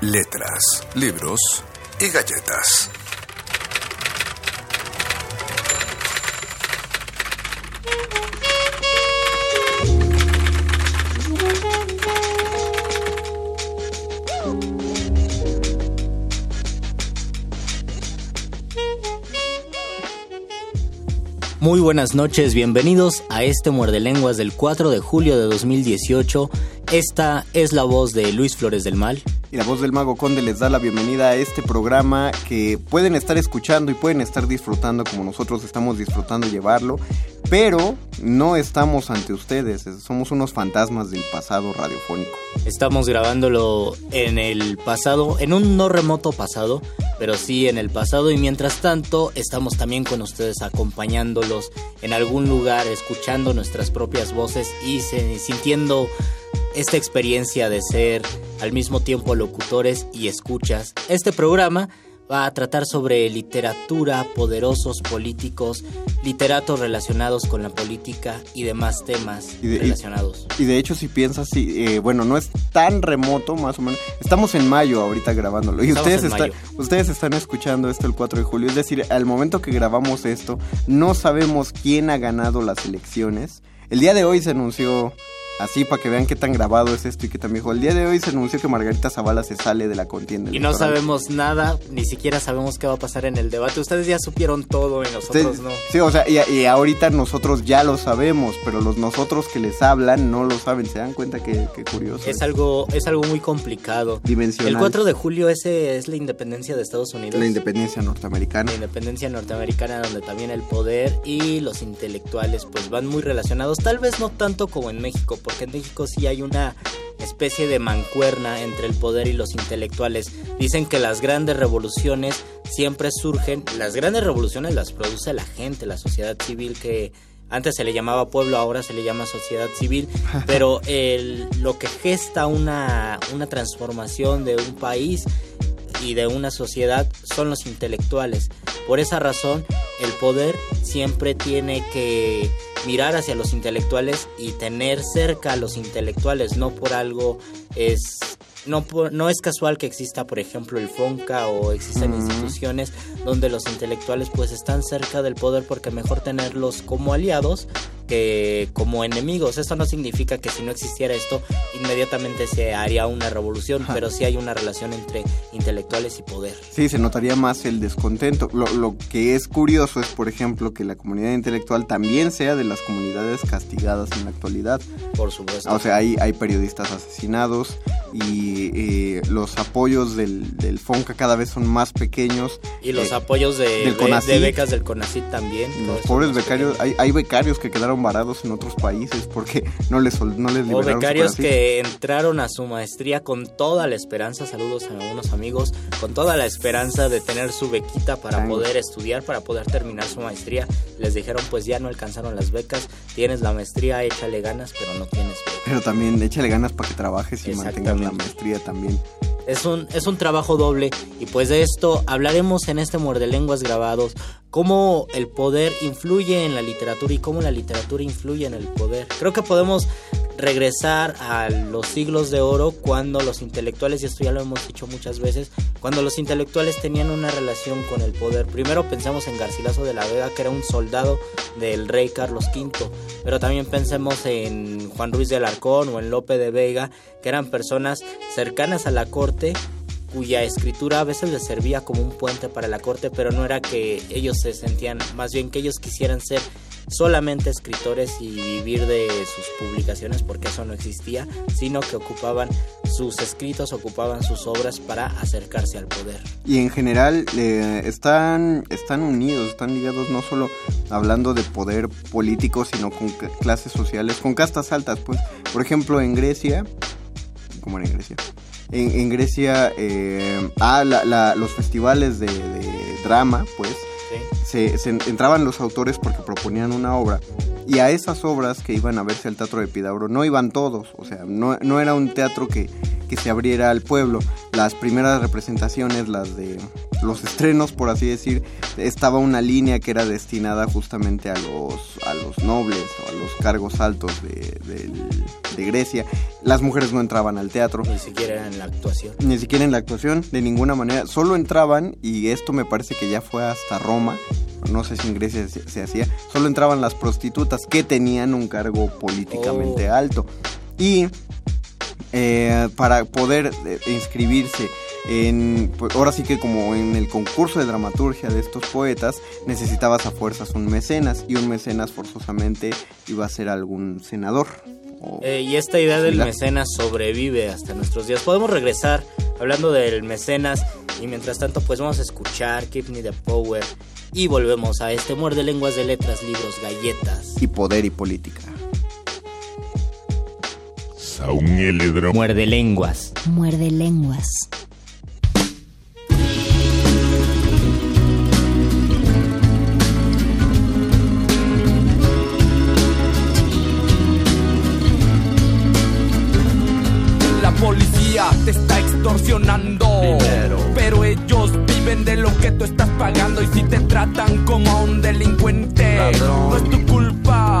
letras, libros y galletas. Muy buenas noches, bienvenidos a este Muerde Lenguas del 4 de julio de 2018. Esta es la voz de Luis Flores del Mal. Y la voz del Mago Conde les da la bienvenida a este programa que pueden estar escuchando y pueden estar disfrutando como nosotros estamos disfrutando llevarlo, pero no estamos ante ustedes, somos unos fantasmas del pasado radiofónico. Estamos grabándolo en el pasado, en un no remoto pasado, pero sí en el pasado y mientras tanto estamos también con ustedes acompañándolos en algún lugar, escuchando nuestras propias voces y sintiendo esta experiencia de ser al mismo tiempo locutores y escuchas. Este programa va a tratar sobre literatura, poderosos políticos, literatos relacionados con la política y demás temas Y de- relacionados. Y de hecho si piensas, sí, eh, bueno, no es tan remoto más o menos. Estamos en mayo ahorita grabándolo. Y Estamos ustedes, en están, mayo. ustedes están escuchando esto el 4 de julio. Es decir, al momento que grabamos esto, no sabemos quién ha ganado las elecciones. El día de hoy se anunció, así para que vean qué tan grabado es esto y qué tan viejo. El día de hoy se anunció que Margarita Zavala se sale de la contienda. Y no sabemos nada, ni siquiera sabemos qué va a pasar en el debate. Ustedes ya supieron todo y nosotros no. Sí, o sea, y, y ahorita nosotros ya lo sabemos, pero los nosotros que les hablan no lo saben. ¿Se dan cuenta que, que curioso? Es algo, es algo muy complicado. Dimensional. El 4 de julio ese es la independencia de Estados Unidos. La independencia norteamericana. la independencia norteamericana donde también el poder y los intelectuales pues van muy relacionados, tal vez no tanto como en México, porque en México sí hay una especie de mancuerna entre el poder y los intelectuales. Dicen que las grandes revoluciones siempre surgen, las grandes revoluciones las produce la gente, la sociedad civil que antes se le llamaba pueblo, ahora se le llama sociedad civil, pero el- lo que gesta una, una transformación de un país y de una sociedad son los intelectuales. Por esa razón, el poder siempre tiene que mirar hacia los intelectuales y tener cerca a los intelectuales. No por algo es no, no es casual que exista, por ejemplo, el FONCA o existan instituciones donde los intelectuales pues están cerca del poder porque mejor tenerlos como aliados que como enemigos. Esto no significa que si no existiera esto, inmediatamente se haría una revolución, Ajá. pero sí hay una relación entre intelectuales y poder. Sí, se notaría más el descontento. Lo, lo que es curioso es, por ejemplo, que la comunidad intelectual también sea de las comunidades castigadas en la actualidad. Por supuesto. O sea, hay, hay periodistas asesinados, y eh, los apoyos del, del, FONCA cada vez son más pequeños. Y los eh, apoyos de, del de, becas del CONACYT también. Los pobres becarios, hay, hay, becarios que quedaron varados en otros países porque no les, no les liberaron. O becarios que entraron a su maestría con toda la esperanza, saludos a algunos amigos, con toda la esperanza de tener su bequita para poder estudiar, para poder terminar su maestría. Les dijeron pues ya no alcanzaron las becas, tienes la maestría, échale ganas, pero no tienes becas. Pero también échale ganas para que trabajes y mantengas la maestría también. Es un, es un trabajo doble y pues de esto hablaremos en este Muerde Lenguas grabados, cómo el poder influye en la literatura y cómo la literatura influye en el poder. Creo que podemos regresar a los siglos de oro cuando los intelectuales, y esto ya lo hemos dicho muchas veces, cuando los intelectuales tenían una relación con el poder. Primero pensemos en Garcilaso de la Vega, que era un soldado del rey Carlos V, pero también pensemos en Juan Ruiz de Alarcón o en Lope de Vega, que eran personas cercanas a la corte cuya escritura a veces les servía como un puente para la corte, pero no era que ellos se sentían, más bien que ellos quisieran ser solamente escritores y vivir de sus publicaciones porque eso no existía, sino que ocupaban sus escritos, ocupaban sus obras para acercarse al poder. Y en general eh, están, están unidos, están ligados no solo hablando de poder político, sino con clases sociales, con castas altas. Pues, por ejemplo, en Grecia, ¿cómo era en Grecia? En, Grecia, eh, ah, los festivales de, de drama, pues, se, entraban los autores porque proponían una obra. Y a esas obras que iban a verse al Teatro de Pidauro no iban todos, o sea, no, no era un teatro que, que se abriera al pueblo. Las primeras representaciones, las de los estrenos, por así decir, estaba una línea que era destinada justamente a los, a los nobles o a los cargos altos de, de, Grecia. Las mujeres no entraban al teatro. Ni siquiera en la actuación. Ni siquiera en la actuación, de ninguna manera. Solo entraban, y esto me parece que ya fue hasta Roma, no sé si en Grecia se, hacía, solo entraban las prostitutas que tenían un cargo políticamente oh. alto. Y eh, para poder eh, inscribirse en, pues, ahora sí que como en el concurso de dramaturgia de estos poetas, necesitabas a fuerzas un mecenas y un mecenas forzosamente iba a ser algún senador. Eh, y esta idea del mecenas sobrevive hasta nuestros días. Podemos regresar hablando del mecenas y mientras tanto pues vamos a escuchar Keep Me the Power y volvemos a este muerde lenguas de letras, libros, galletas. Y poder y política. Muerde lenguas. Muerde lenguas. La policía te está extorsionando. Pero ellos viven de lo que tú estás pagando. Y si te tratan como a un delincuente, no es tu culpa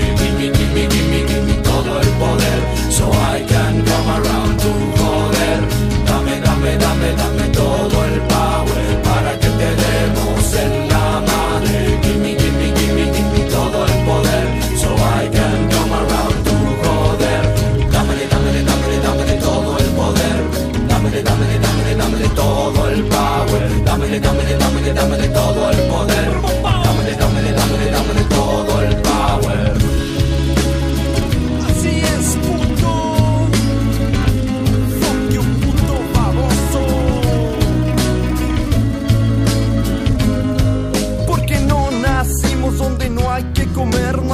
So I can come around to joder. Dame, dame, dame, dame todo el power para que te demos en la madre. Gimme, gimme, gimme, gimme todo el poder, so I can come around to joder. Dame, dame, dame, dame todo el poder. Dame, dame, dame, dame todo el power. Dame, dame, dame, dame todo el poder.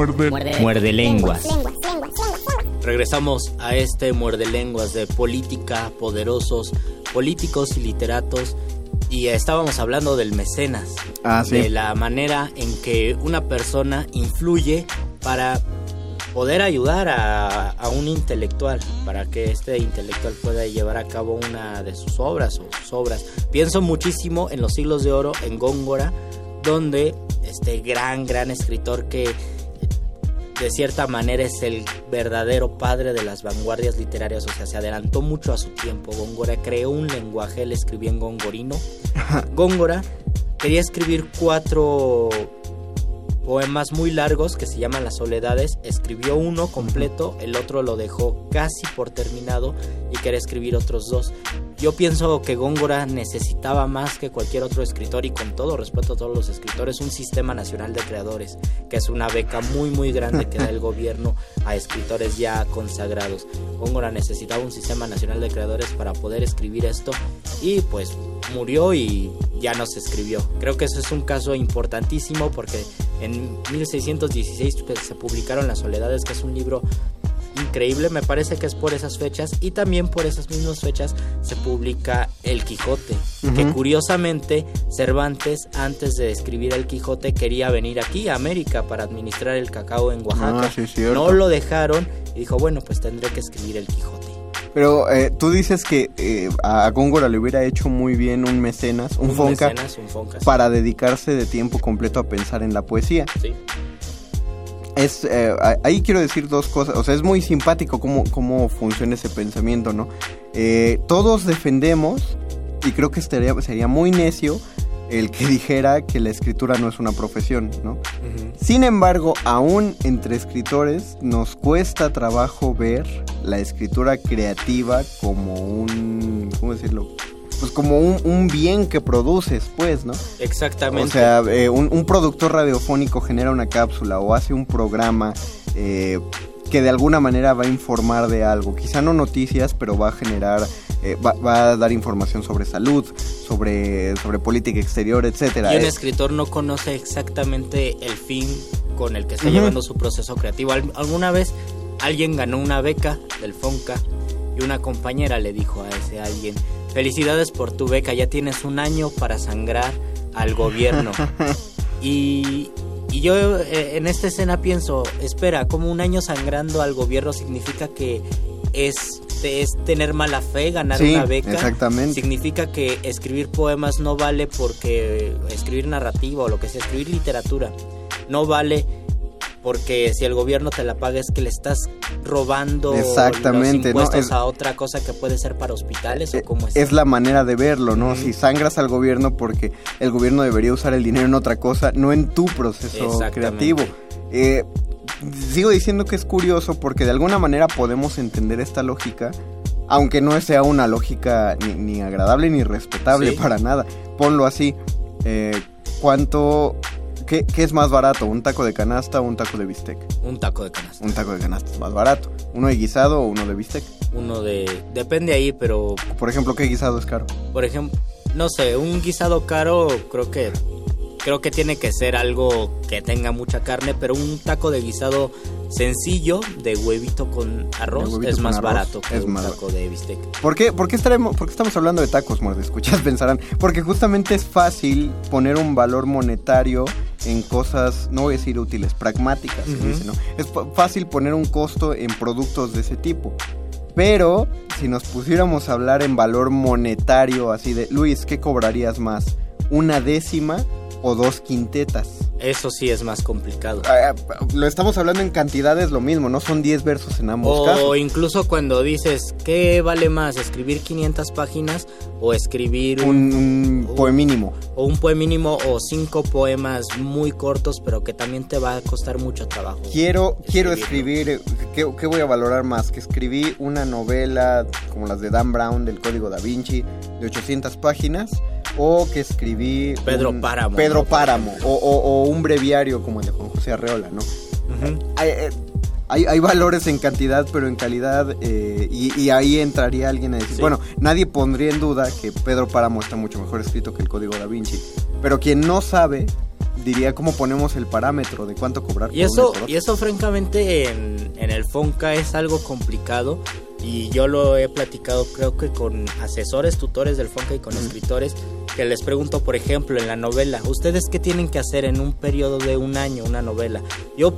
Muerde. Muerde lenguas. Regresamos a este muerde lenguas de política, poderosos, políticos y literatos. Y estábamos hablando del mecenas. Ah, sí. De la manera en que una persona influye para poder ayudar a, a un intelectual, para que este intelectual pueda llevar a cabo una de sus obras o sus obras. Pienso muchísimo en los siglos de oro, en Góngora, donde este gran, gran escritor que de cierta manera es el verdadero padre de las vanguardias literarias, o sea, se adelantó mucho a su tiempo. Góngora creó un lenguaje, él escribía en gongorino. Góngora quería escribir cuatro poemas muy largos que se llaman Las Soledades. Escribió uno completo, el otro lo dejó casi por terminado y quería escribir otros dos. Yo pienso que Góngora necesitaba más que cualquier otro escritor y con todo respeto a todos los escritores, un sistema nacional de creadores, que es una beca muy muy grande que da el gobierno a escritores ya consagrados. Góngora necesitaba un sistema nacional de creadores para poder escribir esto y pues murió y ya no se escribió. Creo que eso es un caso importantísimo porque en 1616 pues, se publicaron Las Soledades, que es un libro increíble, me parece que es por esas fechas y también por esas mismas fechas se publica El Quijote, que curiosamente Cervantes antes de escribir El Quijote quería venir aquí a América para administrar el cacao en Oaxaca. Ah, sí, no lo dejaron y dijo, bueno, pues tendré que escribir El Quijote. Pero eh, tú dices que eh, a Góngora le hubiera hecho muy bien un mecenas, un, fonca, mecenas, un fonca, sí. para dedicarse de tiempo completo a pensar en la poesía. Sí. Es, eh, ahí quiero decir dos cosas, o sea, es muy simpático cómo, cómo funciona ese pensamiento, ¿no? Eh, todos defendemos, y creo que estaría, sería muy necio el que dijera que la escritura no es una profesión, ¿no? Sin embargo, aún entre escritores nos cuesta trabajo ver la escritura creativa como un, ¿cómo decirlo? Pues como un, un bien que produces, pues, ¿no? Exactamente. O sea, eh, un, un productor radiofónico genera una cápsula o hace un programa eh, que de alguna manera va a informar de algo. Quizá no noticias, pero va a generar, eh, va, va a dar información sobre salud, sobre, sobre política exterior, etcétera. Y un escritor no conoce exactamente el fin con el que está llevando su proceso creativo. Al- alguna vez alguien ganó una beca del Fonca y una compañera le dijo a ese alguien, felicidades por tu beca, ya tienes un año para sangrar al gobierno. y, y yo eh, en esta escena pienso, espera, como un año sangrando al gobierno significa que es, es tener mala fe, ganar Sí, una beca. exactamente. Significa que escribir poemas no vale porque escribir narrativa o lo que sea, escribir literatura no vale porque si el gobierno te la paga es que le estás robando Exactamente, los ¿no? impuestos Es- a otra cosa que puede ser para hospitales o como es. es la manera de verlo, ¿no? Si sangras al gobierno porque el gobierno debería usar el dinero en otra cosa, no en tu proceso creativo. Eh, sigo diciendo que es curioso porque de alguna manera podemos entender esta lógica, aunque no sea una lógica ni, ni agradable ni respetable Sí. para nada. Ponlo así. eh, ¿Cuánto... Qué, qué es más barato? ¿Un taco de canasta o un taco de bistec? Un taco de canasta. Un taco de canasta es más barato. ¿Uno de guisado o uno de bistec? Uno de... Depende ahí, pero Por ejemplo, ¿qué guisado es caro? por ejemplo, no sé, un guisado caro creo que creo que tiene que ser algo que tenga mucha carne, pero un taco de guisado sencillo de huevito con arroz huevito es con más arroz, barato que es un más taco de bistec. ¿Por qué, por qué estaremos, por qué estamos hablando de tacos, muerde? Escuchas, pensarán. Porque justamente es fácil poner un valor monetario en cosas, no voy a decir útiles, pragmáticas, se Ujú. dice, ¿no? Es fácil poner un costo en productos de ese tipo. Pero si nos pusiéramos a hablar en valor monetario, así de, Luis, ¿qué cobrarías más? ¿Una décima o dos quintetas? Eso sí es más complicado. Ah, ah, lo estamos hablando en cantidades, lo mismo, no son 10 versos en ambos O casos. incluso cuando dices, ¿qué vale más? ¿Escribir 500 páginas o escribir un, Un, o un poemínimo o cinco poemas muy cortos pero que también te va a costar mucho trabajo? Quiero, quiero escribir, ¿qué, qué voy a valorar más? Que escribí una novela como las de Dan Brown del Código Da Vinci de 800 páginas o que escribí... Pedro Páramo, Pedro ¿no? Páramo o, o- o un breviario como el de Juan José Arreola, ¿no? Ujú. Hay, eh, hay, hay valores en cantidad, pero en calidad, eh, y, y ahí entraría alguien a decir, Sí. bueno, nadie pondría en duda que Pedro Páramo está mucho mejor escrito que el Código Da Vinci, pero quien no sabe diría cómo ponemos el parámetro de cuánto cobrar. Y eso, y eso francamente en, en el Fonca es algo complicado y yo lo he platicado creo que con asesores, tutores del Fonca y con escritores que les pregunto, por ejemplo, en la novela, ¿ustedes qué tienen que hacer en un periodo de un año una novela? Yo,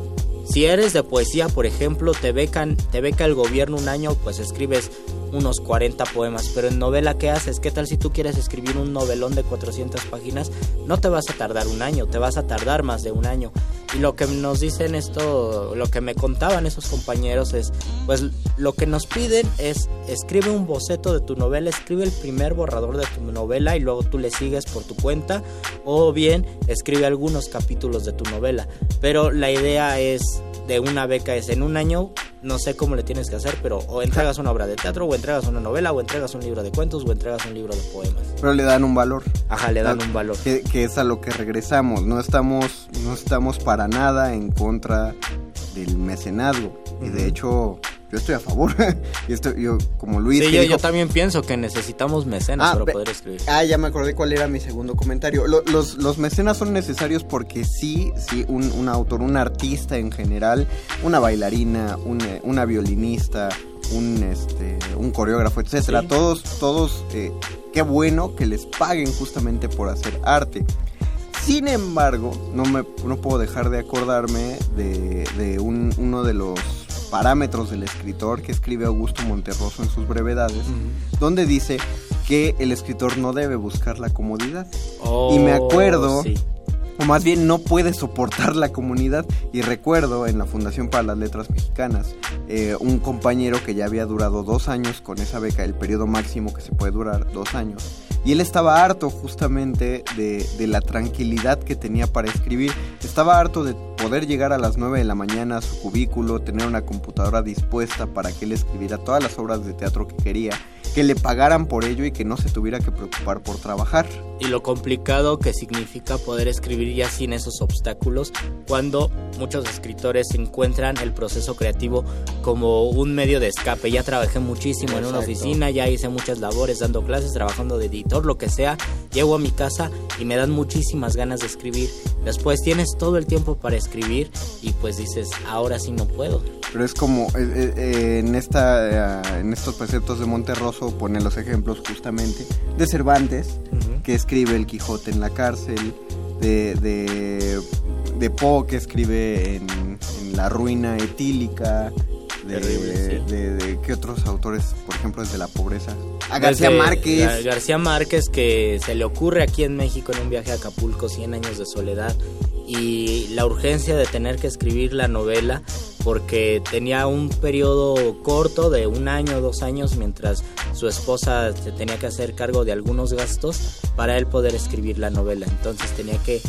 si eres de poesía, por ejemplo, te becan, te beca el gobierno un año, pues escribes unos 40 poemas, pero en novela ¿qué haces? ¿Qué tal si tú quieres escribir un novelón de 400 páginas? No te vas a tardar un año, te vas a tardar más de un año. Y lo que nos dicen esto, lo que me contaban esos compañeros es, pues lo que nos piden es escribe un boceto de tu novela, escribe el primer borrador de tu novela y luego tú le sigues por tu cuenta o bien escribe algunos capítulos de tu novela. Pero la idea es de una beca es en un año, no sé cómo le tienes que hacer, pero o entregas una obra de teatro, o entregas una novela, o entregas un libro de cuentos, o entregas un libro de poemas. Pero le dan un valor. Ajá, le dan Ah, un valor. Que, que es a lo que regresamos. No estamos, no estamos para nada en contra del mecenazgo. Y de hecho, yo estoy a favor. y esto, yo, como Luis. Sí, yo, dijo- yo también pienso que necesitamos mecenas Ah, para poder escribir. Ah, ya me acordé cuál era mi segundo comentario. Lo- los, los mecenas son necesarios porque sí, sí, un, un autor, un artista en general, una bailarina, un, eh, una violinista, un, este, un coreógrafo, etcétera. Sí. Todos, todos, eh, qué bueno que les paguen justamente por hacer arte. Sin embargo, no, me, no puedo dejar de acordarme de, de un- uno de los parámetros del escritor que escribe Augusto Monterroso en sus brevedades, donde dice que el escritor no debe buscar la comodidad. y me Oh, acuerdo, sí. O más bien no puede soportar la comunidad. Y recuerdo en la Fundación para las Letras Mexicanas, eh, un compañero que ya había durado dos años con esa beca, el periodo máximo que se puede durar, dos años. Y él estaba harto justamente de, de la tranquilidad que tenía para escribir. Estaba harto de poder llegar a las 9 de la mañana a su cubículo, tener una computadora dispuesta para que él escribiera todas las obras de teatro que quería, que le pagaran por ello y que no se tuviera que preocupar por trabajar. y lo complicado que significa poder escribir ya sin esos obstáculos cuando muchos escritores encuentran el proceso creativo como un medio de escape. Ya trabajé muchísimo en una Exacto. oficina, ya hice muchas labores dando clases, trabajando de editor, lo que sea. Llego a mi casa y me dan muchísimas ganas de escribir. Después tienes todo el tiempo para escribir y pues dices, ahora sí no puedo. Pero es como eh, eh, eh, en esta eh, en estos preceptos de Monterroso pone los ejemplos justamente de Cervantes que escribe el Quijote en la cárcel, de de, Poe que escribe en la ruina etílica, de, Terrible, sí. de, de- qué otros autores, por ejemplo, desde la pobreza. A García Desde Márquez. Gar- García Márquez que se le ocurre aquí en México en un viaje a Acapulco, 100 años de soledad, y la urgencia de tener que escribir la novela porque tenía un periodo corto de un año o dos años mientras su esposa se tenía que hacer cargo de algunos gastos para él poder escribir la novela. Entonces tenía que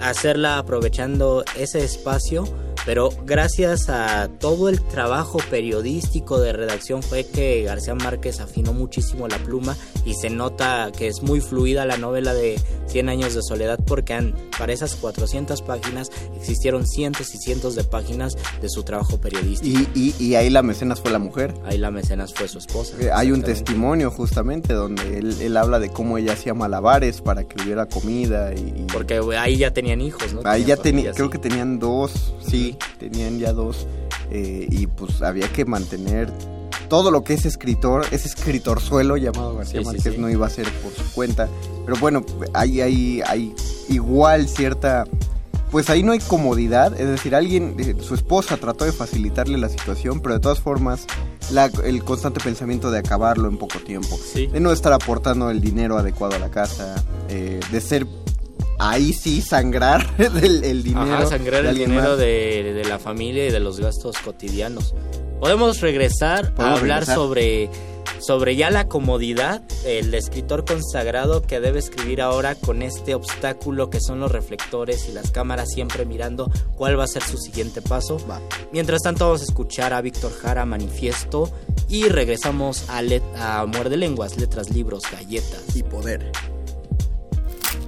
hacerla aprovechando ese espacio pero gracias a todo el trabajo periodístico de redacción fue que García Márquez afinó muchísimo la pluma y se nota que es muy fluida la novela de 100 años de soledad porque han, para esas 400 páginas existieron cientos y cientos de páginas de su trabajo periodístico. Y, y, y ahí la mecenas fue la mujer. Ahí la mecenas fue su esposa. Eh, Hay un testimonio justamente donde él, él habla de cómo ella hacía malabares para que hubiera comida y... y- Porque ahí ya tenían hijos, ¿no? Ahí ya Tenían tenía, familias, creo que tenían dos, sí, tenían ya dos. eh, y pues había que mantener todo lo que es escritor, ese escritor suelo llamado García Sí, Márquez sí. no iba a ser por su cuenta. Pero bueno, hay, hay, hay igual cierta... Pues ahí no hay comodidad, es decir, alguien, eh, su esposa trató de facilitarle la situación, pero de todas formas la- el constante pensamiento de acabarlo en poco tiempo, Sí. de no estar aportando el dinero adecuado a la casa, eh, de ser ahí sí sangrar el, el dinero. Ajá, sangrar de el dinero de, de la familia y de los gastos cotidianos. Podemos regresar a hablar regresar. sobre, sobre ya la comodidad, el escritor consagrado que debe escribir ahora con este obstáculo que son los reflectores y las cámaras siempre mirando cuál va a ser su siguiente paso. Va. Mientras tanto vamos a escuchar a Víctor Jara Manifiesto y regresamos a, let- a Muerde Lenguas, Letras, Libros, Galletas. Y poder.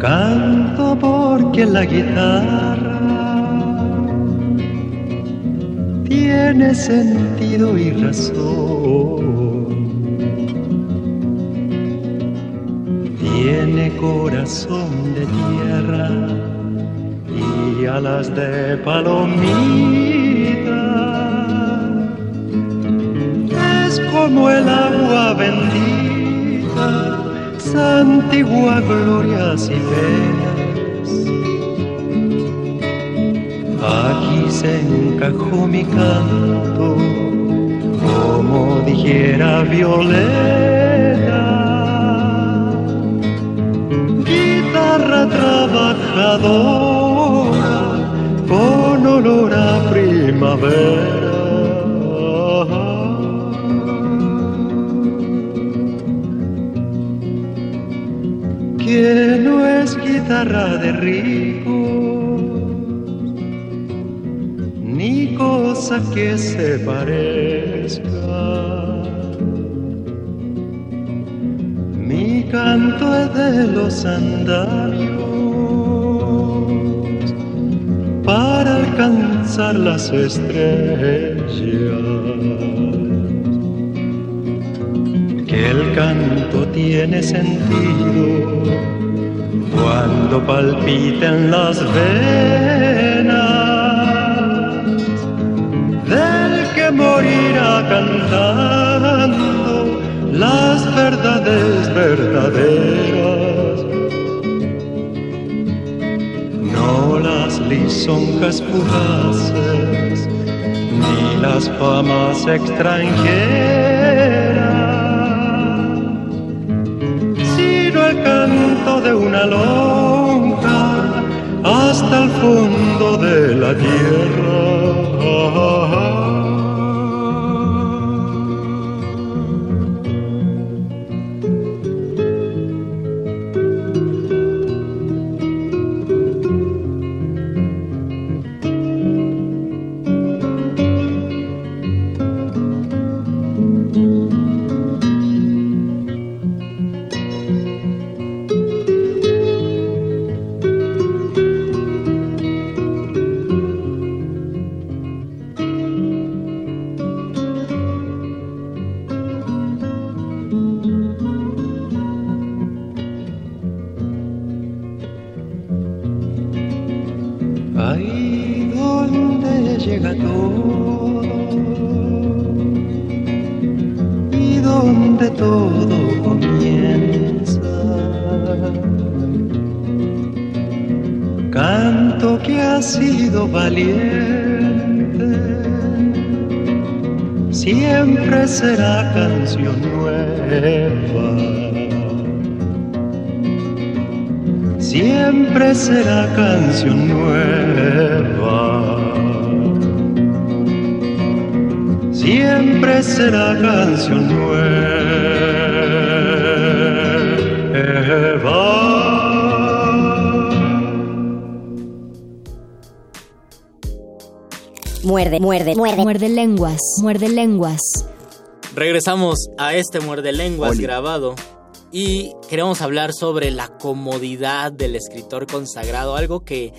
Canto porque la guitarra tiene sentido y razón. Tiene corazón de tierra y alas de palomita. Es como el agua bendita, santigua glorias y penas. Aquí se encajó mi canto, como dijera Violeta guitarra trabajadora con olor a primavera. No es guitarra de rico, ni cosa que se parezca. Mi canto es de los andamios para alcanzar las estrellas. Canto tiene sentido cuando palpiten las venas del que morirá cantando las verdades verdaderas, no las lisonjas fugaces, ni las famas extranjeras, una lonja hasta el fondo de la tierra. Lenguas, muerde lenguas. Regresamos a este muerde lenguas Oli. grabado y queremos hablar sobre la comodidad del escritor consagrado, algo que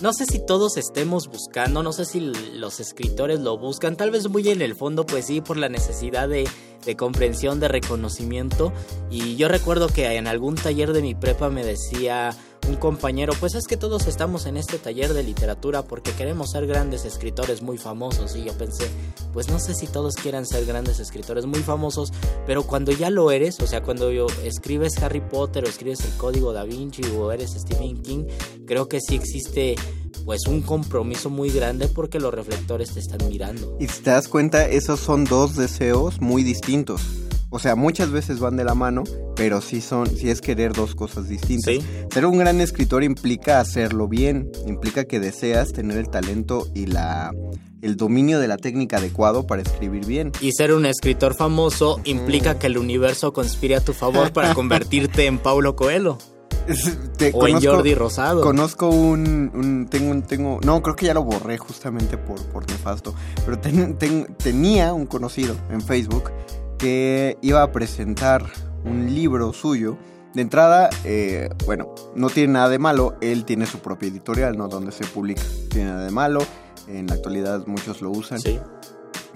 no sé si todos estemos buscando, no sé si los escritores lo buscan, tal vez muy en el fondo, pues sí, por la necesidad de, de comprensión, de reconocimiento. Y yo recuerdo que en algún taller de mi prepa me decía un compañero, pues es que todos estamos en este taller de literatura porque queremos ser grandes escritores muy famosos. Y yo pensé, pues no sé si todos quieran ser grandes escritores muy famosos, pero cuando ya lo eres, o sea, cuando yo escribes Harry Potter o escribes el Código Da Vinci o eres Stephen King, creo que sí existe pues un compromiso muy grande porque los reflectores te están mirando. Y si te das cuenta, esos son dos deseos muy distintos. O sea, muchas veces van de la mano, pero sí son, sí es querer dos cosas distintas. Sí. Ser un gran escritor implica hacerlo bien, implica que deseas tener el talento y la el dominio de la técnica adecuado para escribir bien. Y ser un escritor famoso implica que el universo conspire a tu favor para convertirte en Paulo Coelho. Te- O en Jordi Rosado. Conozco un, un- tengo un, tengo, no, creo que ya lo borré justamente por, por nefasto, pero ten- ten- tenía un conocido en Facebook que iba a presentar un libro suyo. De entrada, eh, bueno, no tiene nada de malo, él tiene su propia editorial, ¿no? Donde se publica. No tiene nada de malo, en la actualidad muchos lo usan. Sí.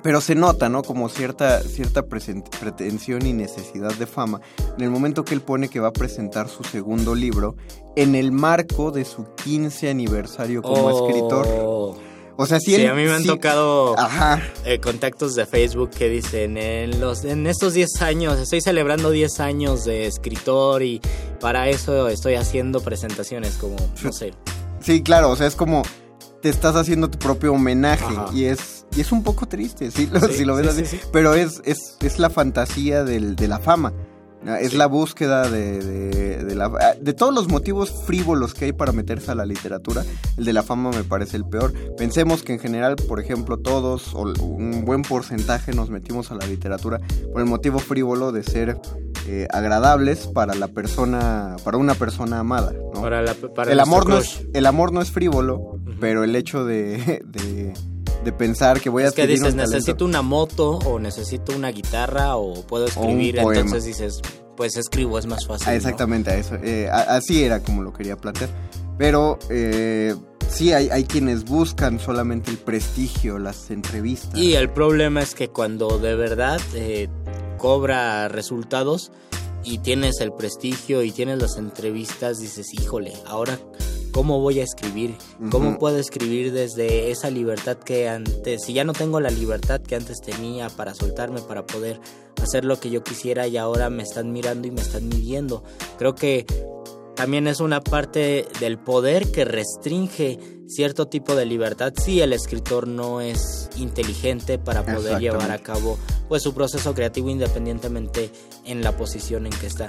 Pero se nota, ¿no? Como cierta, cierta pretensión y necesidad de fama en el momento que él pone que va a presentar su segundo libro en el marco de su 15 aniversario como Oh. escritor. O sea, si Sí, a mí me han sí- tocado Ajá. eh, contactos de Facebook que dicen, en, los, en estos 10 años, estoy celebrando 10 años de escritor y para eso estoy haciendo presentaciones como, no sé. Sí, claro, o sea, es como te estás haciendo tu propio homenaje Ajá. y es y es un poco triste, sí, lo- Sí, si lo ves sí, así, sí, sí. pero es, es, es la fantasía del- de la fama. Es la búsqueda de, de, de la- de todos los motivos frívolos que hay para meterse a la literatura. El de la fama me parece el peor. Pensemos que en general, por ejemplo, todos o un buen porcentaje nos metimos a la literatura por el motivo frívolo de ser eh, agradables para la persona, para una persona amada. ¿no? Para la- para el amor no es, el amor no es frívolo, pero el hecho de, de, de pensar que voy a Es que dices, un necesito una moto o necesito una guitarra o puedo escribir, entonces dices, pues escribo, es más fácil. Ah, ¿no? exactamente, a eso. eh, a- así era como lo quería plantear. Pero eh, sí, hay, hay quienes buscan solamente el prestigio, las entrevistas. Y el problema es que cuando de verdad eh, cobra resultados y tienes el prestigio y tienes las entrevistas, dices, híjole, ahora cómo voy a escribir, cómo puedo escribir desde esa libertad que antes, si ya no tengo la libertad que antes tenía para soltarme, para poder hacer lo que yo quisiera y ahora me están mirando y me están midiendo. Creo que también es una parte del poder que restringe cierto tipo de libertad si el escritor no es inteligente para poder llevar a cabo pues su proceso creativo independientemente en la posición en que está.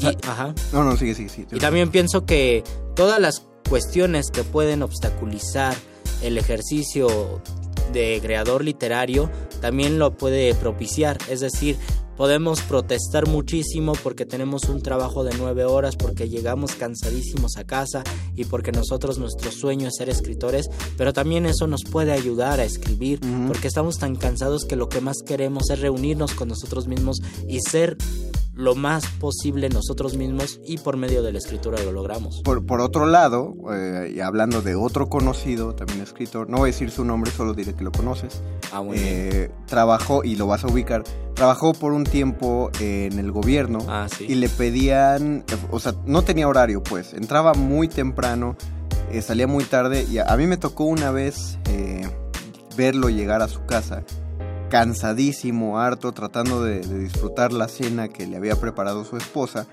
Y, ajá. No, no, sigue, sigue, sigue. Y también pienso que todas las cuestiones que pueden obstaculizar el ejercicio de creador literario también lo puede propiciar. Es decir, podemos protestar muchísimo porque tenemos un trabajo de nueve horas, porque llegamos cansadísimos a casa y porque nosotros nuestro sueño es ser escritores, pero también eso nos puede ayudar a escribir porque estamos tan cansados que lo que más queremos es reunirnos con nosotros mismos y ser lo más posible nosotros mismos y por medio de la escritura lo logramos. Por, por otro lado, eh, y hablando de otro conocido, también escritor, no voy a decir su nombre, solo diré que lo conoces. Ah, muy Eh, trabajó, y lo vas a ubicar, trabajó por un tiempo en el gobierno Ah, y le pedían, o sea, no tenía horario, pues, entraba muy temprano, eh, salía muy tarde, y a, a mí me tocó una vez eh, verlo llegar a su casa cansadísimo, harto, tratando de, de disfrutar la cena que le había preparado su esposa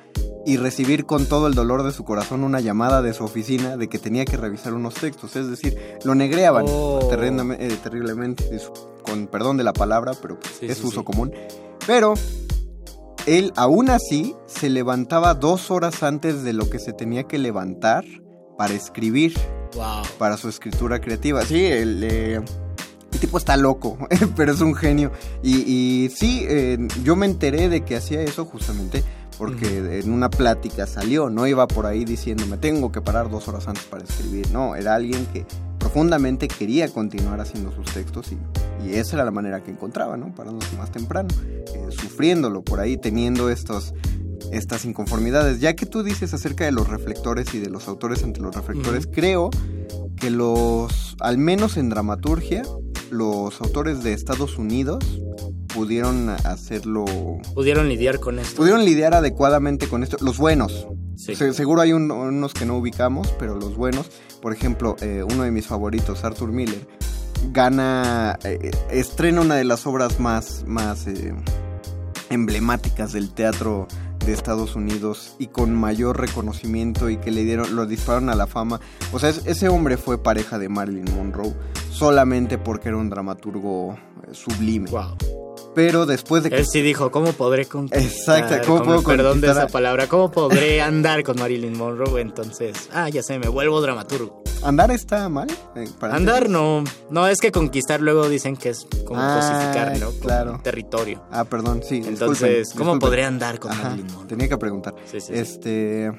y recibir con todo el dolor de su corazón una llamada de su oficina de que tenía que revisar unos textos. Es decir, lo negreaban Oh. terriblemente, eh, terriblemente, con perdón de la palabra, pero pues, Sí, es sí, uso sí. común. Pero él aún así se levantaba dos horas antes de lo que se tenía que levantar para escribir, Wow. para su escritura creativa. Sí, el, eh, el tipo está loco, pero es un genio. Y, y sí, eh, yo me enteré de que hacía eso justamente porque en una plática salió, no iba por ahí diciendo me tengo que parar dos horas antes para escribir, no, era alguien que profundamente quería continuar haciendo sus textos y, y esa era la manera que encontraba, ¿no? Parándose más temprano, eh, sufriéndolo por ahí, teniendo estos, estas inconformidades. Ya que tú dices acerca de los reflectores y de los autores ante los reflectores, creo que los, al menos en dramaturgia, los autores de Estados Unidos pudieron hacerlo Pudieron lidiar con esto. pudieron lidiar adecuadamente con esto. Los buenos. Sí. Se- seguro hay un- unos que no ubicamos, pero los buenos. Por ejemplo, eh, uno de mis favoritos, Arthur Miller, gana, eh, estrena una de las obras más, más eh, emblemáticas del teatro de Estados Unidos y con mayor reconocimiento y que le dieron, lo dispararon a la fama. O sea, es- ese hombre fue pareja de Marilyn Monroe solamente porque era un dramaturgo eh, sublime. Wow. Pero después de que Él sí dijo, ¿cómo podré conquistar? Exacto, ¿cómo puedo el perdón de conquistar esa palabra, ¿cómo podré andar con Marilyn Monroe? Entonces, ah, ya sé, me vuelvo dramaturgo. ¿Andar está mal? Eh, para Andar ti? no, no es que conquistar luego dicen que es como Ah, cosificar, ¿no? Como claro. territorio. Ah, perdón, sí. Entonces, disculpen, ¿cómo podré andar con Ajá, Monroe? Tenía que preguntar. Sí, sí. Este.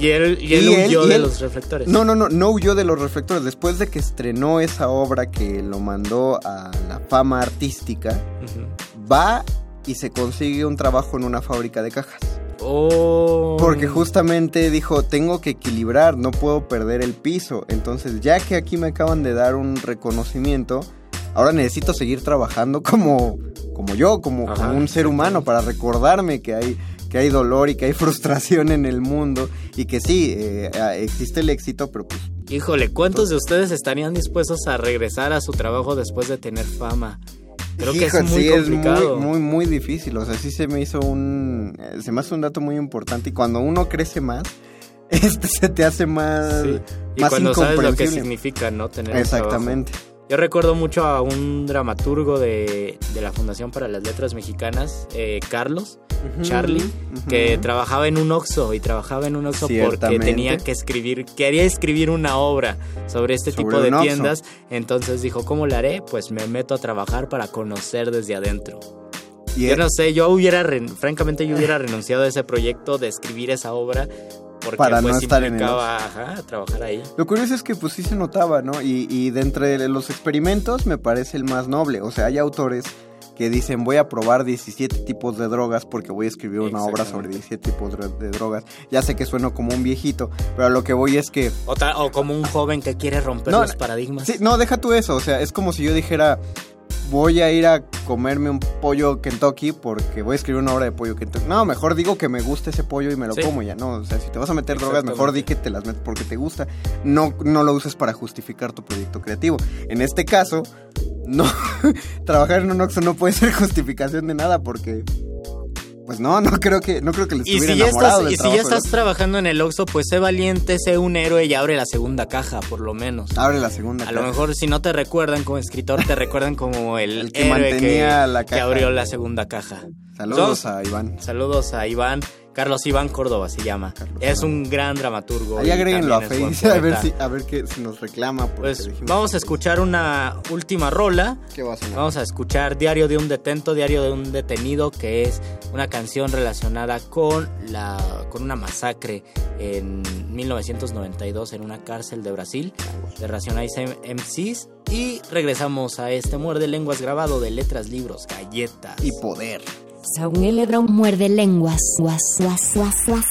Y él, y él y él- huyó y de los reflectores. No, no, no, no huyó de los reflectores. Después de que estrenó esa obra que lo mandó a la fama artística, va y se consigue un trabajo en una fábrica de cajas. Oh. Porque justamente dijo, tengo que equilibrar, no puedo perder el piso. Entonces, ya que aquí me acaban de dar un reconocimiento, ahora necesito seguir trabajando como, como yo, como, Ajá, como un ser humano, para recordarme que hay, que hay dolor y que hay frustración en el mundo. Y que sí, eh, existe el éxito, pero pues Híjole, ¿cuántos de ustedes estarían dispuestos a regresar a su trabajo después de tener fama? Creo que Híjole, es muy sí, complicado. muy, muy, muy difícil. O sea, sí se me hizo un. eh, Se me hace un dato muy importante. Y cuando uno crece más, este se te hace más. Sí. Y más cuando sabes lo que incomprensible. significa, ¿no? Tener un Exactamente. trabajo. Yo recuerdo mucho a un dramaturgo de, de la Fundación para las Letras Mexicanas, eh, Carlos, Ujú, Charlie, que trabajaba en un Oxxo y trabajaba en un Oxxo porque tenía que escribir, quería escribir una obra sobre este Sobre tipo de tiendas. Entonces dijo, ¿cómo lo haré? Pues me meto a trabajar para conocer desde adentro. Yo no sé, yo hubiera, francamente, yo hubiera renunciado a ese proyecto de escribir esa obra porque Para no pues estar en el ajá, trabajar ahí. Lo curioso es que pues sí se notaba, ¿no? Y, y de entre los experimentos me parece el más noble. O sea, hay autores que dicen voy a probar 17 tipos de drogas porque voy a escribir una obra sobre 17 tipos de, drogas. Ya sé que sueno como un viejito, pero a lo que voy es que... O, como un joven que quiere romper No, los paradigmas. Sí, no, deja tú eso. O sea, es como si yo dijera voy a ir a comerme un pollo Kentucky porque voy a escribir una obra de pollo Kentucky. No, mejor digo que me gusta ese pollo y me lo Sí. como ya, ¿no? O sea, si te vas a meter drogas, mejor di que te las metes porque te gusta. No, no lo uses para justificar tu proyecto creativo. En este caso, no, trabajar en un Oxxo no puede ser justificación de nada porque... Pues no, no creo que, no creo que le Y estuviera si, ya enamorado estás, del y si ya estás trabajando en el Oxxo, pues sé valiente, sé un héroe y abre la segunda caja, por lo menos. Abre la segunda. A lo caja. mejor si no te recuerdan como escritor, te recuerdan como el, El que héroe mantenía que, la que caja. abrió la segunda caja. Saludos Entonces, a Iván. Saludos a Iván. Carlos Iván Córdoba se llama. es un gran dramaturgo. Ahí agréguenlo a buen a ver si, a ver qué, si nos reclama. Pues vamos a escuchar una última rola. ¿Qué va a sonar? Vamos a escuchar Diario de un detento, Diario de un detenido, que es una canción relacionada con la con una masacre en 1992 en una cárcel de Brasil de Racionais MCs y regresamos a este muerde lenguas grabado de letras, libros, galletas y poder. Saúl Lebron muerde lenguas. Guas, guas, guas, guas.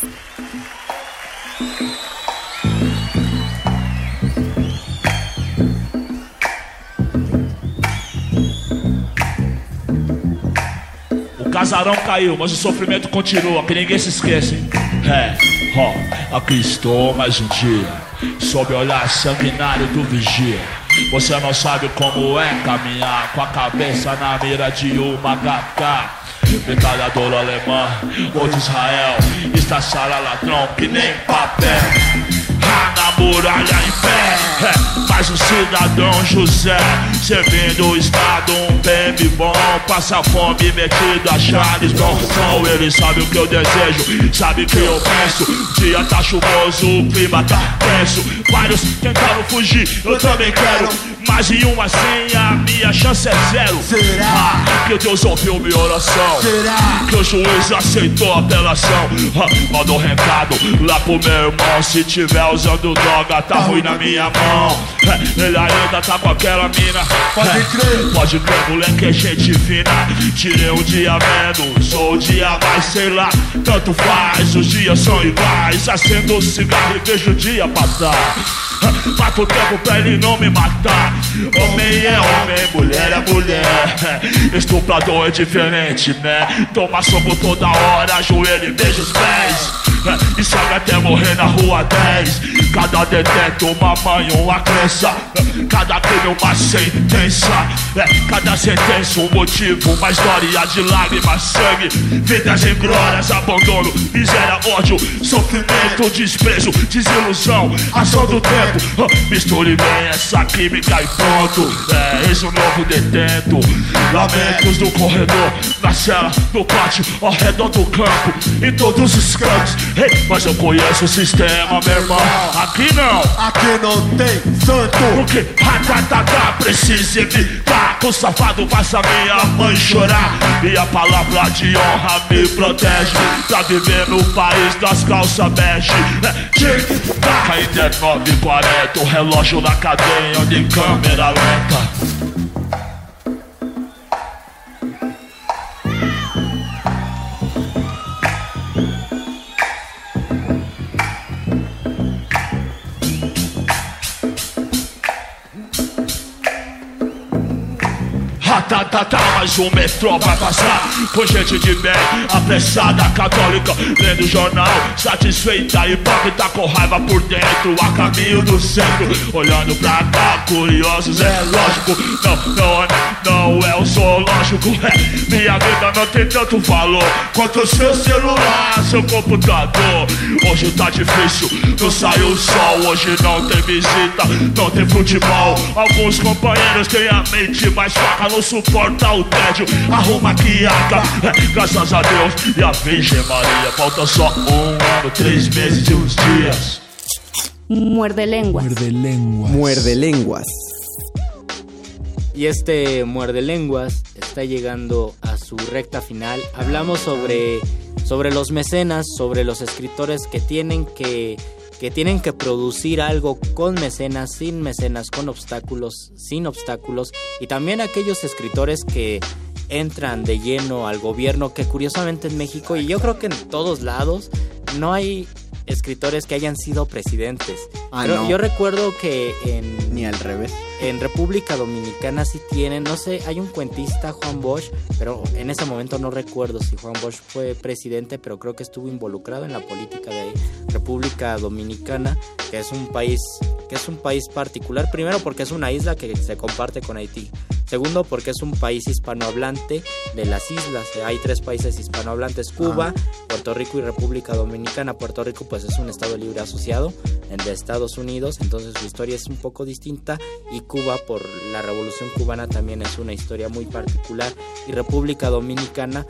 O casarão caiu, mas o sofrimento continua, que ninguém se esquece. É, ó, aqui estou mais um dia, sob o olhar sanguinário do vigia. Você não sabe como é caminhar com a cabeça na mira de uma HK. Metralhadora alemã ou de Israel, estaçara ladrão que nem papel. Na muralha em pé, é, o cidadão José, servindo o Estado um bem bom, passa fome metido a Charles Bronson. Ele sabe o que eu desejo, sabe o que eu penso. Dia tá chuvoso, o clima tá tenso. Vários tentaram fugir, eu também quero. Mas em uma senha, minha chance é zero. Será? Ah, que Deus ouviu minha oração. Será? Que o juiz aceitou a apelação. Ah, mandou recado lá pro meu irmão. Se tiver usando droga, tá ruim na minha mão. É, ele ainda tá com aquela mina. Pode É, crer. Pode crer, moleque, é gente fina. Tirei um dia menos, ou um dia mais, sei lá. Tanto faz, os dias são iguais. Acendo o cigarro e vejo o dia passar. Mato o tempo pra ele não me matar. Homem é homem, mulher é mulher. Estuprador é diferente, né? Toma soco toda hora, ajoelha e beija os pés. E sabe até morrer na rua 10. Cada detento, uma mãe, uma crença. Cada crime, uma sentença. Cada sentença, um motivo, uma história de lágrimas, sangue. Vidas em glórias, abandono, miséria, ódio, sofrimento, desprezo, desilusão, ação do tempo. Misture bem essa química e pronto. É, eis um novo detento. Lamentos do corredor, na cela, no pátio, ao redor do campo, em todos os cantos. Ei, mas eu conheço o sistema, meu irmão. Aqui não. Aqui não tem santo. Porque ratatata precisa evitar que o safado faça minha mãe chorar. E a palavra de honra me protege pra viver no país das calças bege. É, tic-tac, ainda é 9h40, o relógio na cadeia de câmera lenta. Ratatata, mas o metrô vai passar. Com gente de bem, apressada, católica Lendo jornal, satisfeita Hipócrita com raiva por dentro A caminho do centro, olhando pra cá Curiosos, é lógico. Não, não, não é o zoológico é, Minha vida não tem tanto valor Quanto seu celular, seu computador. Hoje tá difícil, não sai o sol Hoje não tem visita, não tem futebol. Alguns companheiros têm a mente mais fraca Não suporta o tédio, arruma que aca é, Graças a Deus e a Virgem Maria Falta só um ano, três meses e uns dias Muerde lenguas. Muerde lenguas. Y este muerde lenguas está llegando a su recta final. Hablamos sobre, sobre los mecenas, sobre los escritores que tienen que, que tienen que producir algo con mecenas, sin mecenas, con obstáculos, sin obstáculos. Y también aquellos escritores que entran de lleno al gobierno, que curiosamente en México, y yo creo que en todos lados, no hay escritores que hayan sido presidentes. Ah, Pero no. Yo recuerdo que en Ni al revés. en República Dominicana sí tienen, no sé, hay un cuentista, Juan Bosch, pero en ese momento no recuerdo si Juan Bosch fue presidente, pero creo que estuvo involucrado en la política de República Dominicana, que es un país, que es un país particular, primero porque es una isla que se comparte con Haití. Segundo, porque es un país hispanohablante de las islas. Hay tres países hispanohablantes, Cuba, Puerto Rico y República Dominicana. Puerto Rico pues es un estado libre asociado de Estados Unidos, entonces su historia es un poco distinta y Cuba por la Revolución cubana también es una historia muy particular. Y República Dominicana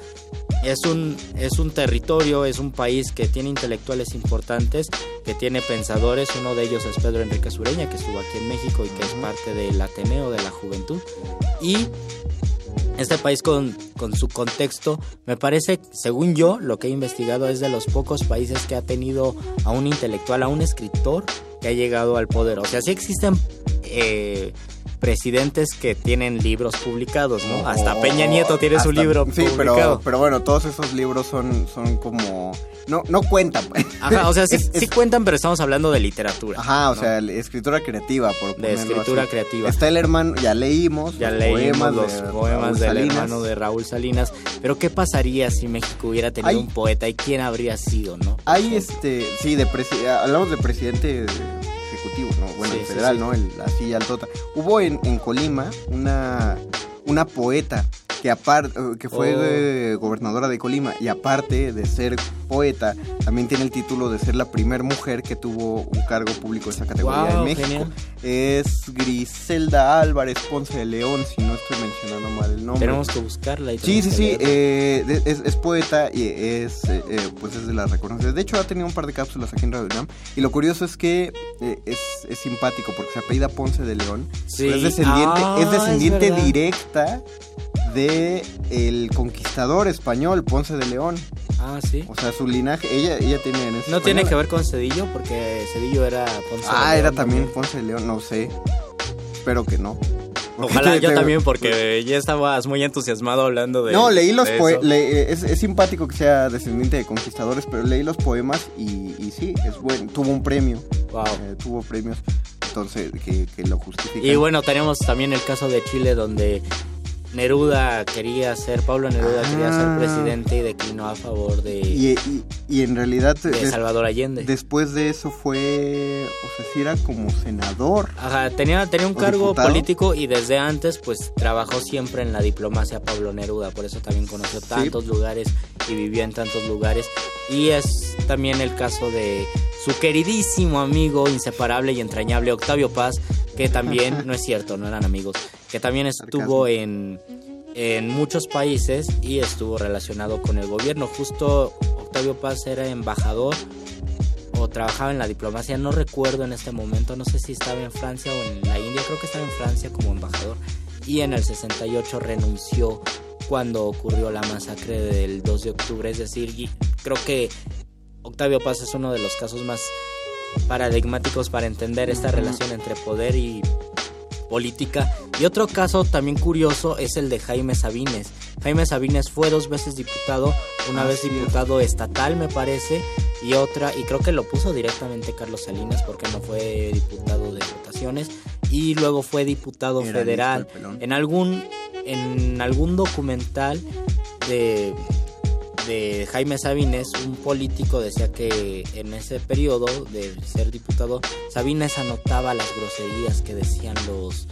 es un es un territorio, es un país que tiene intelectuales importantes, que tiene pensadores, uno de ellos es Pedro Enrique Sureña que estuvo aquí en México y que es parte del Ateneo de la Juventud. Y este país con, con su contexto, me parece, según yo, lo que he investigado es de los pocos países que ha tenido a un intelectual, a un escritor que ha llegado al poder. O sea, sí existen eh, presidentes que tienen libros publicados, ¿no? Hasta Peña Nieto tiene su libro Sí, publicado. pero, pero bueno, todos esos libros son, son como... No, no cuentan. pues. Ajá, o sea, sí, Es- sí cuentan, pero estamos hablando de literatura. Ajá, o ¿no? sea, escritura creativa, por de escritura así. creativa. Está el hermano, ya leímos, Ya los leímos poemas los de poemas del Salinas. hermano de Raúl Salinas. Pero ¿qué pasaría si México hubiera tenido Hay- un poeta y quién habría sido, no? Hay este, sí, de presi- hablamos de presidente de ejecutivo, ¿no? Bueno, Sí, el sí, federal, sí. ¿no? El, así altota. Hubo en, en Colima una, una poeta que aparte que fue Oh. eh, gobernadora de Colima y aparte de ser poeta, también tiene el título de ser la primer mujer que tuvo un cargo público de esa categoría Wow, en México. genial. Es Griselda Álvarez Ponce de León, si no estoy mencionando mal el nombre. Tenemos que buscarla. Y Sí, sí, sí, eh, es, es poeta y es, eh, eh, pues es de las reconocidas. De hecho, ha tenido un par de cápsulas aquí en Radio UNAM. Y lo curioso es que eh, es, es simpático porque se apellida Ponce de León. Sí. pero es descendiente, Ah, es es descendiente verdad. Directa de el conquistador español Ponce de León. Ah, sí. O sea, su linaje, ella, ella tiene en No tiene que ver con Cedillo, porque Cedillo era Ponce de Ah, León era también Ponce de León, no sé. Espero que no. Ojalá yo también, porque ya estabas muy entusiasmado hablando de. No, leí los de poemas. eso. Es, es simpático que sea descendiente de conquistadores, pero leí los poemas y, y sí, es bueno. Tuvo un premio. Wow. Eh, tuvo premios, entonces, que, que lo justifican. Y bueno, tenemos también el caso de Chile, donde Neruda quería ser, Pablo Neruda quería Ah. ser presidente y declinó a favor de, Y, y- y en realidad. de des- Salvador Allende. Después de eso fue. O sea, sí era como senador. Ajá, tenía, tenía un ¿O cargo diputado? político y desde antes pues trabajó siempre en la diplomacia Pablo Neruda, por eso también conoció tantos lugares y vivió en tantos lugares. Y es también el caso de su queridísimo amigo inseparable y entrañable Octavio Paz, que también, no es cierto, no eran amigos, que también estuvo en, en muchos países y estuvo relacionado con el gobierno. Justo Octavio Paz era embajador o trabajaba en la diplomacia, no recuerdo en este momento, no sé si estaba en Francia o en la India, creo que estaba en Francia como embajador y en el 68 renunció cuando ocurrió la masacre del 2 de octubre, es decir, creo que Octavio Paz es uno de los casos más paradigmáticos para entender esta relación entre poder y política. Y otro caso también curioso es el de Jaime Sabines. Jaime Sabines fue dos veces diputado, una vez diputado estatal me parece, y otra, y creo que lo puso directamente Carlos Salinas porque no fue diputado de votaciones, y luego fue diputado Era federal. En algún, en algún documental de de Jaime Sabines, un político decía que en ese periodo de ser diputado, Sabines anotaba las groserías que decían los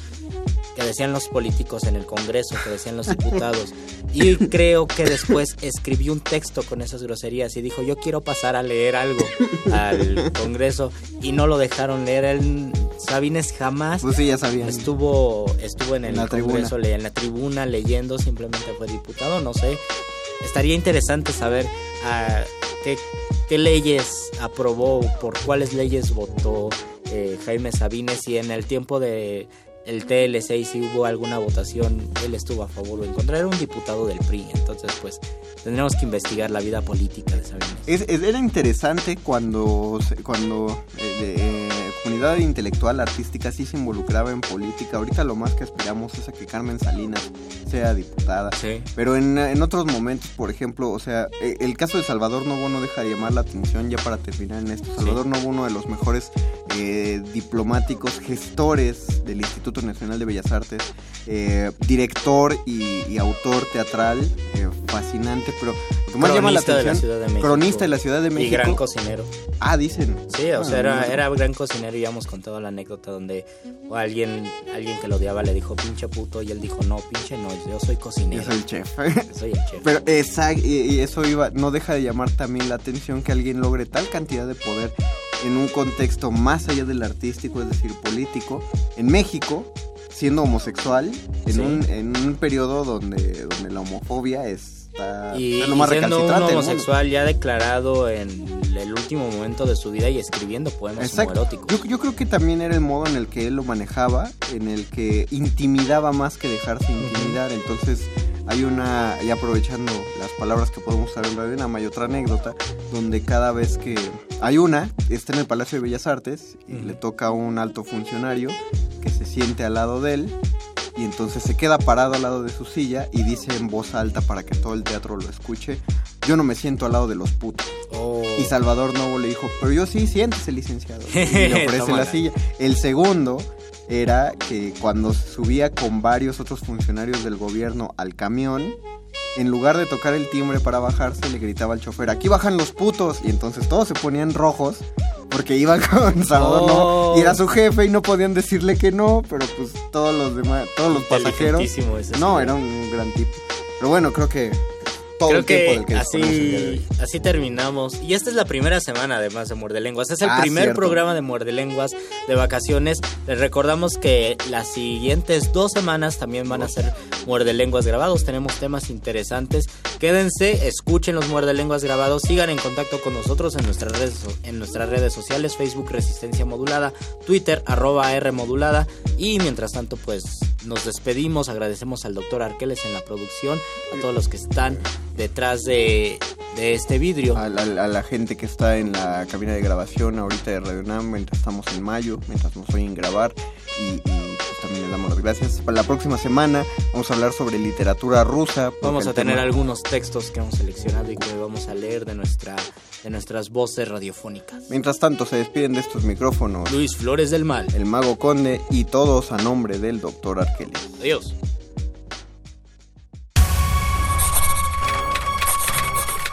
que decían los políticos en el Congreso, que decían los diputados. Y creo que después escribió un texto con esas groserías y dijo, yo quiero pasar a leer algo al Congreso y no lo dejaron leer. Él, Sabines jamás Pues sí, ya sabían. estuvo, estuvo en el la Congreso, tribuna. en la tribuna leyendo, simplemente fue diputado, no sé. Estaría interesante saber ah, qué, qué leyes aprobó, por cuáles leyes votó eh, Jaime Sabines y en el tiempo de el TLC si hubo alguna votación, él estuvo a favor o en contra. Era un diputado del PRI, entonces pues tendríamos que investigar la vida política de Sabines. Es- es- era interesante cuando, cuando eh, eh, comunidad intelectual, artística, sí se involucraba en política. Ahorita lo más que esperamos es a que Carmen Salinas sea diputada. Sí. Pero en, en otros momentos, por ejemplo, o sea, eh, el caso de Salvador Novo no deja de llamar la atención ya para terminar en esto. Salvador Novo, uno de los mejores eh, diplomáticos, gestores del Instituto Nacional de Bellas Artes, eh, director y, y autor teatral, eh, fascinante, pero lo que más llama la Cronista de la atención, Ciudad de México. cronista de la Ciudad de México. Y gran cocinero. Ah, dicen. Sí, o sea, Ah, era, era gran cocinero y ya hemos contado la anécdota donde alguien, alguien que lo odiaba le dijo pinche puto y él dijo no, pinche no, yo soy cocinero. Yo soy el chef. Soy el chef. Pero exacto, y, y eso iba, no deja de llamar también la atención que alguien logre tal cantidad de poder en un contexto más allá del artístico, es decir, político, en México, siendo homosexual, en, Sí. un, en un periodo donde, donde la homofobia está y, lo más y siendo un homosexual ya declarado en el último momento de su vida y escribiendo poemas homoeróticos. Yo, yo creo que también era el modo en el que él lo manejaba, en el que intimidaba más que dejarse intimidar. Entonces, hay una, y aprovechando las palabras que podemos usar en Radio Nama, hay otra anécdota donde cada vez que hay una, está en el Palacio de Bellas Artes y le toca a un alto funcionario que se siente al lado de él. Y entonces se queda parado al lado de su silla y dice en voz alta para que todo el teatro lo escuche, yo no me siento al lado de los putos. Oh. Y Salvador Novo le dijo, pero yo sí, siéntese licenciado. Y le ofrece la silla. El segundo era que cuando subía con varios otros funcionarios del gobierno al camión, en lugar de tocar el timbre para bajarse, le gritaba al chofer, aquí bajan los putos. Y entonces todos se ponían rojos porque iba con Salvador Novo y era su jefe y no podían decirle que no, pero pues todos los demás, todos los pasajeros. No, era un gran tipo. Pero bueno, creo que todo Creo el tiempo que, del así, así terminamos. Y esta es la primera semana además de Muerde Lenguas. Es el Ah, primer cierto. programa de Muerde Lenguas de vacaciones. Les recordamos que las siguientes dos semanas también van a ser Muerde Lenguas grabados. Tenemos temas interesantes. Quédense, escuchen los Muerde Lenguas grabados. Sigan en contacto con nosotros en nuestras redes, en nuestras redes sociales. Facebook Resistencia Modulada. Twitter arroba R Modulada. Y mientras tanto pues nos despedimos. Agradecemos al doctor Arqueles en la producción. A todos los que están detrás de, de este vidrio. A la, a la gente que está en la cabina de grabación ahorita de Radio Nam, mientras estamos en mayo, mientras nos oyen grabar y, y, pues también les damos las gracias. Para la próxima semana vamos a hablar sobre literatura rusa. Vamos a tener tema- algunos textos que hemos seleccionado y que vamos a leer de nuestra de nuestras voces radiofónicas. Mientras tanto se despiden de estos micrófonos Luis Flores del Mal, el Mago Conde y todos a nombre del Doctor Arqueles. Adiós.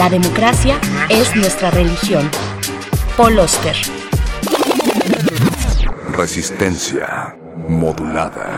La democracia es nuestra religión. Paul Oster. Resistencia modulada.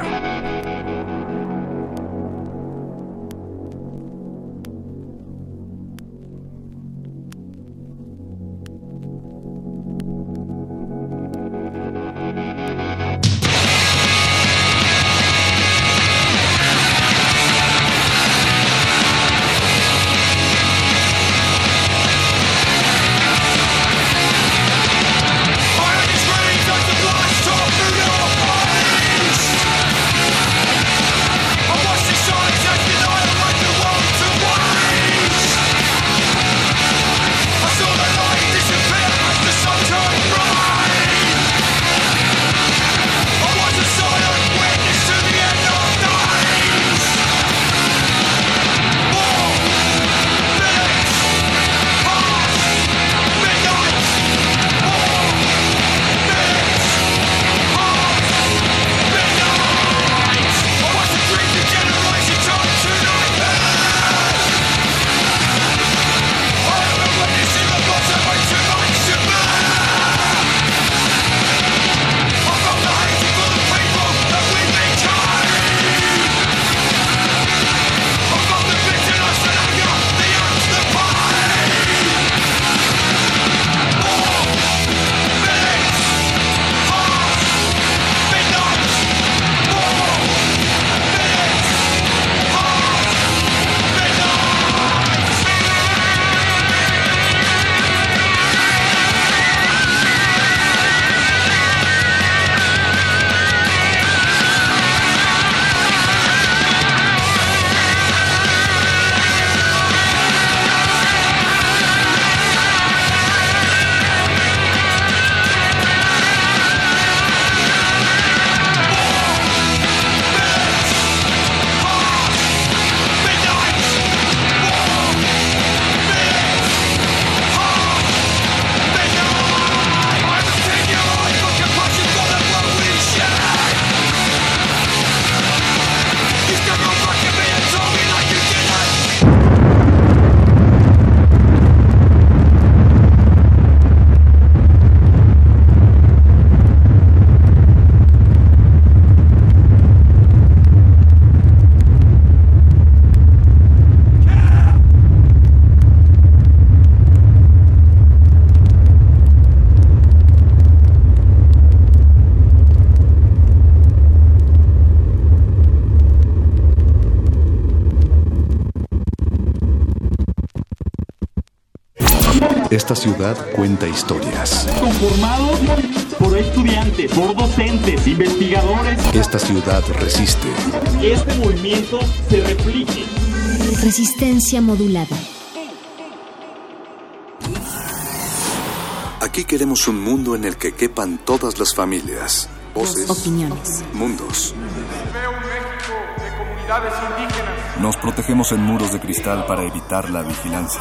Esta ciudad cuenta historias. Conformados por estudiantes, por docentes, investigadores. Esta ciudad resiste. Que este movimiento se replique. Resistencia modulada. Aquí queremos un mundo en el que quepan todas las familias, voces, Opiniones. mundos. Veo un México de comunidades indígenas. Nos protegemos en muros de cristal para evitar la vigilancia.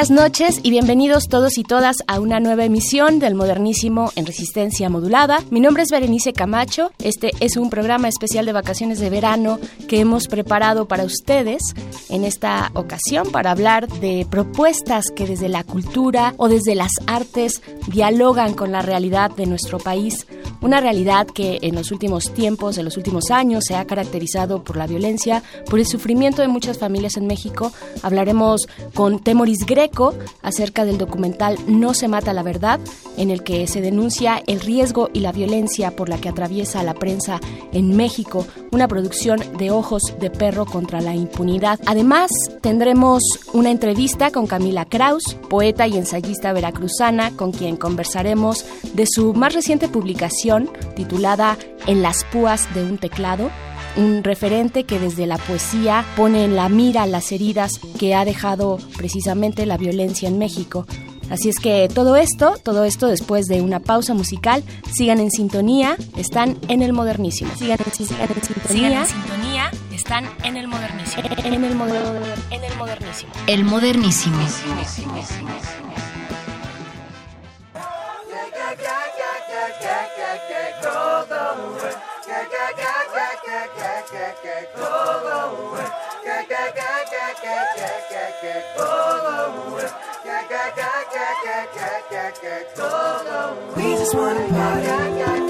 Buenas noches y bienvenidos todos y todas a una nueva emisión del Modernísimo en Resistencia Modulada. Mi nombre es Berenice Camacho. Este es un programa especial de vacaciones de verano que hemos preparado para ustedes en esta ocasión para hablar de propuestas que desde la cultura o desde las artes dialogan con la realidad de nuestro país. Una realidad que en los últimos tiempos, en los últimos años, se ha caracterizado por la violencia, por el sufrimiento de muchas familias en México. Hablaremos con Temoris Acerca del documental No se mata la verdad, en el que se denuncia el riesgo y la violencia por la que atraviesa la prensa en México, una producción de ojos de perro contra la impunidad. Además, tendremos una entrevista con Camila Kraus, poeta y ensayista veracruzana, con quien conversaremos de su más reciente publicación titulada En las púas de un teclado, un referente que desde la poesía pone en la mira las heridas que ha dejado precisamente la violencia en México. Así es que todo esto, todo esto después de una pausa musical, sigan en sintonía, están en el modernísimo. Sigan en, sigan en sintonía. Sigan en sintonía, están en el modernísimo. En el, moder- en el modernísimo. El modernísimo. We just wanna party,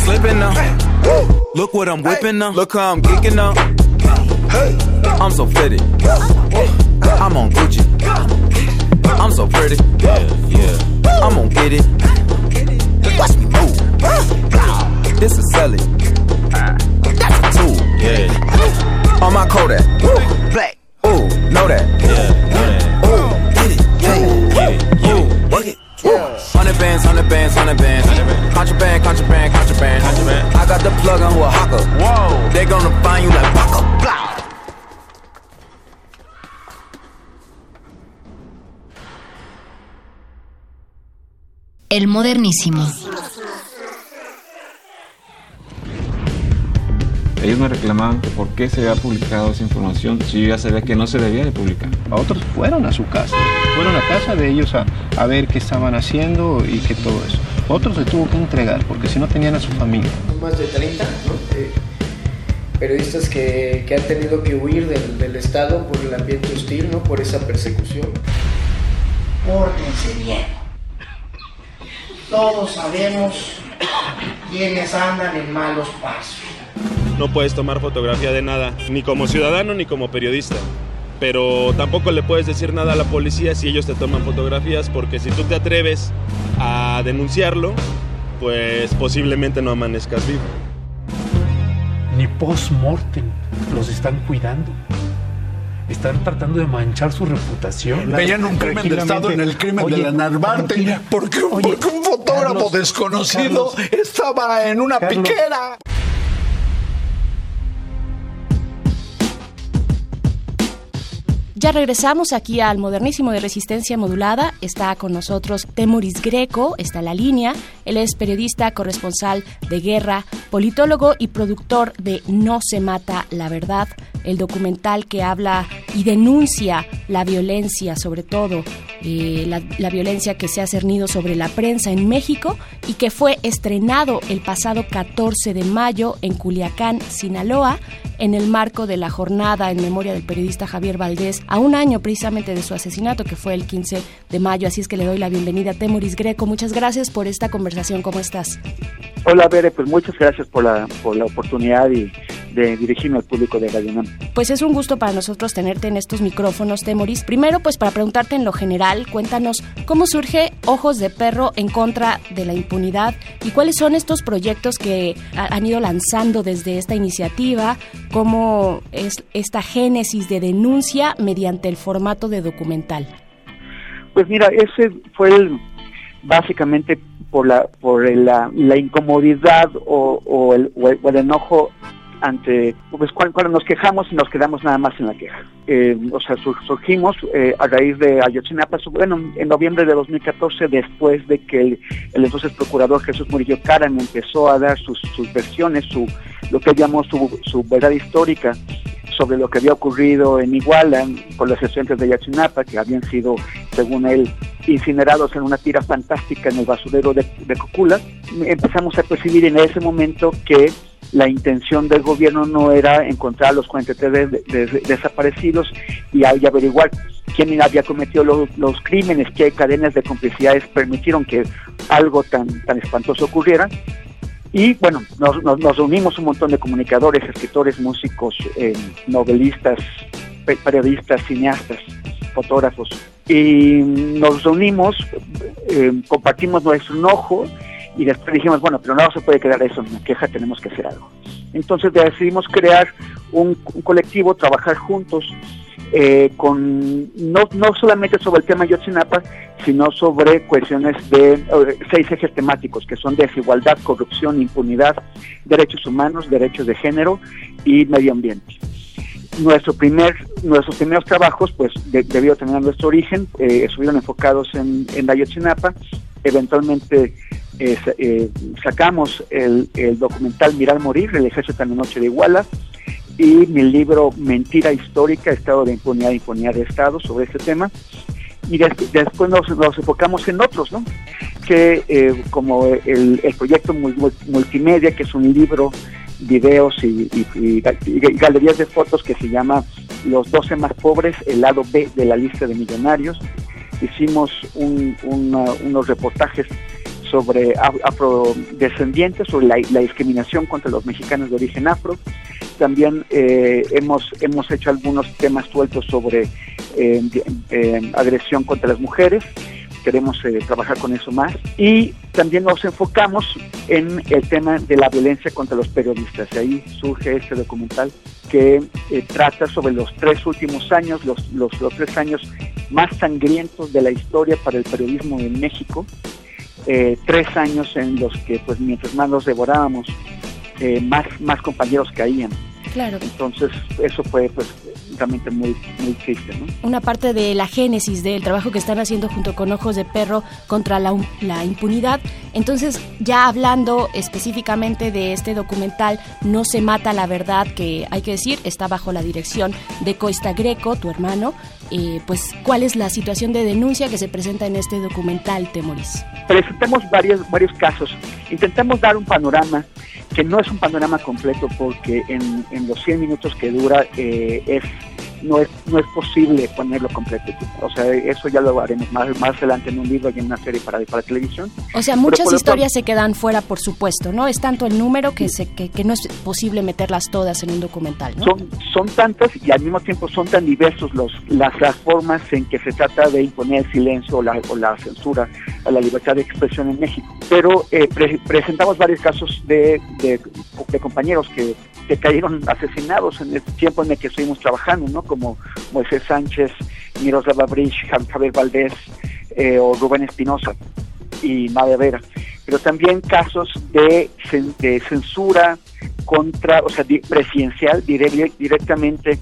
Slipping now. Look what I'm whipping now. Look how I'm geeking now. I'm so fitted. I'm on Gucci. I'm so pretty. Yeah, yeah. I'm gonna get it. Watch me move. This is selling. That's a tool. Yeah. On my Kodak. Black. Ooh, know that. Yeah. Ooh, get it. Hey. Ooh, work it. Hundred bands, hundred bands, hundred bands. El modernísimo. Ellos me reclamaban que por qué se había publicado esa información si yo ya sabía que no se debía de publicar. A otros fueron a su casa, fueron a casa de ellos a, a ver qué estaban haciendo y que todo eso. Otros se tuvo que entregar porque si no tenían a su familia. Más de 30 ¿no? Eh, periodistas que, que, han tenido que huir del, del Estado por el ambiente hostil, ¿no? por esa persecución. Pórtense bien. Todos sabemos quiénes andan en malos pasos no puedes tomar fotografía de nada, ni como ciudadano ni como periodista. Pero tampoco le puedes decir nada a la policía si ellos te toman fotografías, porque si tú te atreves a denunciarlo, pues posiblemente no amanezcas vivo. Ni post-mortem los están cuidando. Están tratando de manchar su reputación. Veían un crimen de Estado en el crimen oye, de la Narvarte. Porque, oye, porque, un fotógrafo Carlos, desconocido Carlos, estaba en una Carlos, piquera. Ya regresamos aquí al modernísimo de resistencia modulada. Está con nosotros Temoris Greco, está en la línea. Él es periodista, corresponsal de guerra, politólogo y productor de No se mata la verdad, el documental que habla y denuncia la violencia, sobre todo eh, la, la violencia que se ha cernido sobre la prensa en México y que fue estrenado el pasado 14 de mayo en Culiacán, Sinaloa, en el marco de la jornada en memoria del periodista Javier Valdés, a un año precisamente de su asesinato, que fue el 15 de mayo. Así es que le doy la bienvenida a Temoris Greco. Muchas gracias por esta conversación. ¿Cómo estás? Hola, Bere, pues muchas gracias por la, por la oportunidad y de dirigirme al público de Radio UNAM. Pues es un gusto para nosotros tenerte en estos micrófonos, Temoris. Primero, pues para preguntarte en lo general, cuéntanos cómo surge Ojos de Perro en contra de la impunidad y cuáles son estos proyectos que han ido lanzando desde esta iniciativa, cómo es esta génesis de denuncia mediante el formato de documental. Pues mira, ese fue básicamente por la por la, incomodidad o, el, enojo ante, pues cuando, nos quejamos y nos quedamos nada más en la queja. Eh, o sea, surgimos eh, a raíz de Ayotzinapa, bueno, en noviembre de 2014, después de que el, entonces procurador Jesús Murillo Caran empezó a dar sus, versiones, su, lo que llamó su verdad histórica sobre lo que había ocurrido en Iguala con los estudiantes de Ayotzinapa, que habían sido, según él, incinerados en una tira fantástica en el basurero de, Cocula. Empezamos a percibir en ese momento que la intención del gobierno no era encontrar a los 43 de, de, de, desaparecidos y, y, averiguar quién había cometido los, los, crímenes, qué cadenas de complicidades permitieron que algo tan, tan espantoso ocurriera. Y bueno, nos, nos, reunimos un montón de comunicadores, escritores, músicos, eh, novelistas, periodistas, cineastas, fotógrafos. Y nos reunimos, eh, compartimos nuestro enojo y después dijimos, bueno, pero no se puede quedar eso en una queja, tenemos que hacer algo. Entonces decidimos crear un colectivo, trabajar juntos, eh, con no, no solamente sobre el tema Yotzinapa, sino sobre cuestiones de eh, seis ejes temáticos, que son desigualdad, corrupción, impunidad, derechos humanos, derechos de género y medio ambiente. Primer, nuestros primeros trabajos, pues, de, debido a tener nuestro origen, eh, estuvieron enfocados en, en la Yotzinapa, eventualmente sacamos el, el, documental Mirar Morir, el ejército en la noche de Iguala, y mi libro Mentira Histórica, Estado de Impunidad, Impunidad de Estado, sobre este tema. Y des después nos, nos, enfocamos en otros, ¿no? Que eh, como el, el proyecto multimedia, que es un libro, videos y, y, galerías de fotos que se llama Los 12 más pobres, el lado B de la lista de millonarios. Hicimos un, una, unos reportajes sobre afrodescendientes, sobre la, discriminación contra los mexicanos de origen afro. También eh, hemos, hemos hecho algunos temas sueltos sobre eh, eh, agresión contra las mujeres. Queremos trabajar con eso más. Y también nos enfocamos en el tema de la violencia contra los periodistas. Ahí surge este documental que trata sobre los tres últimos años, los, los tres años más sangrientos de la historia para el periodismo en México eh, tres años en los que pues mientras más nos devorábamos eh, más más compañeros caían. Claro. Entonces eso fue pues francamente muy, muy triste. ¿no? Una parte de la génesis del trabajo que están haciendo junto con Ojos de Perro contra la, la impunidad. Entonces, ya hablando específicamente de este documental, No se mata la verdad, que hay que decir, está bajo la dirección de Coista Greco, tu hermano. Eh, pues, ¿cuál es la situación de denuncia que se presenta en este documental, Temoris? Presentamos varios, varios casos. Intentamos dar un panorama que no es un panorama completo porque en, en los 100 minutos que dura eh, es no es no es posible ponerlo completo. O sea, eso ya lo haremos más, más adelante en un libro y en una serie para, para televisión. O sea, muchas historias se quedan fuera, por supuesto, ¿no? Es tanto el número que, se, que, que, no es posible meterlas todas en un documental, ¿no? Son, son tantas y al mismo tiempo son tan diversos los, las, las formas en que se trata de imponer el silencio o la, o la censura a la libertad de expresión en México. Pero eh, pre presentamos varios casos de, de, de compañeros que que cayeron asesinados en el tiempo en el que estuvimos trabajando, ¿no? Como Moisés Sánchez, Miroslava Bridge, Javier Valdés eh, o Rubén Espinosa y Nadia Vera. Pero también casos de, censura contra, o sea, presidencial dire directamente,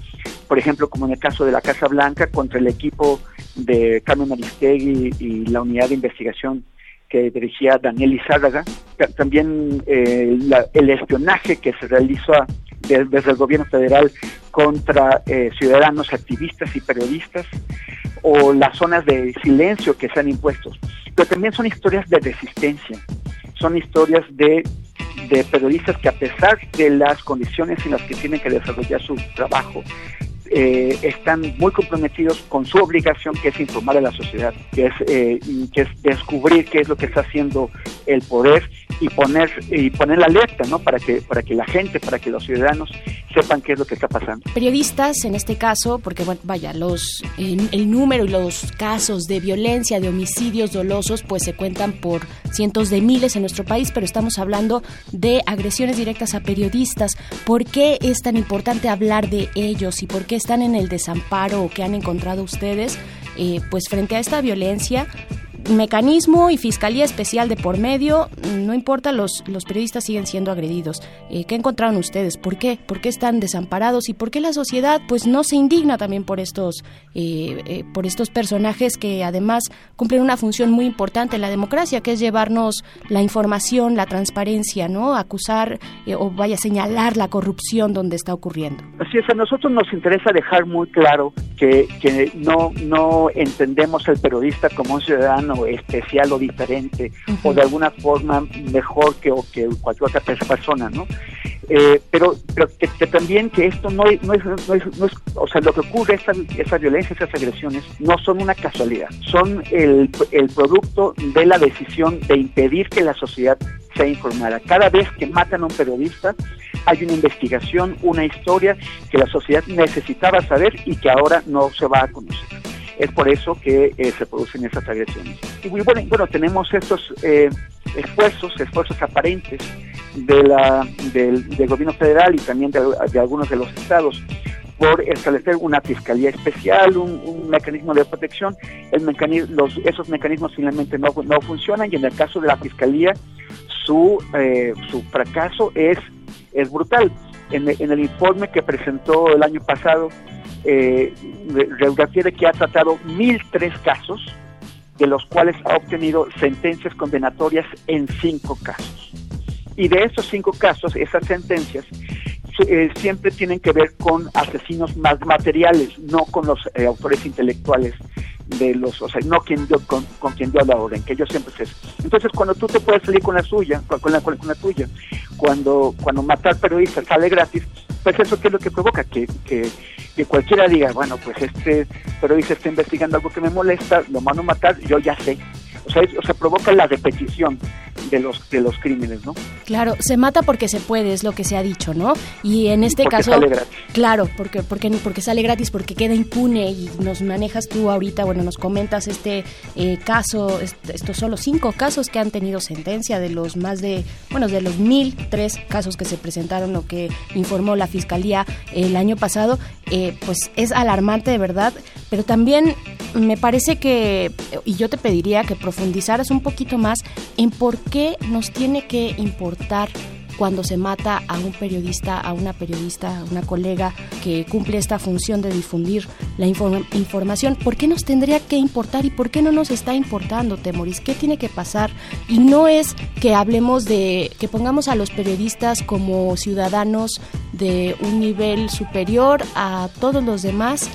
por ejemplo, como en el caso de la Casa Blanca, contra el equipo de Carmen Aristegui y la unidad de investigación que dirigía Daniel Izárraga, también eh, el espionaje que se realizó de, desde el gobierno federal contra eh, ciudadanos, activistas y periodistas, o las zonas de silencio que se han impuesto. Pero también son historias de resistencia, son historias de, de periodistas que a pesar de las condiciones en las que tienen que desarrollar su trabajo, eh, están muy comprometidos con su obligación que es informar a la sociedad, que es, eh, que es descubrir qué es lo que está haciendo el poder y poner y poner la alerta, ¿no? Para que para que la gente, para que los ciudadanos sepan qué es lo que está pasando. Periodistas, en este caso, porque bueno, vaya, los el, el número y los casos de violencia, de homicidios dolosos, pues se cuentan por cientos de miles en nuestro país, pero estamos hablando de agresiones directas a periodistas. ¿Por qué es tan importante hablar de ellos y por qué están en el desamparo o que han encontrado ustedes? Eh, pues frente a esta violencia mecanismo y fiscalía especial de por medio, no importa, los, los periodistas siguen siendo agredidos. Eh, ¿Qué encontraron ustedes? ¿Por qué? ¿Por qué están desamparados? ¿Y por qué la sociedad pues no se indigna también por estos, eh, eh, por estos personajes que además cumplen una función muy importante en la democracia, que es llevarnos la información, la transparencia, ¿no? Acusar o vaya a señalar la corrupción donde está ocurriendo. Así es, a nosotros nos interesa dejar muy claro que, que no, no entendemos al periodista como un ciudadano especial o diferente uh -huh. o de alguna forma mejor que, o que cualquier otra persona, ¿no? Eh, pero pero que, que, también que esto no, no, es, no, es, no es, o sea, lo que ocurre, esa, esa violencia, esas agresiones, no son una casualidad, son el, el producto de la decisión de impedir que la sociedad sea informada. Cada vez que matan a un periodista, hay una investigación, una historia que la sociedad necesitaba saber y que ahora no se va a conocer es por eso que eh, se producen esas agresiones. Y bueno, bueno tenemos estos eh, esfuerzos, esfuerzos aparentes de la, del, gobierno federal y también de, algunos de los estados por establecer una fiscalía especial, un, mecanismo de protección. Esos mecanismos finalmente no, no funcionan y en el caso de la fiscalía su, eh, su fracaso es, es brutal. En, el informe que presentó el año pasado eh, refiere que ha tratado 1.003 casos, de los cuales ha obtenido sentencias condenatorias en cinco casos. Y de esos cinco casos, esas sentencias eh, siempre tienen que ver con asesinos más materiales, no con los eh, autores intelectuales de los, o sea, no quien dio, con, con, quien dio la orden, que ellos siempre eso. Entonces, cuando tú te puedes salir con la suya, con la, con la tuya, cuando, cuando matar periodistas sale gratis, pues eso qué es lo que provoca, que, que, que cualquiera diga, bueno, pues este periodista está investigando algo que me molesta, lo mando a matar, yo ya sé. O sea, es, o sea, provoca la repetición de los de los crímenes, ¿no? Claro, se mata porque se puede, es lo que se ha dicho, ¿no? Y en este porque caso, sale gratis. claro, porque porque porque sale gratis, porque queda impune y nos manejas tú ahorita, bueno, nos comentas este eh, caso, est estos solo cinco casos que han tenido sentencia de los más de, bueno, de los mil tres casos que se presentaron o que informó la fiscalía el año pasado, eh, pues es alarmante de verdad, pero también me parece que y yo te pediría que profundizaras un poquito más en por qué nos tiene que importar cuando se mata a un periodista, a una periodista, a una colega que cumple esta función de difundir la información? ¿Por qué nos tendría que importar y por qué no nos está importando, Temoris? ¿Qué tiene que pasar? Y no es que hablemos de, que pongamos a los periodistas como ciudadanos de un nivel superior a todos los demás,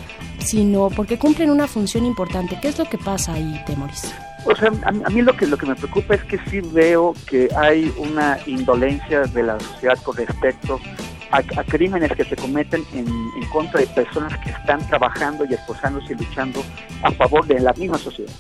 sino porque cumplen una función importante. ¿Qué es lo que pasa ahí, Temoris? O sea, a, mí lo que lo que me preocupa es que sí veo que hay una indolencia de la sociedad con respecto a, crímenes que se cometen en, en, contra de personas que están trabajando y esforzándose y luchando a favor de la misma sociedad.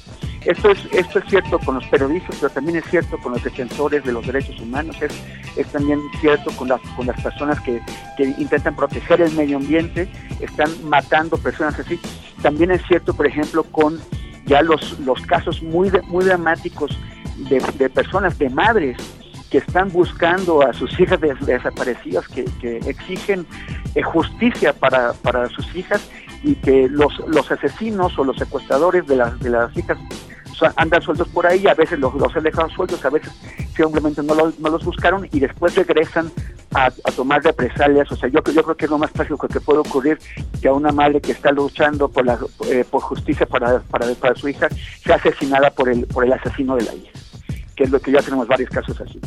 Esto es, esto es cierto con los periodistas, pero también es cierto con los defensores de los derechos humanos, es, es también cierto con las, con las personas que, que intentan proteger el medio ambiente, están matando personas así. También es cierto, por ejemplo, con ya los, los casos muy, muy dramáticos de, de personas, de madres, que están buscando a sus hijas desaparecidas, que, exigen eh, justicia para, para sus hijas y que los, los asesinos o los secuestradores de las, de las hijas andan sueltos por ahí, a veces los, los han dejado sueltos, a veces simplemente no los, no los buscaron y después regresan a, tomar represalias. O sea, yo, yo creo que es lo más trágico que puede ocurrir que a una madre que está luchando por, la, eh, por justicia para, para, para su hija sea asesinada por el, por el asesino de la hija que es lo que ya tenemos varios casos así.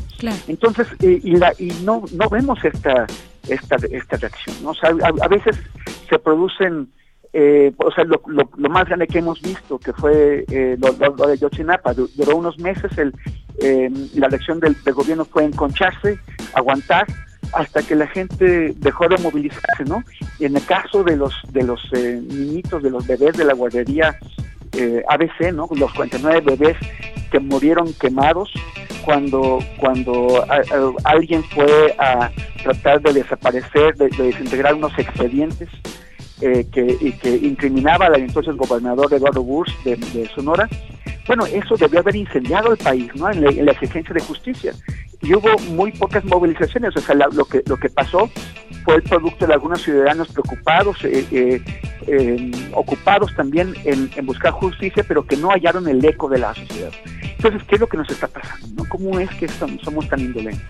Entonces, eh, y, la, y no, no vemos esta, esta, esta reacción. ¿no? O sea, a veces se producen eh, o sea, lo, lo, más grande que hemos visto, que fue eh, lo, de Yotzinapa, duró unos meses, el, eh, la elección del, gobierno fue enconcharse, aguantar, hasta que la gente dejó de movilizarse, ¿no? Y en el caso de los de los eh, niñitos, de los bebés de la guardería ABC, ¿no? Los 49 bebés que murieron quemados cuando cuando alguien fue a tratar de desaparecer, de desintegrar unos expedientes eh, que, que incriminaba al entonces gobernador Eduardo Bush de, Sonora, bueno, eso debió haber incendiado el país, ¿no? En la, exigencia de justicia. Y hubo muy pocas movilizaciones, o sea, lo que lo que pasó fue el producto de algunos ciudadanos preocupados, eh, eh, ocupados también en, buscar justicia, pero que no hallaron el eco de la sociedad. Entonces, ¿qué es lo que nos está pasando? ¿Cómo es que somos tan indolentes?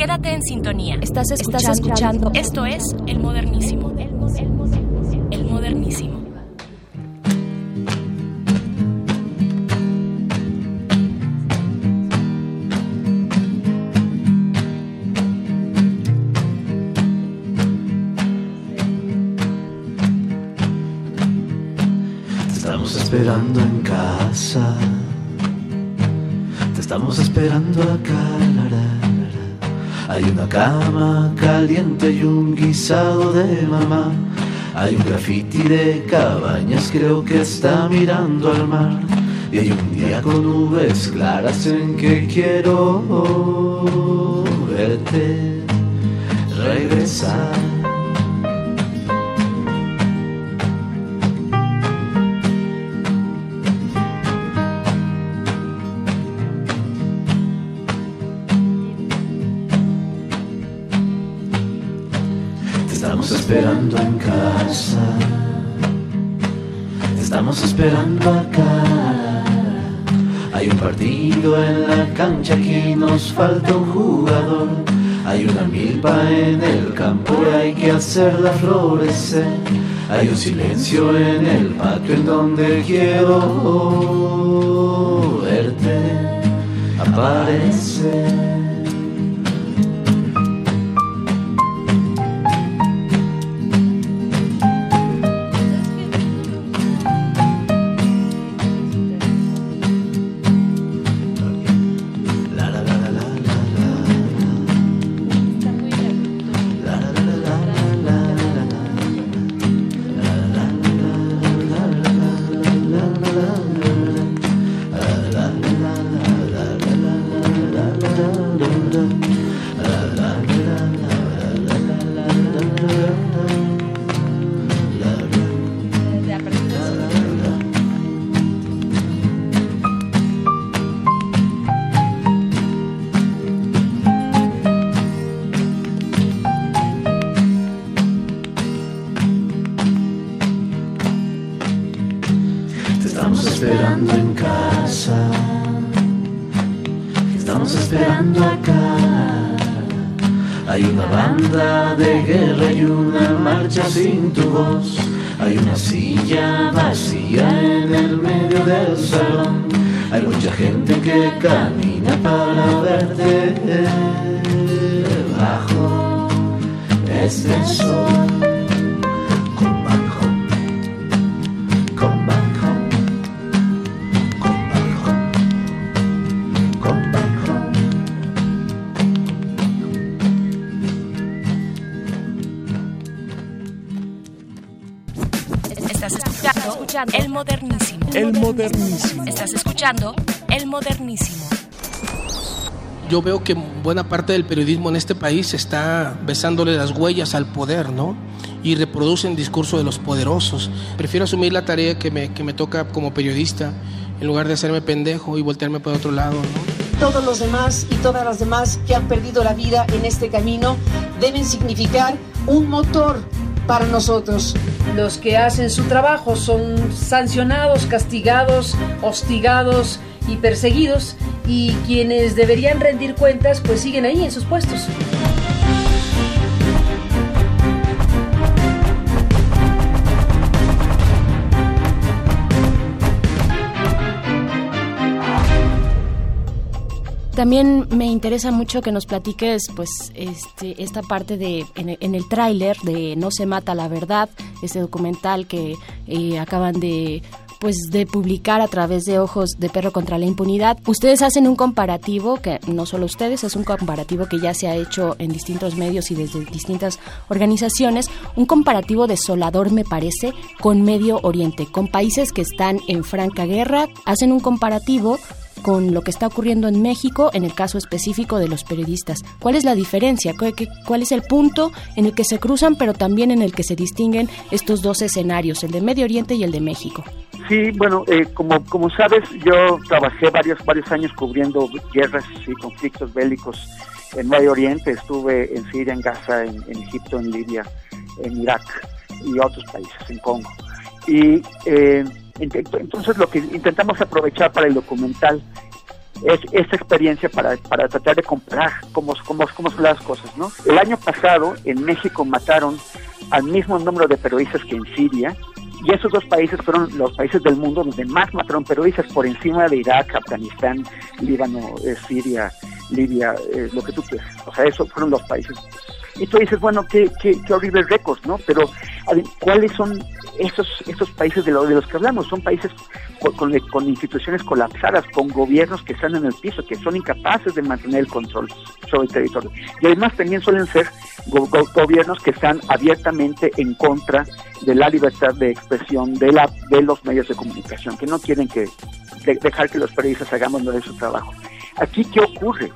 Quédate en sintonía. Estás escuchando. Esto es El Modernísimo. El Modernísimo. Te estamos esperando en casa. Te estamos esperando acá. Hay una cama caliente y un guisado de mamá. Hay un graffiti de cabañas, creo que está mirando al mar. Y hay un día con nubes claras en que quiero verte regresar. Esperando en casa. Te estamos esperando acá. Hay un partido en la cancha, aquí nos falta un jugador. Hay una milpa en el campo y hay que hacerla florecer. Hay un silencio en el patio en donde quiero verte aparecer. Hay una silla vacía en el medio del salón. Hay mucha gente que camina para verte bajo este sol. Modernísimo. Estás escuchando El Modernísimo. Yo veo que buena parte del periodismo en este país está besándole las huellas al poder, ¿no? Y reproducen el discurso de los poderosos. Prefiero asumir la tarea que me, que me toca como periodista en lugar de hacerme pendejo y voltearme para otro lado, ¿no? Todos los demás y todas las demás que han perdido la vida en este camino deben significar un motor para nosotros. Los que hacen su trabajo son sancionados, castigados, hostigados y perseguidos y quienes deberían rendir cuentas pues siguen ahí en sus puestos. También me interesa mucho que nos platiques, pues, este, esta parte de en, en el tráiler de No se mata la verdad, este documental que eh, acaban de pues de publicar a través de Ojos de Perro contra la Impunidad. Ustedes hacen un comparativo, que no solo ustedes, es un comparativo que ya se ha hecho en distintos medios y desde distintas organizaciones, un comparativo desolador me parece con Medio Oriente, con países que están en franca guerra, hacen un comparativo con lo que está ocurriendo en México en el caso específico de los periodistas. ¿Cuál es la diferencia? ¿Cuál, es el punto en el que se cruzan, pero también en el que se distinguen estos dos escenarios, el de Medio Oriente y el de México? Sí, bueno, eh, como, como sabes, yo trabajé varios, varios años cubriendo guerras y conflictos bélicos en Medio Oriente. Estuve en Siria, en Gaza, en, en Egipto, en Libia, en Irak y otros países, en Congo. Y eh, entonces lo que intentamos aprovechar para el documental es esta experiencia para, para tratar de comparar cómo, cómo, cómo son las cosas, ¿no? El año pasado en México mataron al mismo número de periodistas que en Siria y esos dos países fueron los países del mundo donde más mataron periodistas por encima de Irak, Afganistán, Líbano, eh, Siria, Libia, eh, lo que tú quieras. O sea, esos fueron los países. Y tú dices, bueno, qué, qué, qué horribles récords, ¿no? Pero, ¿cuáles son esos, esos países de, lo- de los que hablamos? Son países con, con, instituciones colapsadas, con gobiernos que están en el piso, que son incapaces de mantener el control sobre el territorio. Y además también suelen ser go- go- gobiernos que están abiertamente en contra de la libertad de expresión de, la, de los medios de comunicación, que no quieren que de- dejar que los periodistas hagamos de su trabajo. Aquí, ¿qué ocurre?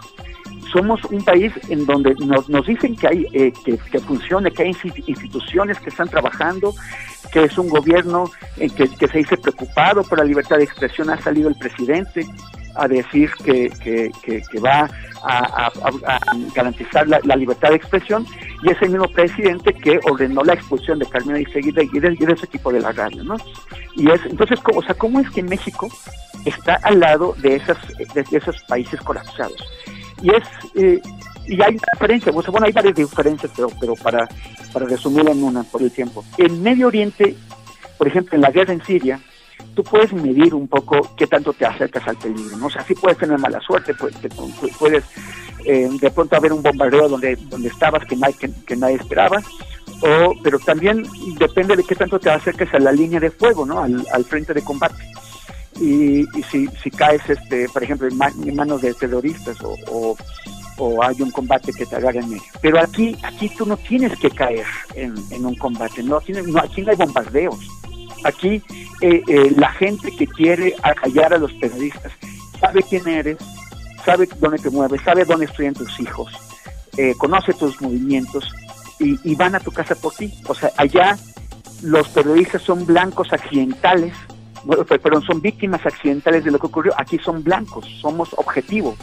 Somos un país en donde nos, dicen que hay eh, que, funciona, que hay insti- instituciones que están trabajando, que es un gobierno que, se dice preocupado por la libertad de expresión. Ha salido el presidente a decir que, va a, garantizar la, libertad de expresión y es el mismo presidente que ordenó la expulsión de Carmen y de, y de- ese equipo de la radio, ¿no? Y es entonces, ¿cómo, o sea, ¿cómo es que México está al lado de esos países colapsados? Y es eh, y hay una diferencia, o sea, bueno, hay varias diferencias, pero, pero para, para resumir en una por el tiempo. En Medio Oriente, por ejemplo, en la guerra en Siria, tú puedes medir un poco qué tanto te acercas al peligro, ¿no? O sea, sí puedes tener mala suerte, puedes, puedes eh, de pronto haber un bombardeo donde, donde estabas que nadie, que, nadie esperaba, o, pero también depende de qué tanto te acerques a la línea de fuego, ¿no? Al frente de combate y, si, si caes, este, por ejemplo, en, ma- en manos de terroristas o, hay un combate que te agarra en medio. Pero aquí, aquí tú no tienes que caer en, un combate, no, tienes, no, aquí no hay bombardeos. Aquí eh, eh, la gente que quiere acallar a los periodistas sabe quién eres, sabe dónde te mueves, sabe dónde estudian tus hijos, eh, conoce tus movimientos y, y van a tu casa por ti. O sea, allá los periodistas son blancos accidentales, perdón, son víctimas accidentales de lo que ocurrió. Aquí son blancos, somos objetivo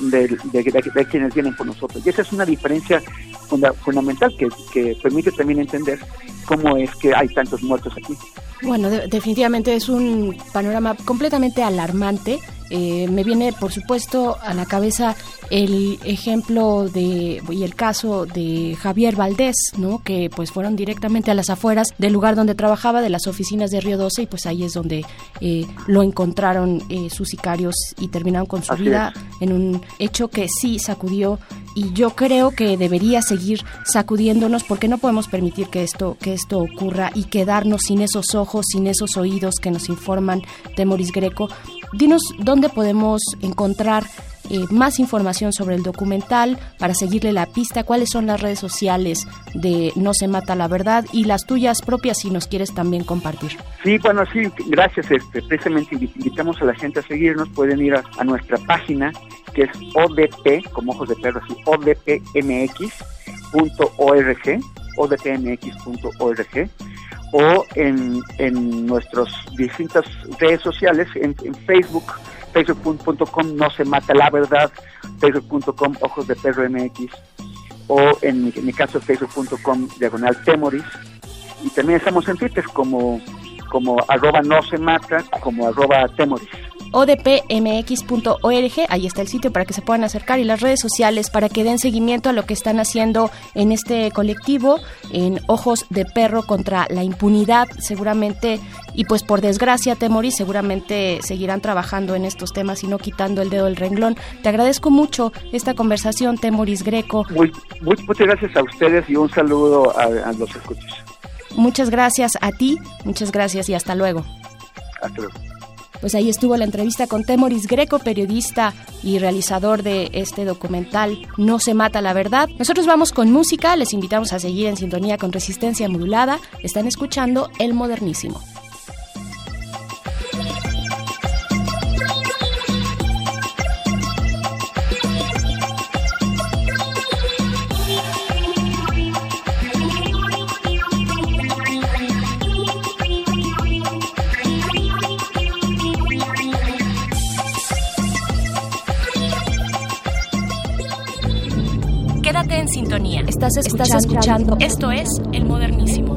de, de- de- de quienes vienen por nosotros. Y esa es una diferencia funda- fundamental que, que permite también entender cómo es que hay tantos muertos aquí. Bueno, de- definitivamente es un panorama completamente alarmante Eh, me viene, por supuesto, a la cabeza el ejemplo de y el caso de Javier Valdés, ¿no? Que pues fueron directamente a las afueras del lugar donde trabajaba, de las oficinas de Río 12, y pues ahí es donde eh, lo encontraron eh, sus sicarios y terminaron con su vida en un hecho que sí sacudió y yo creo que debería seguir sacudiéndonos porque no podemos permitir que esto que esto ocurra y quedarnos sin esos ojos, sin esos oídos que nos informan de Moris Greco. Dinos dónde podemos encontrar eh, más información sobre el documental para seguirle la pista, cuáles son las redes sociales de No se mata la verdad y las tuyas propias si nos quieres también compartir. Sí, bueno, sí, gracias. Este, precisamente invitamos a la gente a seguirnos, pueden ir a, nuestra página que es ODP, como ojos de perro, así, odpmx.org, odpmx.org o en, en nuestras distintas redes sociales, en Facebook facebook.com no se mata la verdad, facebook.com ojos de perro MX o en mi, caso facebook.com diagonal temoris y también estamos en Twitter como como arroba no se mata como arroba temoris odpmx.org, ahí está el sitio para que se puedan acercar y las redes sociales para que den seguimiento a lo que están haciendo en este colectivo, en Ojos de Perro contra la impunidad, seguramente, y pues por desgracia, Temoris, seguramente seguirán trabajando en estos temas y no quitando el dedo del renglón. Te agradezco mucho esta conversación, Temoris Greco. Muy, muchas gracias a ustedes y un saludo a, a los escuchos. Muchas gracias a ti, muchas gracias y hasta luego. Hasta luego. Pues ahí estuvo la entrevista con Temoris Greco, periodista y realizador de este documental No se mata la verdad. Nosotros vamos con música, les invitamos a seguir en sintonía con Resistencia Modulada. Están escuchando El Modernísimo. En sintonía. Estás escuchando. Esto es El Modernísimo.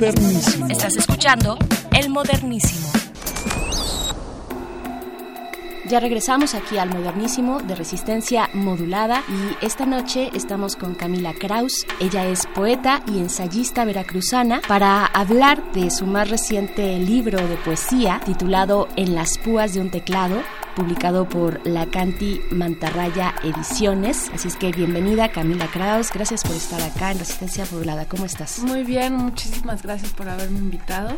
Estás escuchando El Modernísimo. Ya regresamos aquí al modernísimo de resistencia modulada y esta noche estamos con Camila Kraus. Ella es poeta y ensayista veracruzana para hablar de su más reciente libro de poesía titulado En las púas de un teclado publicado por La Canti Mantarraya Ediciones. Así es que bienvenida Camila Kraus, gracias por estar acá en Resistencia Modulada. ¿Cómo estás? Muy bien, muchísimas gracias por haberme invitado.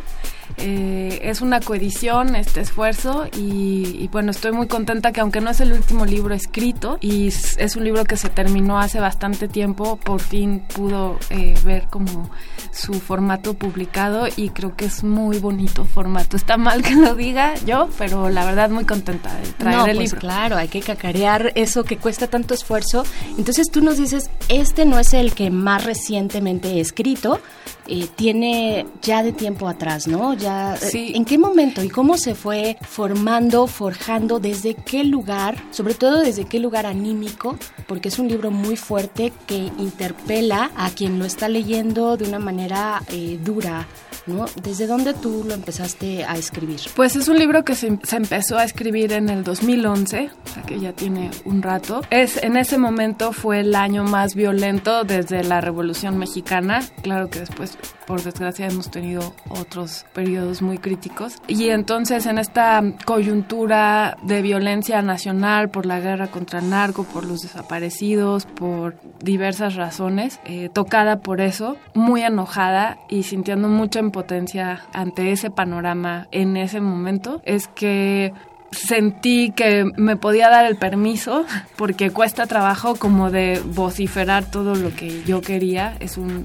Eh, es una coedición este esfuerzo y, bueno, estoy muy contenta que aunque no es el último libro escrito y es, un libro que se terminó hace bastante tiempo, por fin pudo eh, ver como su formato publicado y creo que es muy bonito formato. Está mal que lo diga yo, pero la verdad muy contenta de traer no, el pues libro. Claro, hay que cacarear eso que cuesta tanto esfuerzo. Entonces tú nos dices, este no es el que más recientemente he escrito, eh, tiene ya de tiempo atrás, ¿no? Ya, eh, ¿En qué momento y cómo se fue formando, forjando, desde qué lugar, sobre todo desde qué lugar anímico, porque es un libro muy fuerte que interpela a quien lo está leyendo de una manera eh, dura, ¿no? ¿Desde dónde tú lo empezaste a escribir? Pues es un libro que se, se, empezó a escribir en el 2011, o sea que ya tiene un rato. Es, en ese momento fue el año más violento desde la Revolución Mexicana. Claro que después, por desgracia, hemos tenido otros periodos muy críticos. Y entonces en esta coyuntura de violencia nacional por la guerra contra el narco, por los desaparecidos, por diversas razones, eh, tocada por eso, muy enojada y sintiendo mucha impotencia ante ese panorama en ese momento, es que sentí que me podía dar el permiso porque cuesta trabajo como de vociferar todo lo que yo quería. Es un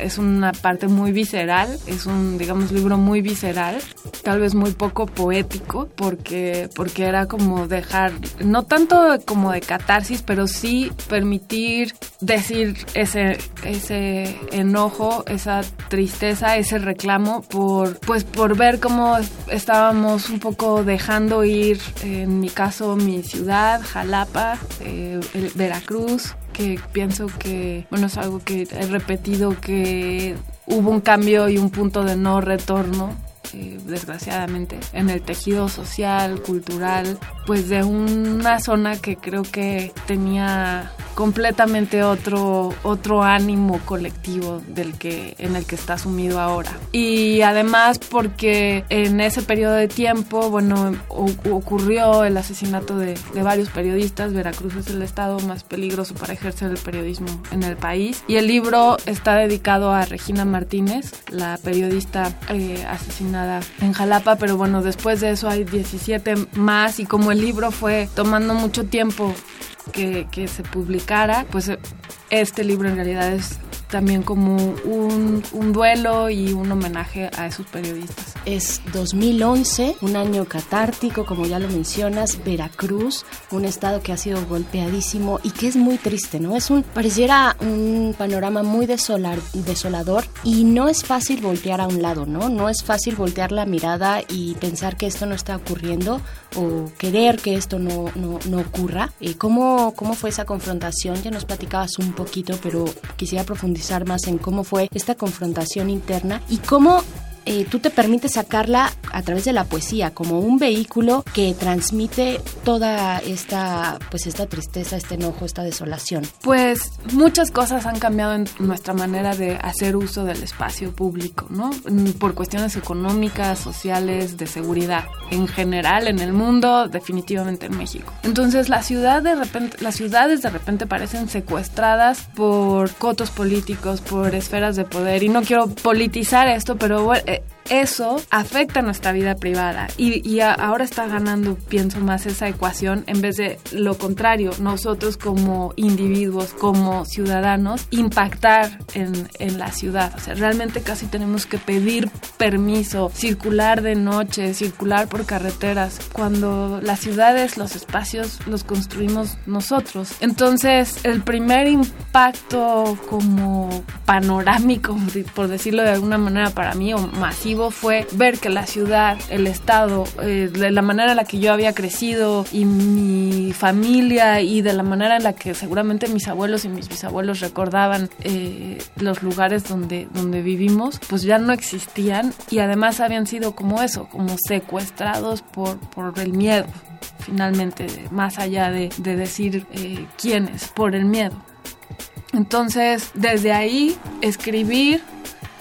es una parte muy visceral, es un, digamos, libro muy visceral, tal vez muy poco poético, porque, porque era como dejar, no tanto como de catarsis, pero sí permitir decir ese, ese enojo, esa tristeza, ese reclamo por, pues, por ver cómo estábamos un poco dejando ir, en mi caso, mi ciudad, Jalapa, eh, Veracruz, que pienso que, bueno, es algo que he repetido, que hubo un cambio y un punto de no retorno eh, desgraciadamente, en el tejido social, cultural, pues de una zona que creo que tenía completamente otro, otro ánimo colectivo del que, en el que está sumido ahora. Y además porque en ese periodo de tiempo, bueno, ocurrió el asesinato de, de, varios periodistas. Veracruz es el estado más peligroso para ejercer el periodismo en el país. Y el libro está dedicado a Regina Martínez, la periodista eh, asesinada en Jalapa, pero bueno, después de eso hay 17 más y como el libro fue tomando mucho tiempo que, que se publicara, pues este libro en realidad es también como un, un, duelo y un homenaje a esos periodistas. Es 2011, un año catártico, como ya lo mencionas, Veracruz, un estado que ha sido golpeadísimo y que es muy triste, ¿no? Es un, pareciera un panorama muy desolar, desolador y no es fácil voltear a un lado, ¿no? No es fácil voltear la mirada y pensar que esto no está ocurriendo o querer que esto no, no, no ocurra. Eh, ¿cómo, ¿Cómo fue esa confrontación? Ya nos platicabas un poquito, pero quisiera profundizar más en cómo fue esta confrontación interna y cómo eh, tú te permites sacarla a través de la poesía como un vehículo que transmite toda esta pues esta tristeza, este enojo, esta desolación. Pues muchas cosas han cambiado en nuestra manera de hacer uso del espacio público, ¿no? Mm, por cuestiones económicas, sociales, de seguridad, en general en el mundo, definitivamente en México. Entonces la ciudad de repente, las ciudades de repente parecen secuestradas por cotos políticos, por esferas de poder y no quiero politizar esto, pero bueno, eh, eso afecta nuestra vida privada y, y a, ahora está ganando, pienso más, esa ecuación en vez de lo contrario, nosotros como individuos, como ciudadanos, impactar en, en la ciudad. O sea, realmente casi tenemos que pedir permiso, circular de noche, circular por carreteras, cuando las ciudades, los espacios los construimos nosotros. Entonces, el primer impacto como panorámico, por decirlo de alguna manera para mí, o masivo, fue ver que la ciudad, el estado, eh, de la manera en la que yo había crecido y mi familia y de la manera en la que seguramente mis abuelos y mis bisabuelos recordaban eh, los lugares donde, donde vivimos, pues ya no existían y además habían sido como eso, como secuestrados por, por el miedo finalmente, más allá de, de decir eh, quiénes, por el miedo. Entonces, desde ahí, escribir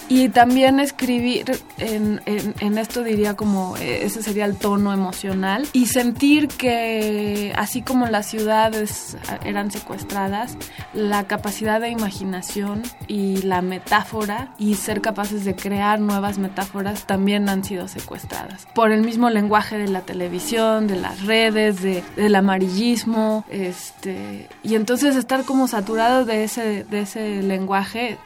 y también escribir, en, en, esto diría como eh, ese sería el tono emocional, y sentir que así como las ciudades eran secuestradas, la capacidad de imaginación y la metáfora y ser capaces de crear nuevas metáforas también han sido secuestradas. Por el mismo lenguaje de la televisión, de las redes, de, del amarillismo, este, y entonces estar como saturados de ese, de ese lenguaje,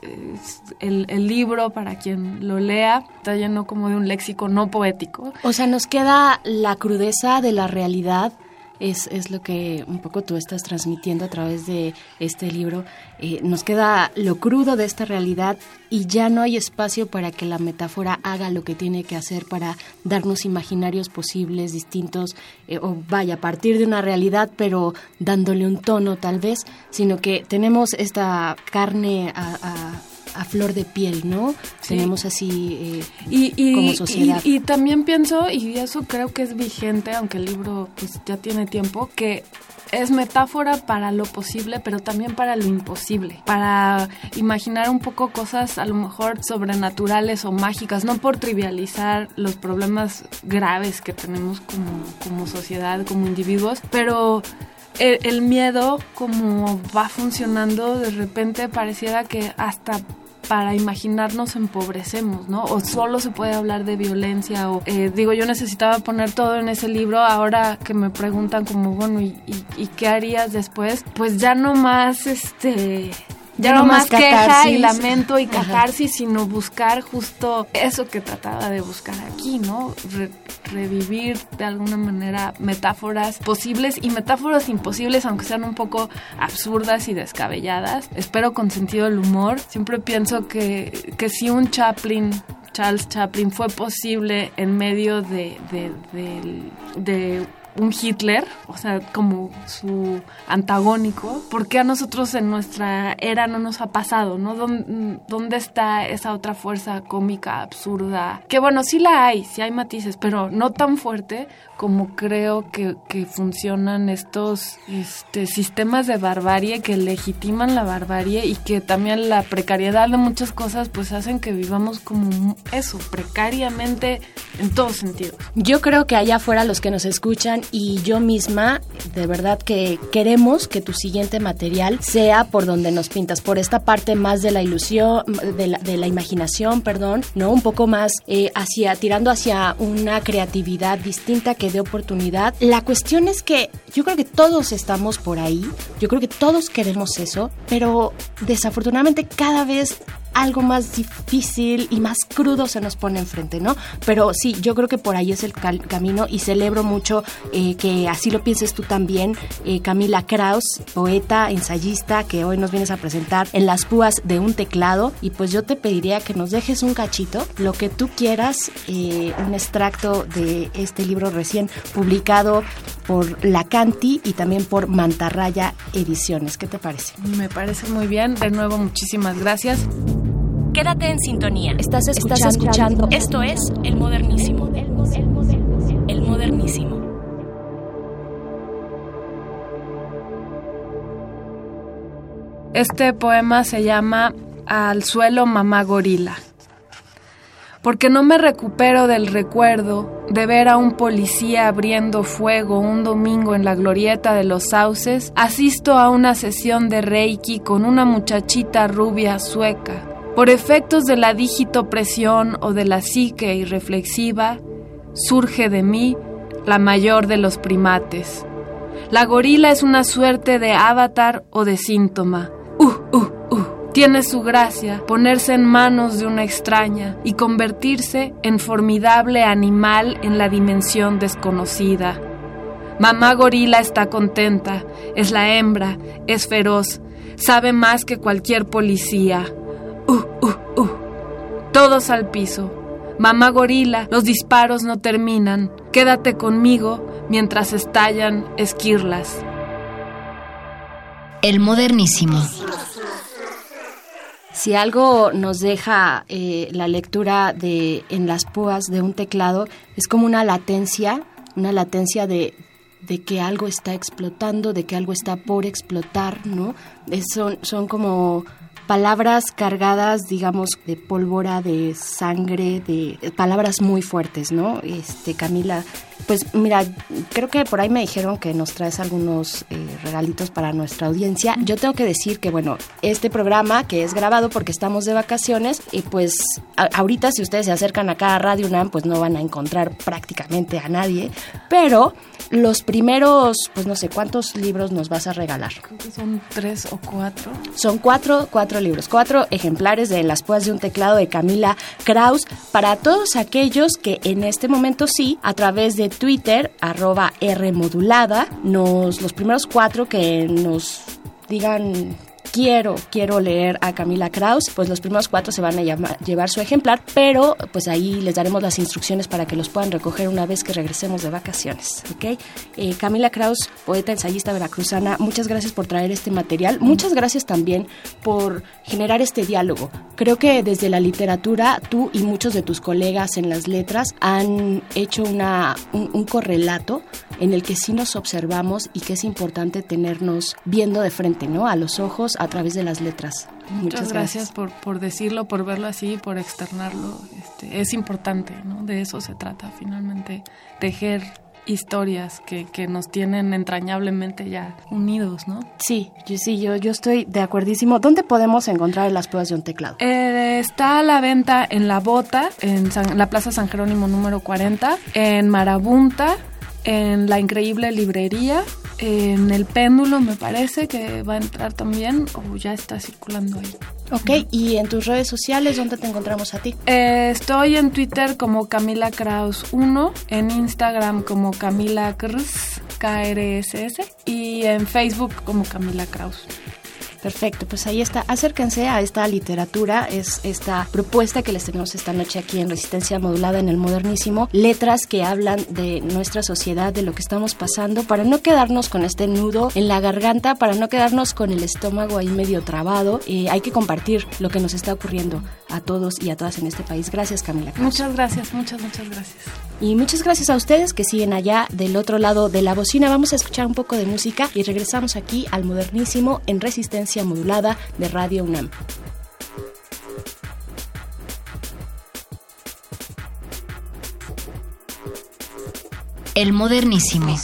el, el libro para quien lo lea, está lleno como de un léxico no poético. O sea, nos queda la crudeza de la realidad. Es, es lo que un poco tú estás transmitiendo a través de este libro. Eh, nos queda lo crudo de esta realidad y ya no hay espacio para que la metáfora haga lo que tiene que hacer para darnos imaginarios posibles, distintos, eh, o vaya, a partir de una realidad, pero dándole un tono tal vez, sino que tenemos esta carne a a flor de piel, ¿no? Tenemos así eh, y, como sociedad. Y, también pienso, y eso creo que es vigente, aunque el libro pues ya tiene tiempo, que es metáfora para lo posible, pero también para lo imposible, para imaginar un poco cosas a lo mejor sobrenaturales o mágicas, no por trivializar los problemas graves que tenemos como, como sociedad, como individuos, pero el, el, miedo como va funcionando de repente pareciera que hasta para imaginarnos empobrecemos, ¿no? O solo se puede hablar de violencia o eh, digo yo necesitaba poner todo en ese libro ahora que me preguntan como bueno ¿y, y qué harías después pues ya no más este ya no, más queja y lamento y catarsis, sino buscar justo eso que trataba de buscar aquí, ¿no? revivir de alguna manera metáforas posibles y metáforas imposibles, aunque sean un poco absurdas y descabelladas. Espero con sentido del humor. Siempre pienso que, que si un Chaplin Charles Chaplin fue posible en medio de, de, de un Hitler, o sea, como su antagónico, ¿por qué a nosotros en nuestra era no nos ha pasado, no? ¿Dónde, está esa otra fuerza cómica, absurda? Que bueno, sí la hay, sí hay matices, pero no tan fuerte como creo que, funcionan estos este, sistemas de barbarie que legitiman la barbarie y que también la precariedad de muchas cosas pues hacen que vivamos como eso, precariamente en todos sentidos. Yo creo que allá afuera los que nos escuchan y yo misma, de verdad que queremos que tu siguiente material sea por donde nos pintas, por esta parte más de la ilusión, de la, imaginación, perdón, ¿no? Un poco más eh, hacia, tirando hacia una creatividad distinta que de oportunidad. La cuestión es que yo creo que todos estamos por ahí, yo creo que todos queremos eso, pero desafortunadamente cada vez algo más difícil y más crudo se nos pone enfrente, ¿no? Pero sí, yo creo que por ahí es el camino y celebro mucho eh, que así lo pienses tú también, eh, Camila Kraus, poeta, ensayista, que hoy nos vienes a presentar en las púas de un teclado y pues yo te pediría que nos dejes un cachito, lo que tú quieras, eh, un extracto de este libro recién publicado por La Canti y también por Mantarraya Ediciones. ¿Qué te parece? Me parece muy bien. De nuevo, muchísimas gracias. Quédate en sintonía. Estás escuchando. Esto es El Modernísimo. El Modernísimo. Este poema se llama Al suelo mamá gorila. Porque no me recupero del recuerdo de ver a un policía abriendo fuego un domingo en la glorieta de los sauces, asisto a una sesión de Reiki con una muchachita rubia sueca por efectos de la digitopresión o de la psique irreflexiva, surge de mí la mayor de los primates. La gorila es una suerte de avatar o de síntoma. Uh, uh, uh. Tiene su gracia ponerse en manos de una extraña y convertirse en formidable animal en la dimensión desconocida. Mamá gorila está contenta, es la hembra, es feroz, sabe más que cualquier policía Uh, uh. Todos al piso. Mamá gorila, los disparos no terminan. Quédate conmigo mientras estallan esquirlas. El modernísimo. Si algo nos deja eh, la lectura de en las púas de un teclado, es como una latencia, una latencia de de que algo está explotando, de que algo está por explotar, ¿no? son, son como palabras cargadas, digamos, de pólvora, de sangre, de palabras muy fuertes, ¿no? Este, Camila, pues mira, creo que por ahí me dijeron que nos traes algunos eh, regalitos para nuestra audiencia. Yo tengo que decir que, bueno, este programa que es grabado porque estamos de vacaciones, y pues ahorita si ustedes se acercan acá a Radio UNAM, pues no van a encontrar prácticamente a nadie, pero los primeros, pues no sé, ¿cuántos libros nos vas a regalar? Creo que son tres o cuatro. Son cuatro, cuatro libros, cuatro ejemplares de Las Púas de un Teclado de Camila Kraus para todos aquellos que en este momento sí, a través de Twitter, arroba Rmodulada, nos, los primeros cuatro que nos digan quiero, quiero leer a Camila Kraus, pues los primeros cuatro se van a llevar su ejemplar, pero pues ahí les daremos las instrucciones para que los puedan recoger una vez que regresemos de vacaciones, ¿ok? Eh, Camila Kraus, poeta, ensayista veracruzana, muchas gracias por traer este material, muchas gracias también por generar este diálogo. Creo que desde la literatura tú y muchos de tus colegas en las letras han hecho una, un correlato en el que sí nos observamos y que es importante tenernos viendo de frente, ¿no? A los ojos, a través de las letras. Muchas, gracias, por, por decirlo, por verlo así, por externarlo. Este, es importante, ¿no? De eso se trata, finalmente, tejer historias que, que, nos tienen entrañablemente ya unidos, ¿no? Sí, yo, sí, yo, yo estoy de acuerdísimo. ¿Dónde podemos encontrar las pruebas de un teclado? Eh, está a la venta en La Bota, en la Plaza San Jerónimo número 40, en Marabunta, en La Increíble Librería, en El Péndulo me parece que va a entrar también o ya está circulando ahí. Ok, ¿y en tus redes sociales dónde te encontramos a ti? Eh, estoy en Twitter como Camila Kraus 1, en Instagram como Camila Krs, KRSS y en Facebook como Camila Kraus. Perfecto, pues ahí está. Acérquense a esta literatura, es esta propuesta que les tenemos esta noche aquí en Resistencia Modulada en el Modernísimo. Letras que hablan de nuestra sociedad, de lo que estamos pasando, para no quedarnos con este nudo en la garganta, para no quedarnos con el estómago ahí medio trabado. Eh, hay que compartir lo que nos está ocurriendo a todos y a todas en este país. Gracias, Camila. Muchas gracias, muchas, muchas gracias. Y muchas gracias a ustedes que siguen allá del otro lado de la bocina. Vamos a escuchar un poco de música y regresamos aquí al Modernísimo en Resistencia modulada de Radio UNAM. El modernísimo.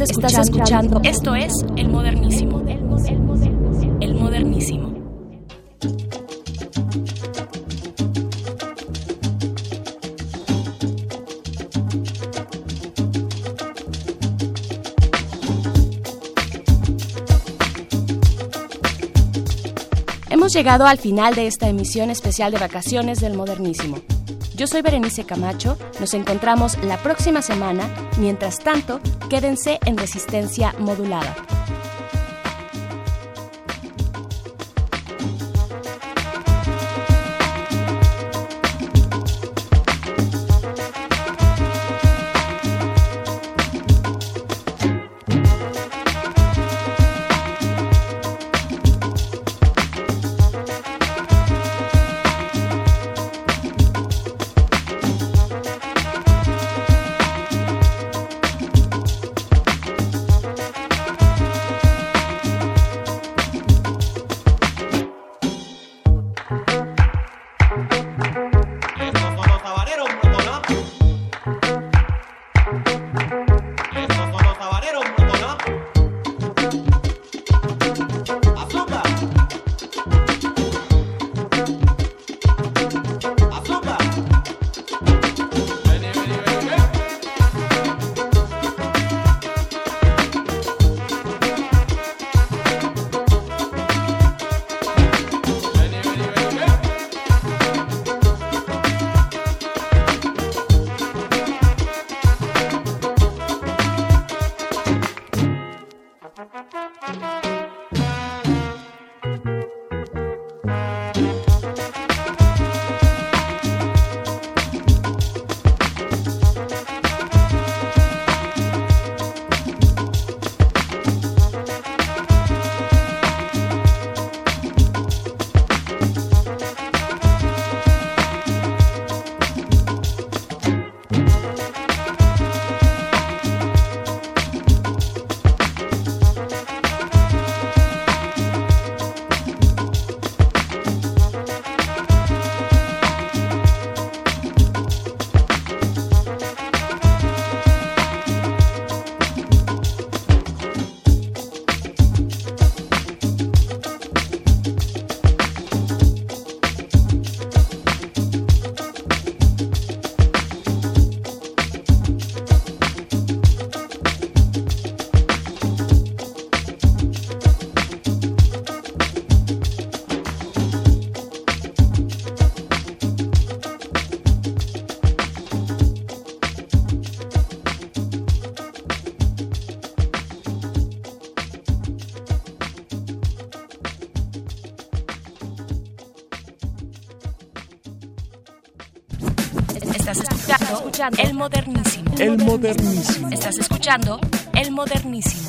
Estás escuchando. Esto es El Modernísimo. El Modernísimo. Hemos llegado al final de esta emisión especial de vacaciones del Modernísimo. Yo soy Berenice Camacho, nos encontramos la próxima semana, mientras tanto, quédense en resistencia modulada. El Modernísimo. El Modernísimo. Estás escuchando El Modernísimo.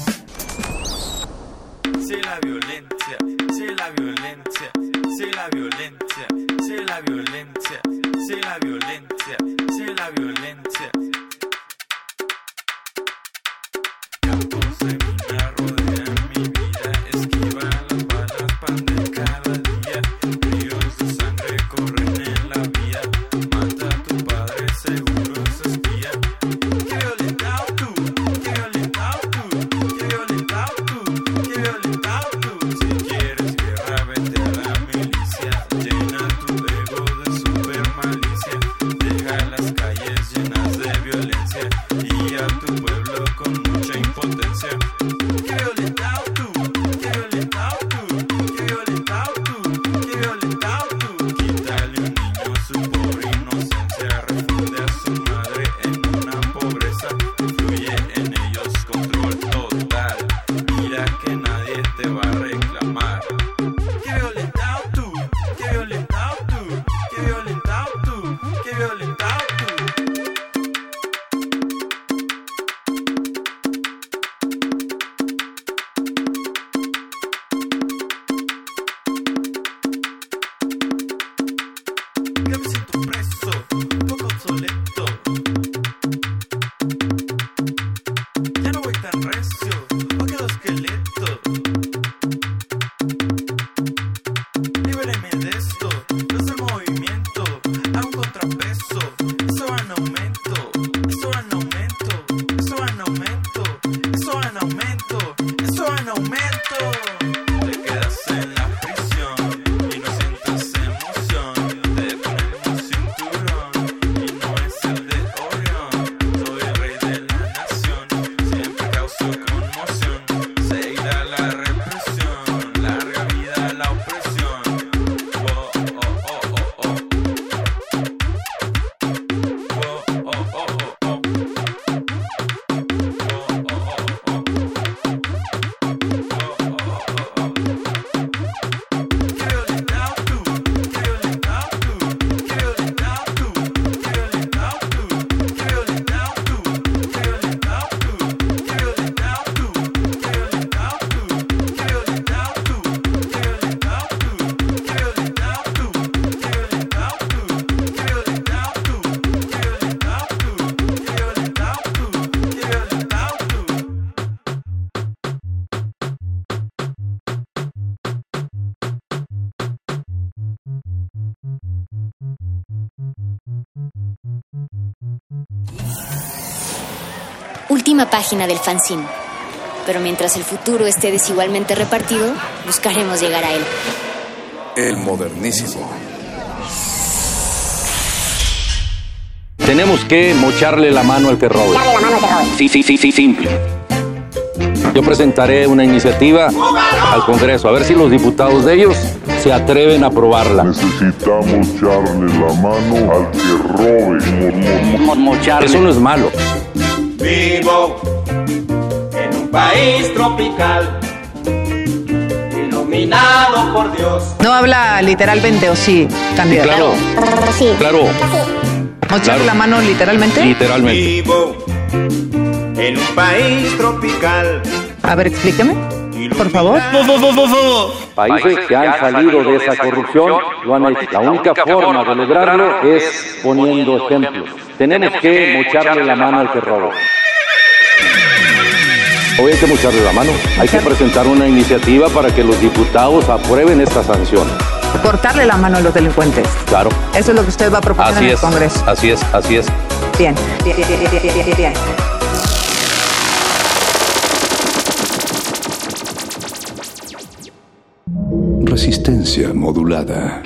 Última página del fanzine. Pero mientras el futuro esté desigualmente repartido, buscaremos llegar a él. El modernísimo. Tenemos que mocharle la mano al que robe. Darle la mano al que robe. Sí, sí, sí, sí, simple. Yo presentaré una iniciativa al Congreso, a ver si los diputados de ellos se atreven a aprobarla. Necesitamos echarle la mano al que robe. Eso no es malo. Vivo en un país tropical, iluminado por Dios. No habla literalmente o sí, candidato. Claro. Sí. Claro. ¿Mocharle Claro. la mano literalmente? Literalmente. Vivo en un país tropical. A ver, explíqueme, por favor. Países que han salido de esa corrupción lo han hecho. La única forma de lograrlo es poniendo ejemplos. Tenemos que mocharle la mano al que roba. Hoy hay que mocharle la mano. Hay que presentar una iniciativa para que los diputados aprueben esta sanción. Cortarle la mano a los delincuentes. Claro. Eso es lo que usted va a proponer Así en el es. Congreso. Así es, así es. Bien, bien, bien, bien, bien, bien, bien. Resistencia modulada.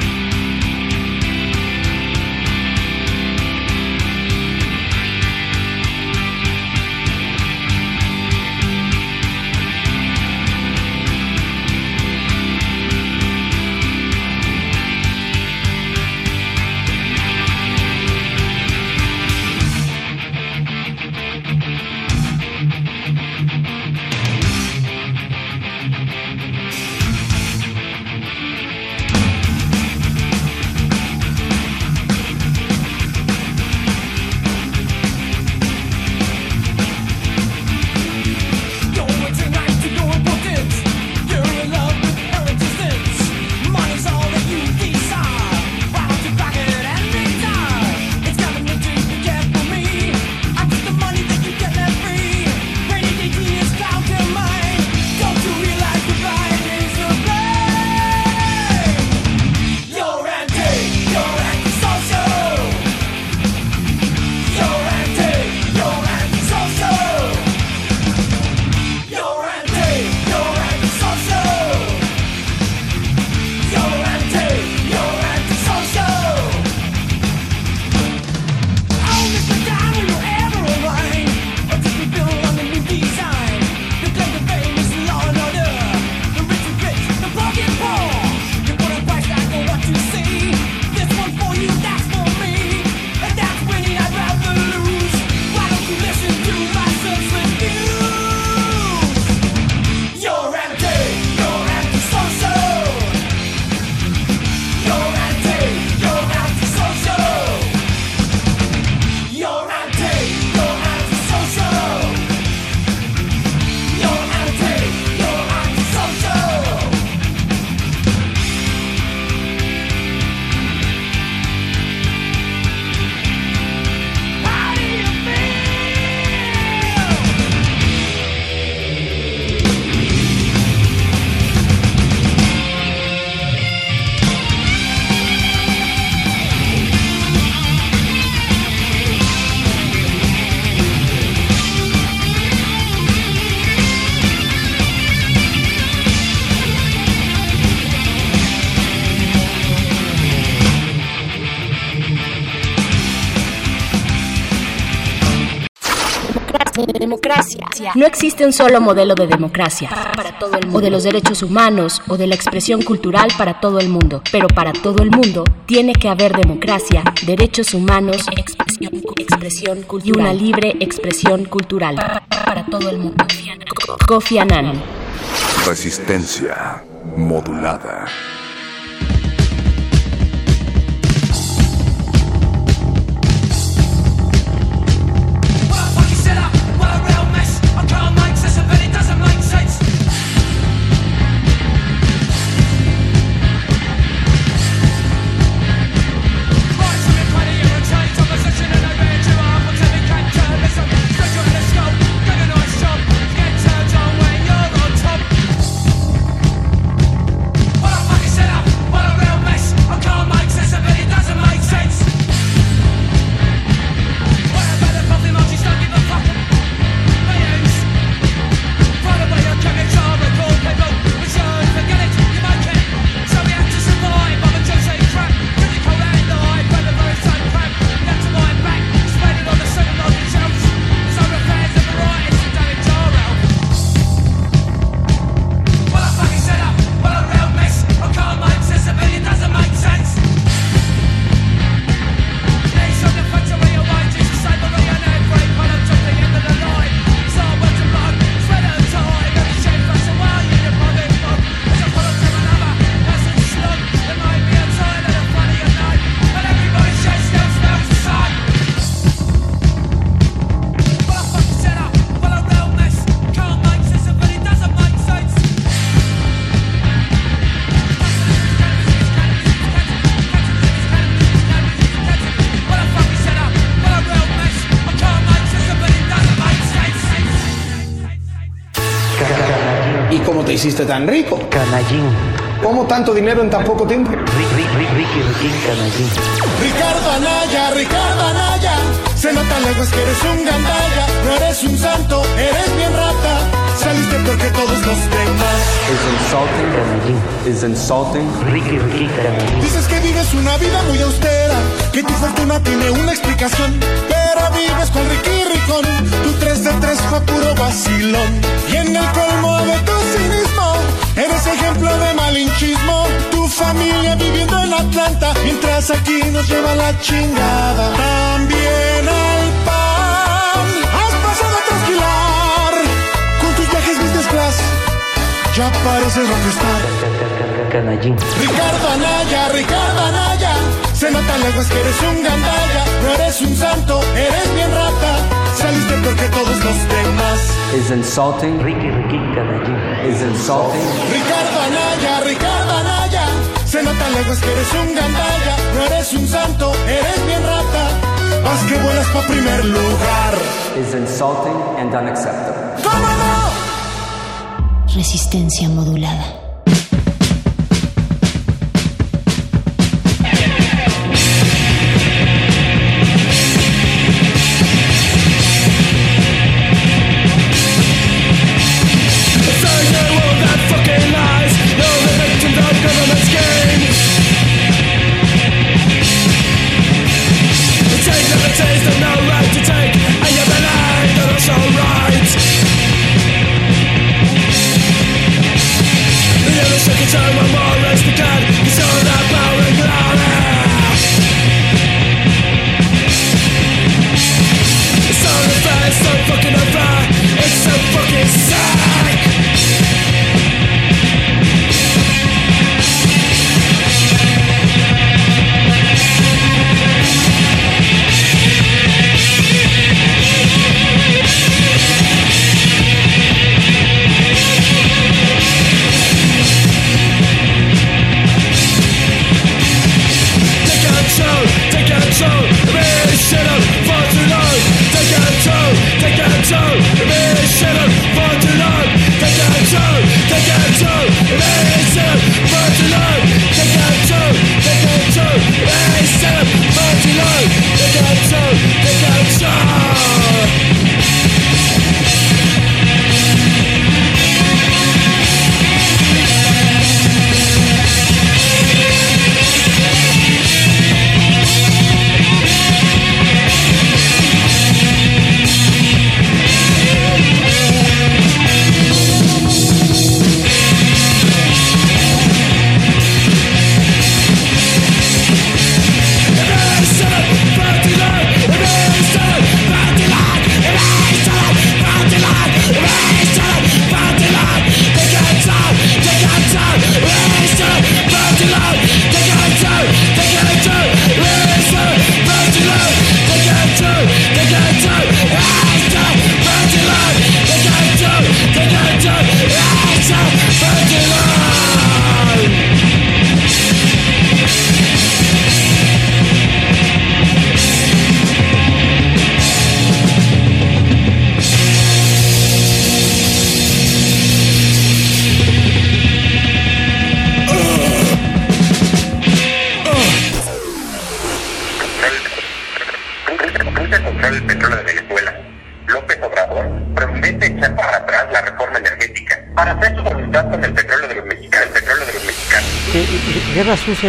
Democracia. No existe un solo modelo de democracia para todo el mundo, o de los derechos humanos, o de la expresión cultural para todo el mundo. Pero para todo el mundo tiene que haber democracia, derechos humanos, expresión, expresión cultural y una libre expresión cultural para todo el mundo. Kofi Annan. Resistencia modulada. Hiciste tan rico. Canallín. ¿Cómo tanto dinero en tan poco tiempo? Ricky, Ricky, Ricky, Canallín. Ricardo Anaya, Ricardo Anaya, se nota lejos que eres un gandalla, no eres un santo, eres bien rata, saliste peor que todos los demás. Es insulting, Canallín. Es insulting. Ricky, Ricky, Canallín. Dices que vives una vida muy austera, que tu fortuna tiene una explicación, pero vives con Ricky Ricón, tu 3 de 3 fue puro vacilón, y en el colmo de tu cinismo, eres ejemplo de malinchismo, tu familia viviendo en Atlanta, mientras aquí nos lleva la chingada. También al pan, has pasado a trasquilar, con tus viajes business class, ya pareces rockstar. Canallín. Ricardo Anaya, Ricardo Anaya, se nota lejos que eres un gandalla, no eres un santo, eres bien rata, saliste peor que todos los demás. Es insulting. Ricky, Ricky, Canallín. Es insulting. Ricardo Anaya, Ricardo Anaya, se nota lejos que eres un gandalla, no eres un santo, eres bien rata, vas que vuelas pa' primer lugar. Is insulting and unacceptable. ¿Cómo no? Resistencia modulada.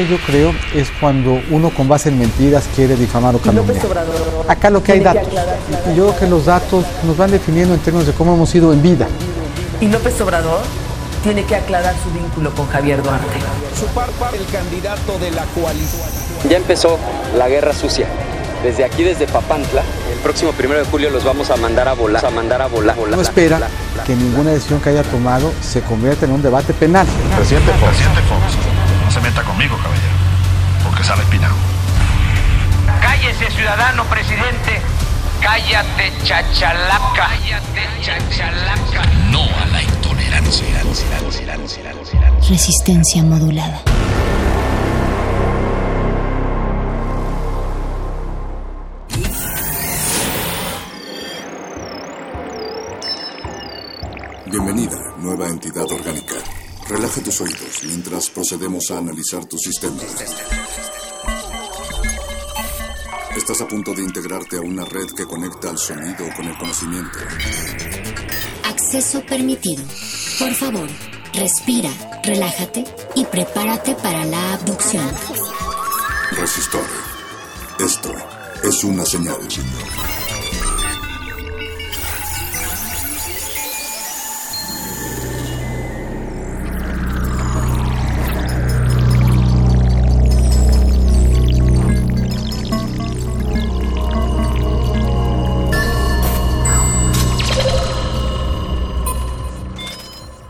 Yo creo es cuando uno con base en mentiras quiere difamar o calumniar. Acá lo que hay datos. Y yo creo que los datos nos van definiendo en términos de cómo hemos ido en vida. Y López Obrador tiene que aclarar su vínculo con Javier Duarte. Su parpa, el candidato de la coalición. Ya empezó la guerra sucia. Desde aquí, desde Papantla, el próximo primero de julio los vamos a mandar a volar, a mandar a volar. volar No espera que ninguna decisión que haya tomado se convierta en un debate penal. Presidente. Presidente Cállate, chachalaca. Cállate, chachalaca. No a la intolerancia. Resistencia modulada. Bienvenida, nueva entidad orgánica. Relaja tus oídos mientras procedemos a analizar tu sistema. Estás a punto de integrarte a una red que conecta al sonido con el conocimiento. Acceso permitido. Por favor, respira, relájate y prepárate para la abducción. Resistor. Esto es una señal.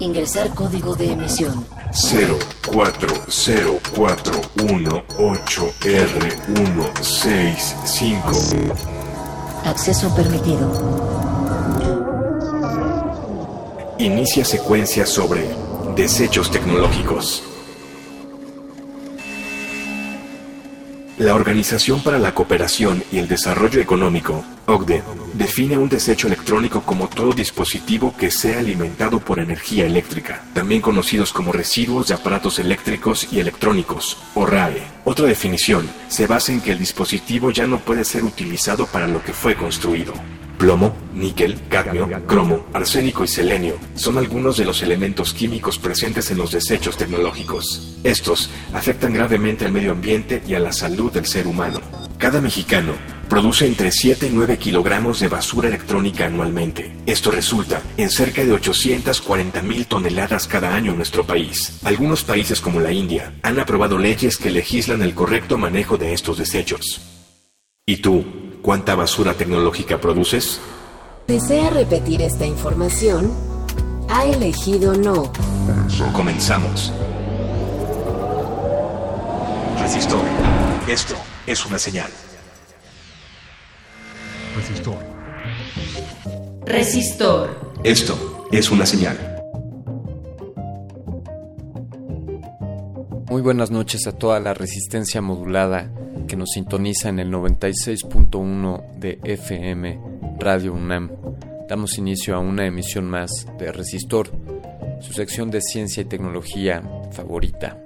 Ingresar código de emisión. 04018R165. Acceso permitido. Inicia secuencia sobre desechos tecnológicos. La Organización para la Cooperación y el Desarrollo Económico, OCDE, define un desecho electrónico como todo dispositivo que sea alimentado por energía eléctrica, también conocidos como residuos de aparatos eléctricos y electrónicos, o RAE. Otra definición se basa en que el dispositivo ya no puede ser utilizado para lo que fue construido. Plomo, níquel, cadmio, cromo, arsénico y selenio son algunos de los elementos químicos presentes en los desechos tecnológicos. Estos afectan gravemente al medio ambiente y a la salud del ser humano. Cada mexicano produce entre 7 y 9 kilogramos de basura electrónica anualmente. Esto resulta en cerca de 840 mil toneladas cada año en nuestro país. Algunos países como la India han aprobado leyes que legislan el correcto manejo de estos desechos. ¿Y tú, cuánta basura tecnológica produces? ¿Desea repetir esta información? Ha elegido no. Comenzamos. Resistor. Esto es una señal. Resistor. Resistor. Esto es una señal. Muy buenas noches a toda la resistencia modulada que nos sintoniza en el 96.1 de FM Radio UNAM. Damos inicio a una emisión más de Resistor, su sección de ciencia y tecnología favorita.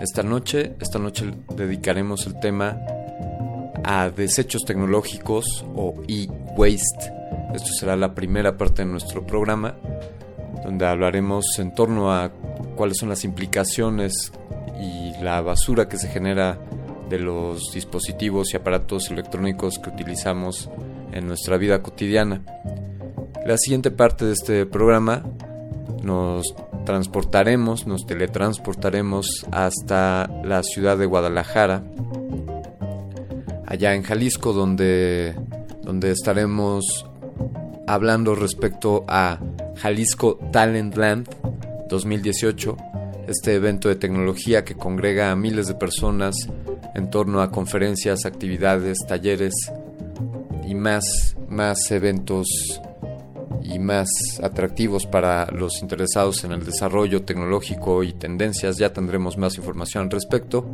Esta noche, esta noche dedicaremos el tema a desechos tecnológicos o e-waste. Esto será la primera parte de nuestro programa, donde hablaremos en torno a cuáles son las implicaciones y la basura que se genera de los dispositivos y aparatos electrónicos que utilizamos en nuestra vida cotidiana. La siguiente parte de este programa nos transportaremos, nos teletransportaremos hasta la ciudad de Guadalajara, allá en Jalisco, donde, donde estaremos hablando respecto a Jalisco Talent Land 2018, este evento de tecnología que congrega a miles de personas en torno a conferencias, actividades, talleres y más, más eventos y más atractivos para los interesados en el desarrollo tecnológico y tendencias. Ya tendremos más información al respecto.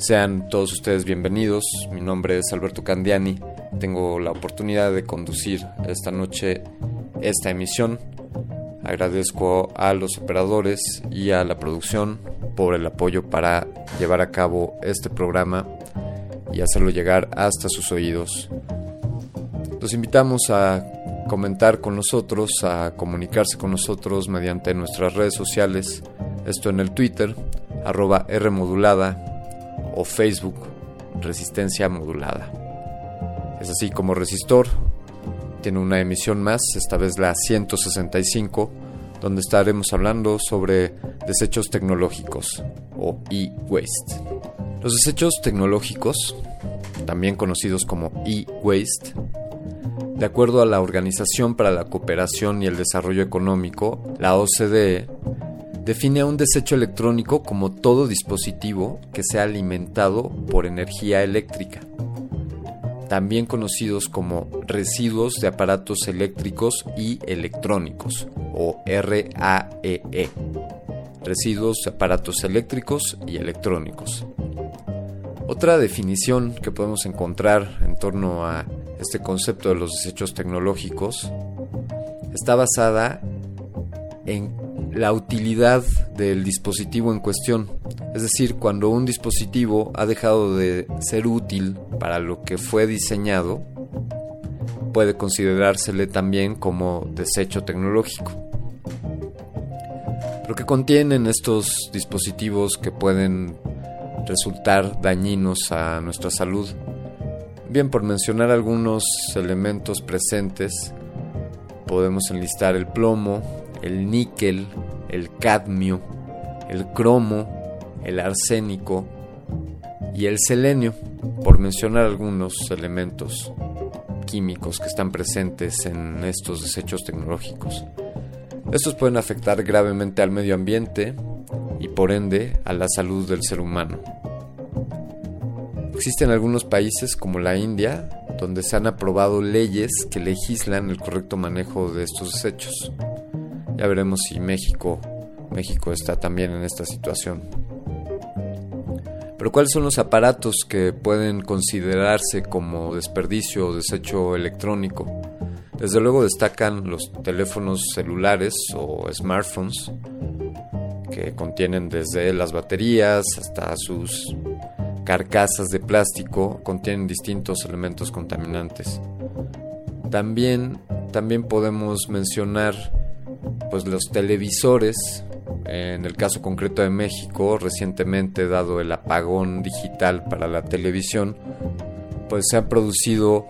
Sean todos ustedes bienvenidos. Mi nombre es Alberto Candiani. Tengo la oportunidad de conducir esta noche esta emisión. Agradezco a los operadores y a la producción por el apoyo para llevar a cabo este programa y hacerlo llegar hasta sus oídos. Los invitamos a comentar con nosotros, a comunicarse con nosotros mediante nuestras redes sociales, esto en el Twitter, arroba Rmodulada o Facebook, Resistencia Modulada. Es así como Resistor tiene una emisión más, esta vez la 165, donde estaremos hablando sobre desechos tecnológicos o e-waste. Los desechos tecnológicos, también conocidos como e-waste, de acuerdo a la Organización para la Cooperación y el Desarrollo Económico, la OCDE, define a un desecho electrónico como todo dispositivo que sea alimentado por energía eléctrica, también conocidos como residuos de aparatos eléctricos y electrónicos, o RAEE, E. residuos de aparatos eléctricos y electrónicos. Otra definición que podemos encontrar en torno a este concepto de los desechos tecnológicos está basada en la utilidad del dispositivo en cuestión. Es decir, cuando un dispositivo ha dejado de ser útil para lo que fue diseñado, puede considerársele también como desecho tecnológico. Pero que contienen estos dispositivos que pueden resultar dañinos a nuestra salud. Bien, por mencionar algunos elementos presentes, podemos enlistar el plomo, el níquel, el cadmio, el cromo, el arsénico y el selenio, por mencionar algunos elementos químicos que están presentes en estos desechos tecnológicos. Estos pueden afectar gravemente al medio ambiente y por ende a la salud del ser humano. Existen algunos países como la India donde se han aprobado leyes que legislan el correcto manejo de estos desechos. Ya veremos si México, México está también en esta situación. Pero ¿cuáles son los aparatos que pueden considerarse como desperdicio o desecho electrónico? Desde luego destacan los teléfonos celulares o smartphones, que contienen desde las baterías hasta sus carcasas de plástico contienen distintos elementos contaminantes. También, también podemos mencionar pues los televisores. En el caso concreto de México, recientemente dado el apagón digital para la televisión, pues se ha producido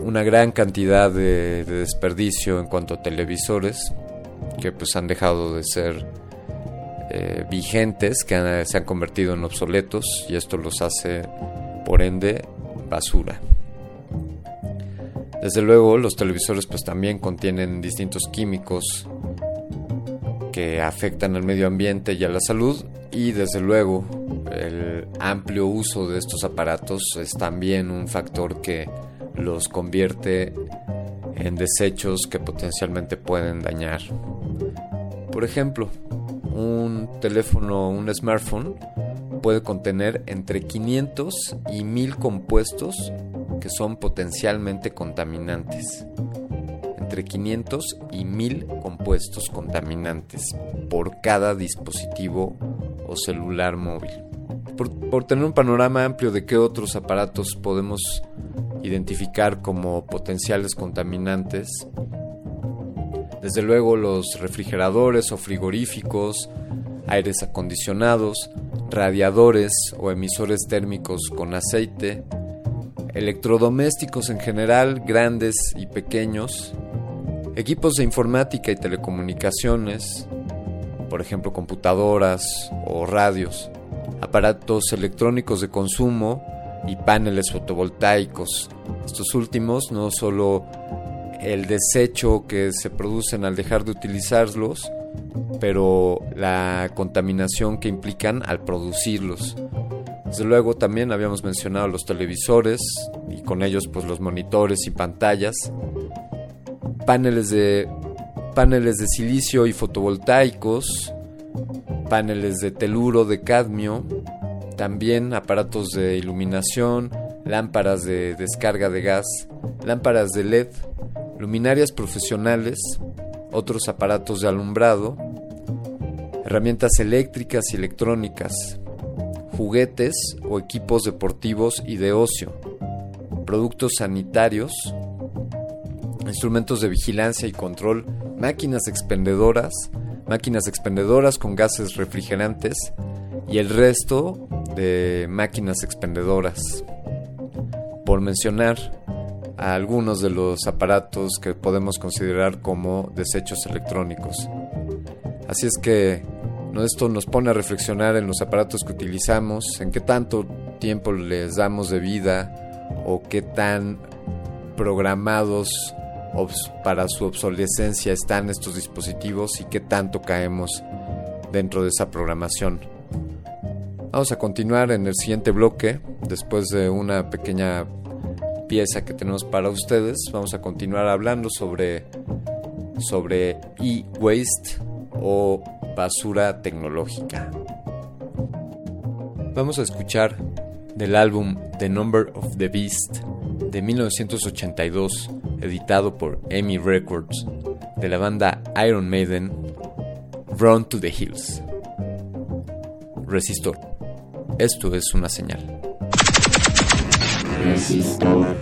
una gran cantidad de, de desperdicio en cuanto a televisores que pues han dejado de ser eh, vigentes que se han convertido en obsoletos y esto los hace por ende basura. Desde luego los televisores pues también contienen distintos químicos que afectan al medio ambiente y a la salud y desde luego el amplio uso de estos aparatos es también un factor que los convierte en desechos que potencialmente pueden dañar. Por ejemplo, un teléfono, un smartphone, puede contener entre 500 y 1000 compuestos que son potencialmente contaminantes. Entre 500 y 1000 compuestos contaminantes por cada dispositivo o celular móvil. Por, por, tener un panorama amplio de qué otros aparatos podemos identificar como potenciales contaminantes, desde luego los refrigeradores o frigoríficos, aires acondicionados, radiadores o emisores térmicos con aceite, electrodomésticos en general, grandes y pequeños, equipos de informática y telecomunicaciones, por ejemplo computadoras o radios, aparatos electrónicos de consumo y paneles fotovoltaicos. Estos últimos no solo el desecho que se producen al dejar de utilizarlos, pero la contaminación que implican al producirlos. Desde luego también habíamos mencionado los televisores y con ellos pues los monitores y pantallas, paneles de paneles de silicio y fotovoltaicos, paneles de teluro de cadmio, también aparatos de iluminación, lámparas de descarga de gas, lámparas de LED, luminarias profesionales, otros aparatos de alumbrado, herramientas eléctricas y electrónicas, juguetes o equipos deportivos y de ocio, productos sanitarios, instrumentos de vigilancia y control, máquinas expendedoras, máquinas expendedoras con gases refrigerantes y el resto de máquinas expendedoras. Por mencionar algunos de los aparatos que podemos considerar como desechos electrónicos. Así es que esto nos pone a reflexionar en los aparatos que utilizamos, en qué tanto tiempo les damos de vida o qué tan programados para su obsolescencia están estos dispositivos y qué tanto caemos dentro de esa programación. Vamos a continuar en el siguiente bloque, después de una pequeña pieza que tenemos para ustedes. Vamos a continuar hablando sobre, sobre e-waste o basura tecnológica. Vamos a escuchar del álbum The Number of the Beast de 1982, editado por EMI Records, de la banda Iron Maiden, Run to the Hills. Resistor. Esto es una señal. Resistor.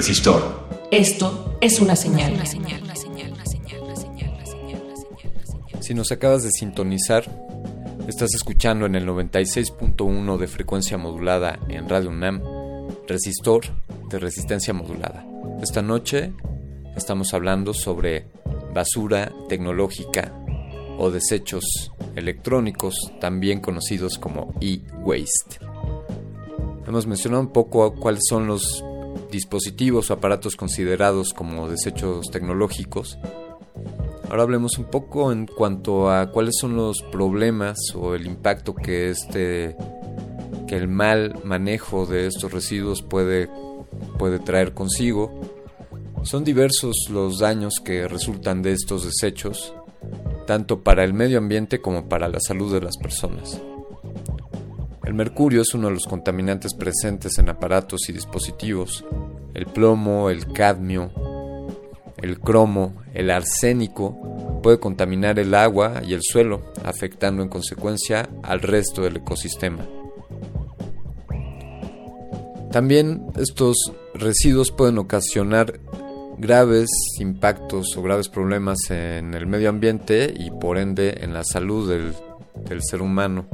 Resistor. Esto es una señal. Si nos acabas de sintonizar, estás escuchando en el 96.1 de frecuencia modulada en Radio UNAM, resistor de resistencia modulada. Esta noche estamos hablando sobre basura tecnológica o desechos electrónicos, también conocidos como e-waste. Hemos mencionado un poco cuáles son los dispositivos o aparatos considerados como desechos tecnológicos. Ahora hablemos un poco en cuanto a cuáles son los problemas o el impacto que este que el mal manejo de estos residuos puede puede traer consigo. Son diversos los daños que resultan de estos desechos, tanto para el medio ambiente como para la salud de las personas. El mercurio es uno de los contaminantes presentes en aparatos y dispositivos. El plomo, el cadmio, el cromo, el arsénico puede contaminar el agua y el suelo, afectando en consecuencia al resto del ecosistema. También estos residuos pueden ocasionar graves impactos o graves problemas en el medio ambiente y por ende en la salud del, del ser humano.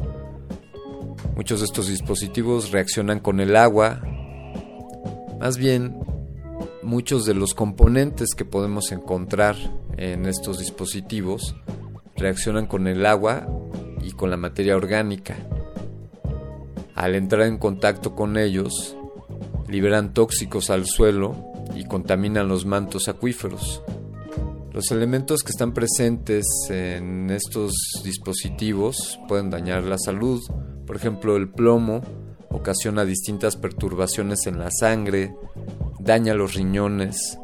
Muchos de estos dispositivos reaccionan con el agua, más bien muchos de los componentes que podemos encontrar en estos dispositivos reaccionan con el agua y con la materia orgánica. Al entrar en contacto con ellos, liberan tóxicos al suelo y contaminan los mantos acuíferos. Los elementos que están presentes en estos dispositivos pueden dañar la salud. Por ejemplo, el plomo ocasiona distintas perturbaciones en la sangre, daña los riñones,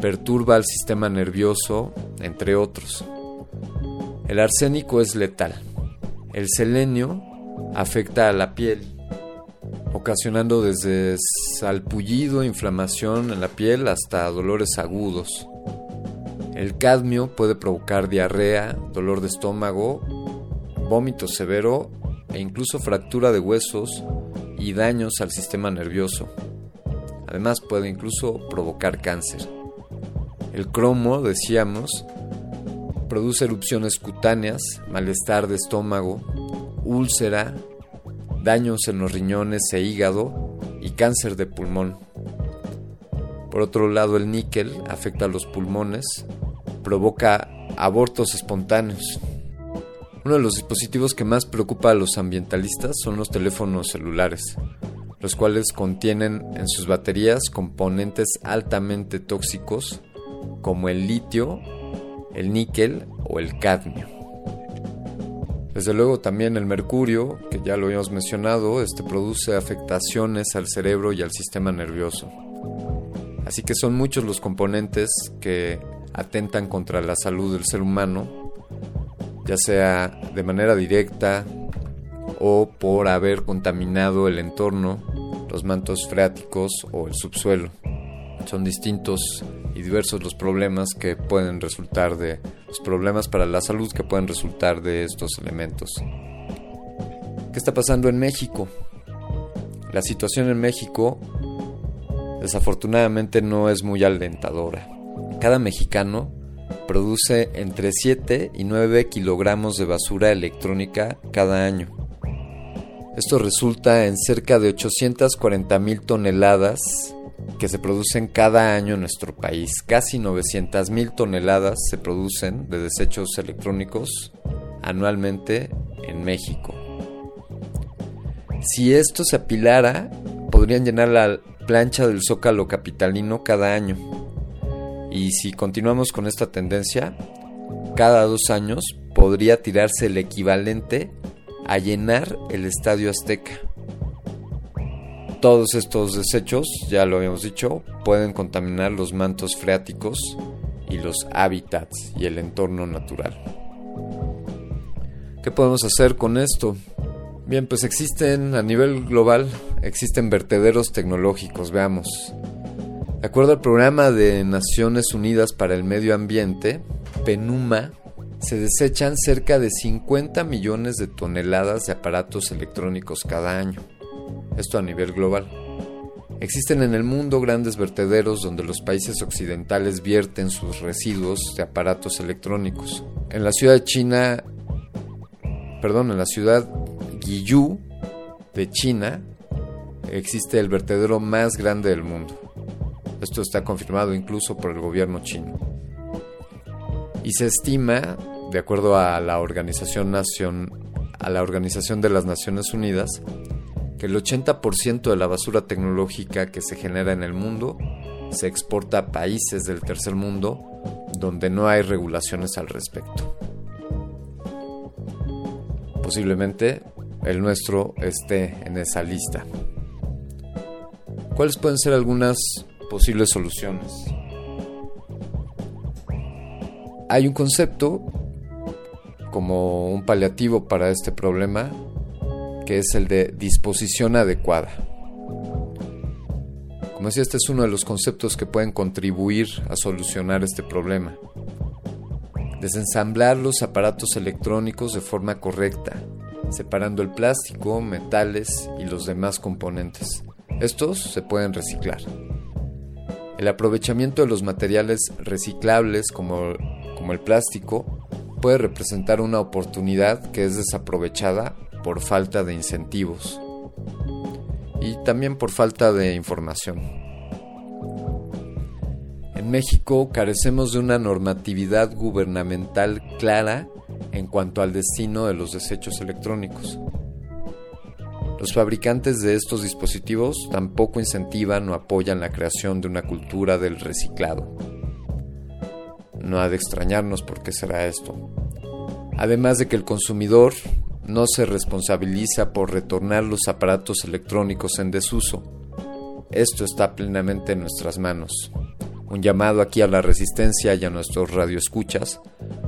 perturba el sistema nervioso, entre otros. El arsénico es letal. El selenio afecta a la piel, ocasionando desde salpullido, inflamación en la piel hasta dolores agudos. El cadmio puede provocar diarrea, dolor de estómago, vómito severo e incluso fractura de huesos y daños al sistema nervioso. Además puede incluso provocar cáncer. El cromo, decíamos, produce erupciones cutáneas, malestar de estómago, úlcera, daños en los riñones e hígado y cáncer de pulmón. Por otro lado, el níquel afecta a los pulmones, provoca abortos espontáneos. Uno de los dispositivos que más preocupa a los ambientalistas son los teléfonos celulares los cuales contienen en sus baterías componentes altamente tóxicos como el litio, el níquel o el cadmio. Desde luego también el mercurio, que ya lo habíamos mencionado, este produce afectaciones al cerebro y al sistema nervioso. Así que son muchos los componentes que atentan contra la salud del ser humano, ya sea de manera directa, o por haber contaminado el entorno, los mantos freáticos o el subsuelo. Son distintos y diversos los problemas que pueden resultar de los problemas para la salud que pueden resultar de estos elementos. ¿Qué está pasando en México? La situación en México desafortunadamente no es muy alentadora. Cada mexicano produce entre 7 y 9 kilogramos de basura electrónica cada año. Esto resulta en cerca de 840 mil toneladas que se producen cada año en nuestro país. Casi 900 mil toneladas se producen de desechos electrónicos anualmente en México. Si esto se apilara, podrían llenar la plancha del zócalo capitalino cada año. Y si continuamos con esta tendencia, cada dos años podría tirarse el equivalente a llenar el Estadio Azteca. Todos estos desechos, ya lo habíamos dicho, pueden contaminar los mantos freáticos y los hábitats y el entorno natural. ¿Qué podemos hacer con esto? Bien, pues existen a nivel global, existen vertederos tecnológicos, veamos. De acuerdo al programa de Naciones Unidas para el Medio Ambiente, PENUMA se desechan cerca de 50 millones de toneladas de aparatos electrónicos cada año. Esto a nivel global. Existen en el mundo grandes vertederos donde los países occidentales vierten sus residuos de aparatos electrónicos. En la ciudad de China, perdón, en la ciudad Guiyú de China, existe el vertedero más grande del mundo. Esto está confirmado incluso por el gobierno chino. Y se estima, de acuerdo a la Organización, a la Organización de las Naciones Unidas, que el 80% de la basura tecnológica que se genera en el mundo se exporta a países del tercer mundo donde no hay regulaciones al respecto. Posiblemente el nuestro esté en esa lista. ¿Cuáles pueden ser algunas posibles soluciones? hay un concepto como un paliativo para este problema, que es el de disposición adecuada. Como decía, este es uno de los conceptos que pueden contribuir a solucionar este problema. Desensamblar los aparatos electrónicos de forma correcta, separando el plástico, metales y los demás componentes. Estos se pueden reciclar. El aprovechamiento de los materiales reciclables como, como el plástico puede representar una oportunidad que es desaprovechada por falta de incentivos y también por falta de información. En México carecemos de una normatividad gubernamental clara en cuanto al destino de los desechos electrónicos. Los fabricantes de estos dispositivos tampoco incentivan o apoyan la creación de una cultura del reciclado. No ha de extrañarnos por qué será esto. Además de que el consumidor no se responsabiliza por retornar los aparatos electrónicos en desuso. Esto está plenamente en nuestras manos. Un llamado aquí a la resistencia y a nuestros radioescuchas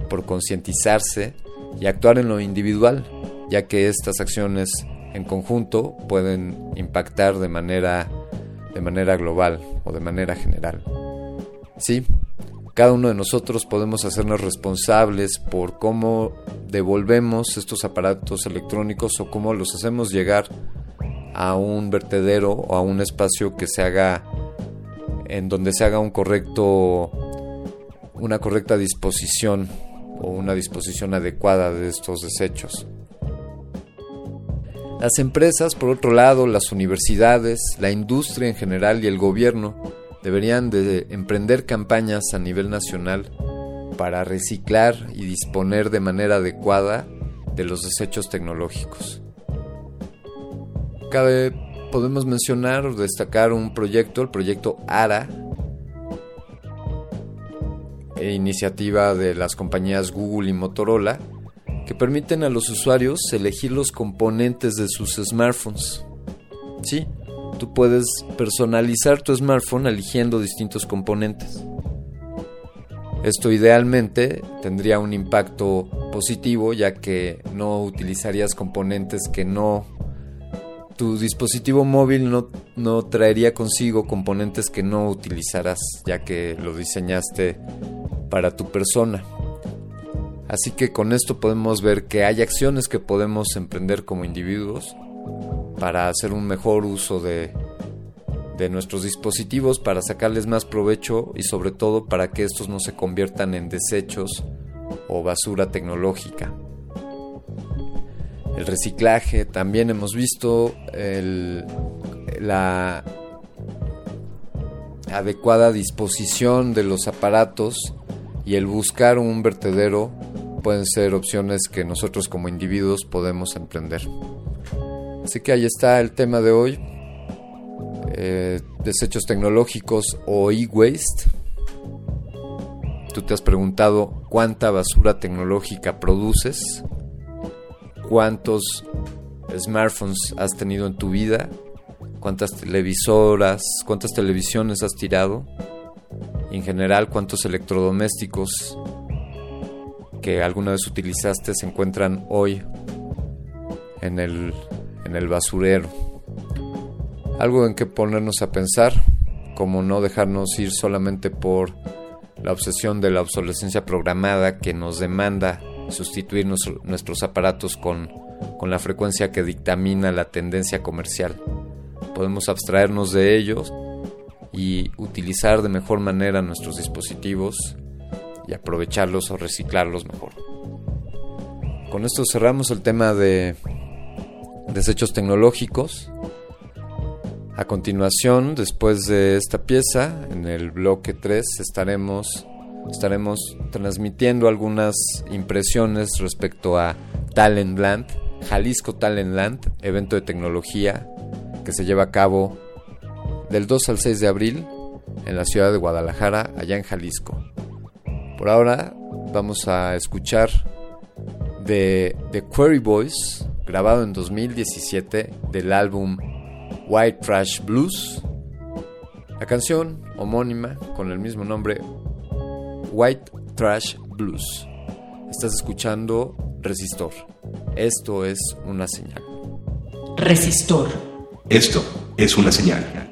por concientizarse y actuar en lo individual, ya que estas acciones en conjunto pueden impactar de manera, de manera global o de manera general. Sí, cada uno de nosotros podemos hacernos responsables por cómo devolvemos estos aparatos electrónicos o cómo los hacemos llegar a un vertedero o a un espacio que se haga en donde se haga un correcto una correcta disposición o una disposición adecuada de estos desechos. Las empresas, por otro lado, las universidades, la industria en general y el gobierno deberían de emprender campañas a nivel nacional para reciclar y disponer de manera adecuada de los desechos tecnológicos. Cabe, podemos mencionar o destacar un proyecto, el proyecto ARA, e iniciativa de las compañías Google y Motorola, que permiten a los usuarios elegir los componentes de sus smartphones. Sí, tú puedes personalizar tu smartphone eligiendo distintos componentes. Esto idealmente tendría un impacto positivo ya que no utilizarías componentes que no... Tu dispositivo móvil no, no traería consigo componentes que no utilizarás ya que lo diseñaste para tu persona. Así que con esto podemos ver que hay acciones que podemos emprender como individuos para hacer un mejor uso de, de nuestros dispositivos, para sacarles más provecho y sobre todo para que estos no se conviertan en desechos o basura tecnológica. El reciclaje, también hemos visto la adecuada disposición de los aparatos y el buscar un vertedero pueden ser opciones que nosotros como individuos podemos emprender. Así que ahí está el tema de hoy. Eh, desechos tecnológicos o e-waste. Tú te has preguntado cuánta basura tecnológica produces, cuántos smartphones has tenido en tu vida, cuántas televisoras, cuántas televisiones has tirado, en general cuántos electrodomésticos que alguna vez utilizaste se encuentran hoy en el, en el basurero. Algo en que ponernos a pensar, como no dejarnos ir solamente por la obsesión de la obsolescencia programada que nos demanda sustituir nuestros aparatos con, con la frecuencia que dictamina la tendencia comercial. Podemos abstraernos de ellos y utilizar de mejor manera nuestros dispositivos y aprovecharlos o reciclarlos mejor. Con esto cerramos el tema de desechos tecnológicos. A continuación, después de esta pieza, en el bloque 3 estaremos, estaremos transmitiendo algunas impresiones respecto a Talentland, Jalisco Talentland, evento de tecnología que se lleva a cabo del 2 al 6 de abril en la ciudad de Guadalajara, allá en Jalisco. Por ahora vamos a escuchar de The Query Boys, grabado en 2017 del álbum White Trash Blues. La canción homónima con el mismo nombre, White Trash Blues. Estás escuchando resistor. Esto es una señal. Resistor. Esto es una señal.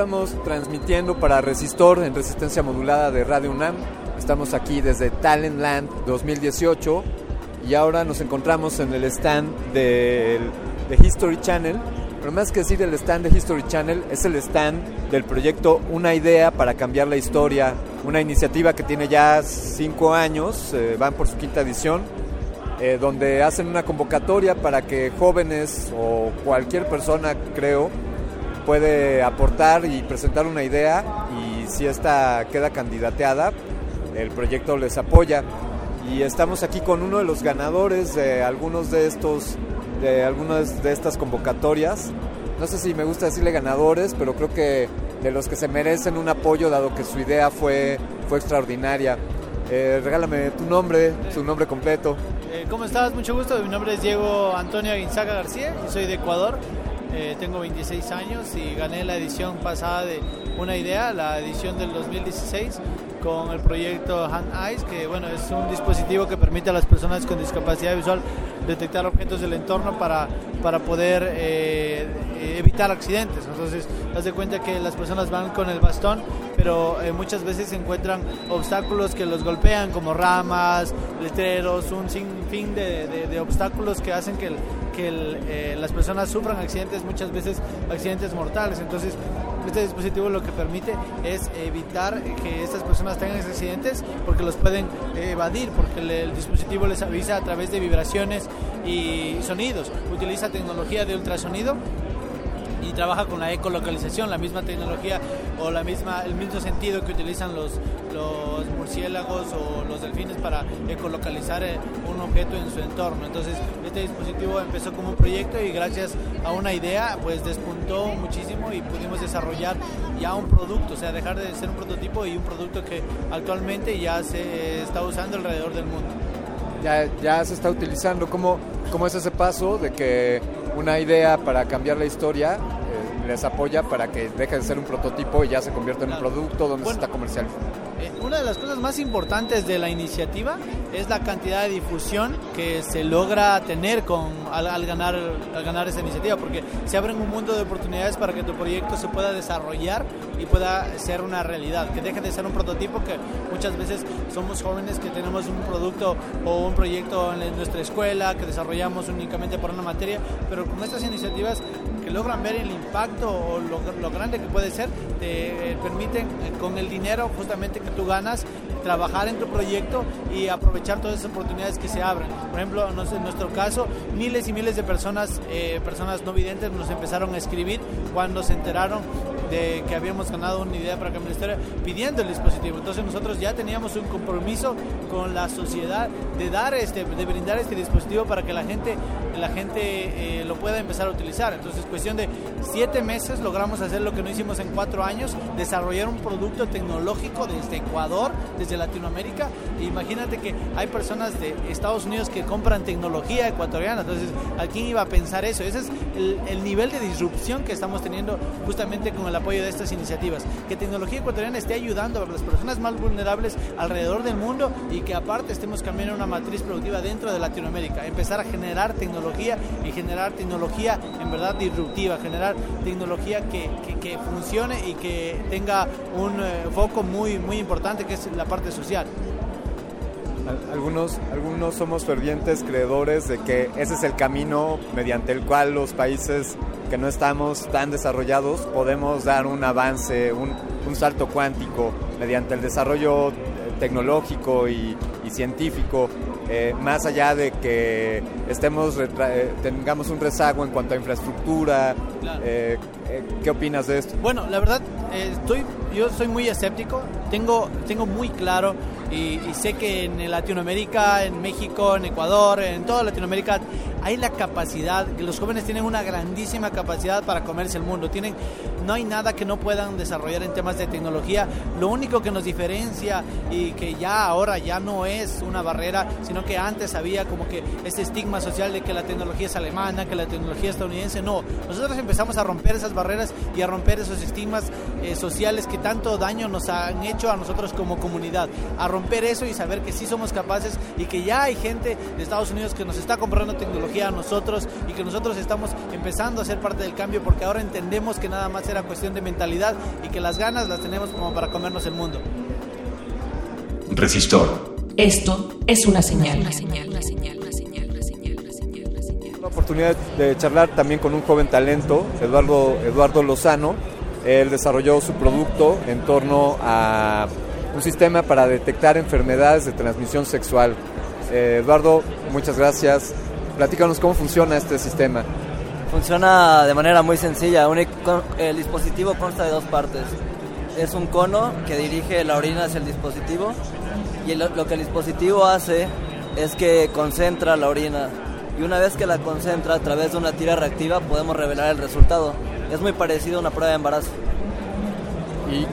Estamos transmitiendo para Resistor en resistencia modulada de Radio UNAM. Estamos aquí desde Talentland 2018 y ahora nos encontramos en el stand del de History Channel. Pero más que decir el stand de History Channel, es el stand del proyecto Una Idea para Cambiar la Historia, una iniciativa que tiene ya cinco años, eh, van por su quinta edición, eh, donde hacen una convocatoria para que jóvenes o cualquier persona, creo, puede aportar y presentar una idea y si esta queda candidateada, el proyecto les apoya. Y estamos aquí con uno de los ganadores de algunos de estos de algunas de estas convocatorias. No sé si me gusta decirle ganadores, pero creo que de los que se merecen un apoyo dado que su idea fue, fue extraordinaria. Eh, regálame tu nombre, su nombre completo. Eh, ¿Cómo estás? Mucho gusto. Mi nombre es Diego Antonio Aguinzaga García, yo soy de Ecuador. Eh, tengo 26 años y gané la edición pasada de Una Idea, la edición del 2016, con el proyecto Hand Eyes, que bueno, es un dispositivo que permite a las personas con discapacidad visual detectar objetos del entorno para, para poder eh, evitar accidentes. Entonces, haz de cuenta que las personas van con el bastón, pero eh, muchas veces encuentran obstáculos que los golpean, como ramas, letreros, un sinfín de, de, de obstáculos que hacen que, el, que eh, las personas sufran accidentes, muchas veces accidentes mortales. Entonces, este dispositivo lo que permite es evitar que estas personas tengan accidentes porque los pueden evadir, porque el, el, dispositivo les avisa a través de vibraciones y sonidos. Utiliza tecnología de ultrasonido y trabaja con la ecolocalización, la misma tecnología o la misma, el mismo sentido que utilizan los, los murciélagos o los delfines para ecolocalizar un objeto en su entorno. Entonces, este dispositivo empezó como un proyecto y gracias a una idea, pues despuntó muchísimo y pudimos desarrollar ya un producto, o sea, dejar de ser un prototipo y un producto que actualmente ya se está usando alrededor del mundo. Ya, ya se está utilizando. ¿Cómo, ¿Cómo es ese paso de que una idea para cambiar la historia eh, les apoya para que deje de ser un prototipo y ya se convierta en un producto donde bueno, se está comercializando? Eh, una de las cosas más importantes de la iniciativa es la cantidad de difusión que se logra tener con, al, al, ganar, al ganar esta iniciativa, porque se abren un mundo de oportunidades para que tu proyecto se pueda desarrollar y pueda ser una realidad, que deje de ser un prototipo que muchas veces somos jóvenes que tenemos un producto o un proyecto en nuestra escuela que desarrollamos únicamente por una materia, pero con estas iniciativas que logran ver el impacto o lo, lo grande que puede ser, te eh, permiten eh, con el dinero justamente que tú ganas trabajar en tu proyecto y aprovechar todas esas oportunidades que se abren. Por ejemplo, en nuestro caso, miles y miles de personas, eh, personas no videntes nos empezaron a escribir cuando se enteraron de que habíamos ganado una idea para cambiar la historia pidiendo el dispositivo. Entonces nosotros ya teníamos un compromiso con la sociedad de dar este, de brindar este dispositivo para que la gente, la gente eh, lo pueda empezar a utilizar. Entonces cuestión de siete meses logramos hacer lo que no hicimos en cuatro años, desarrollar un producto tecnológico desde Ecuador, desde Latinoamérica. E imagínate que hay personas de Estados Unidos que compran tecnología ecuatoriana. Entonces, ¿a quién iba a pensar eso? Ese es el, el nivel de disrupción que estamos teniendo justamente con el apoyo de estas iniciativas. Que tecnología ecuatoriana esté ayudando a las personas más vulnerables alrededor del mundo y que aparte estemos cambiando una matriz productiva dentro de Latinoamérica. Empezar a generar tecnología y generar tecnología en verdad disruptiva, generar tecnología que, que, que funcione y que tenga un eh, foco muy, muy importante que es la parte social. Algunos, algunos somos fervientes creedores de que ese es el camino mediante el cual los países que no estamos tan desarrollados podemos dar un avance, un, un salto cuántico mediante el desarrollo tecnológico y, y científico, eh, más allá de que estemos eh, tengamos un rezago en cuanto a infraestructura. Claro. Eh, ¿Qué opinas de esto? Bueno, la verdad, estoy, yo soy muy escéptico, tengo, tengo muy claro y, y, sé que en Latinoamérica, en México, en Ecuador, en toda Latinoamérica hay la capacidad, los jóvenes tienen una grandísima capacidad para comerse el mundo. Tienen, no hay nada que no puedan desarrollar en temas de tecnología. Lo único que nos diferencia y que ya ahora ya no es una barrera, sino que antes había como que ese estigma social de que la tecnología es alemana, que la tecnología es estadounidense. No, nosotros empezamos a romper esas barreras y a romper esos estigmas eh, sociales que tanto daño nos han hecho a nosotros como comunidad. A romper eso y saber que sí somos capaces y que ya hay gente de Estados Unidos que nos está comprando tecnología a nosotros y que nosotros estamos empezando a ser parte del cambio porque ahora entendemos que nada más era cuestión de mentalidad y que las ganas las tenemos como para comernos el mundo. Resistor. Esto es una señal. Una oportunidad de charlar también con un joven talento, Eduardo, Eduardo Lozano. Él desarrolló su producto en torno a un sistema para detectar enfermedades de transmisión sexual. Eh, Eduardo, muchas gracias. Platícanos cómo funciona este sistema. Funciona de manera muy sencilla. El dispositivo consta de dos partes. Es un cono que dirige la orina hacia el dispositivo y lo, lo que el dispositivo hace es que concentra la orina y una vez que la concentra a través de una tira reactiva podemos revelar el resultado. Es muy parecido a una prueba de embarazo. Y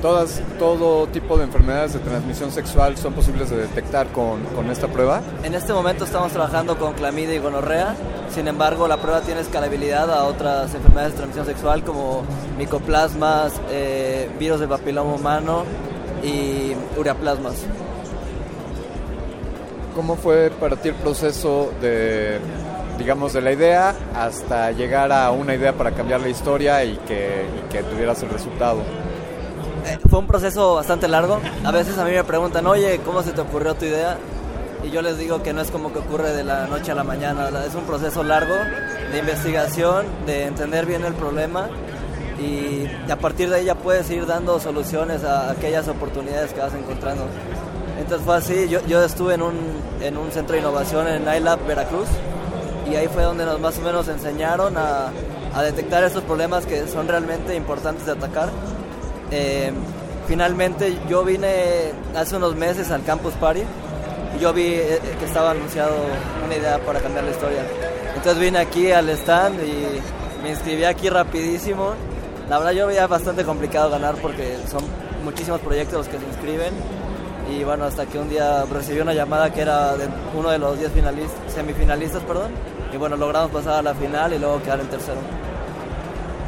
todas, todo tipo de enfermedades de transmisión sexual son posibles de detectar con, con, esta prueba? En este momento estamos trabajando con clamidia y gonorrea, sin embargo la prueba tiene escalabilidad a otras enfermedades de transmisión sexual como micoplasmas, eh, virus del papiloma humano y ureaplasmas. ¿Cómo fue para ti el proceso de, digamos, de la idea hasta llegar a una idea para cambiar la historia y que, y que tuvieras el resultado? Eh, fue un proceso bastante largo. A veces a mí me preguntan, oye, ¿cómo se te ocurrió tu idea? Y yo les digo que no es como que ocurre de la noche a la mañana, es un proceso largo de investigación, de entender bien el problema y a partir de ahí ya puedes ir dando soluciones a aquellas oportunidades que vas encontrando. Entonces fue así, yo, estuve en un, en un centro de innovación en iLab Veracruz y ahí fue donde nos más o menos enseñaron a, a detectar estos problemas que son realmente importantes de atacar. Eh, finalmente yo vine hace unos meses al Campus Party y yo vi eh, que estaba anunciado una idea para cambiar la historia. Entonces vine aquí al stand y me inscribí aquí rapidísimo. La verdad yo veía bastante complicado ganar porque son muchísimos proyectos los que se inscriben y bueno, hasta que un día recibí una llamada que era de uno de los 10 finalistas, semifinalistas, perdón, y bueno, logramos pasar a la final y luego quedar en tercero.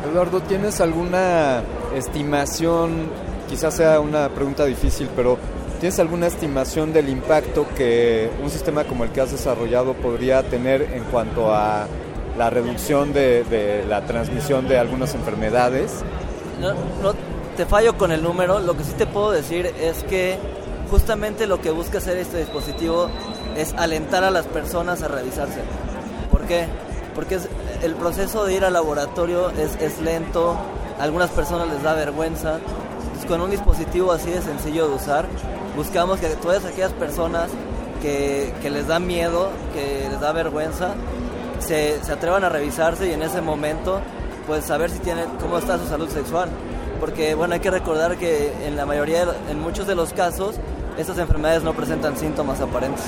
Eduardo, ¿tienes alguna estimación, quizás sea una pregunta difícil, pero ¿tienes alguna estimación del impacto que un sistema como el que has desarrollado podría tener en cuanto a la reducción de, la transmisión de algunas enfermedades? No, no te fallo con el número, lo que sí te puedo decir es que justamente lo que busca hacer este dispositivo es alentar a las personas a revisarse. ¿Por qué? Porque es, el proceso de ir al laboratorio es, es lento, a algunas personas les da vergüenza. Con un dispositivo así de sencillo de usar, buscamos que todas aquellas personas que, que les da miedo, que les da vergüenza, se, se, atrevan a revisarse y en ese momento, pues saber si tienen, cómo está su salud sexual. Porque, bueno, hay que recordar que en la mayoría, en muchos de los casos, estas enfermedades no presentan síntomas aparentes.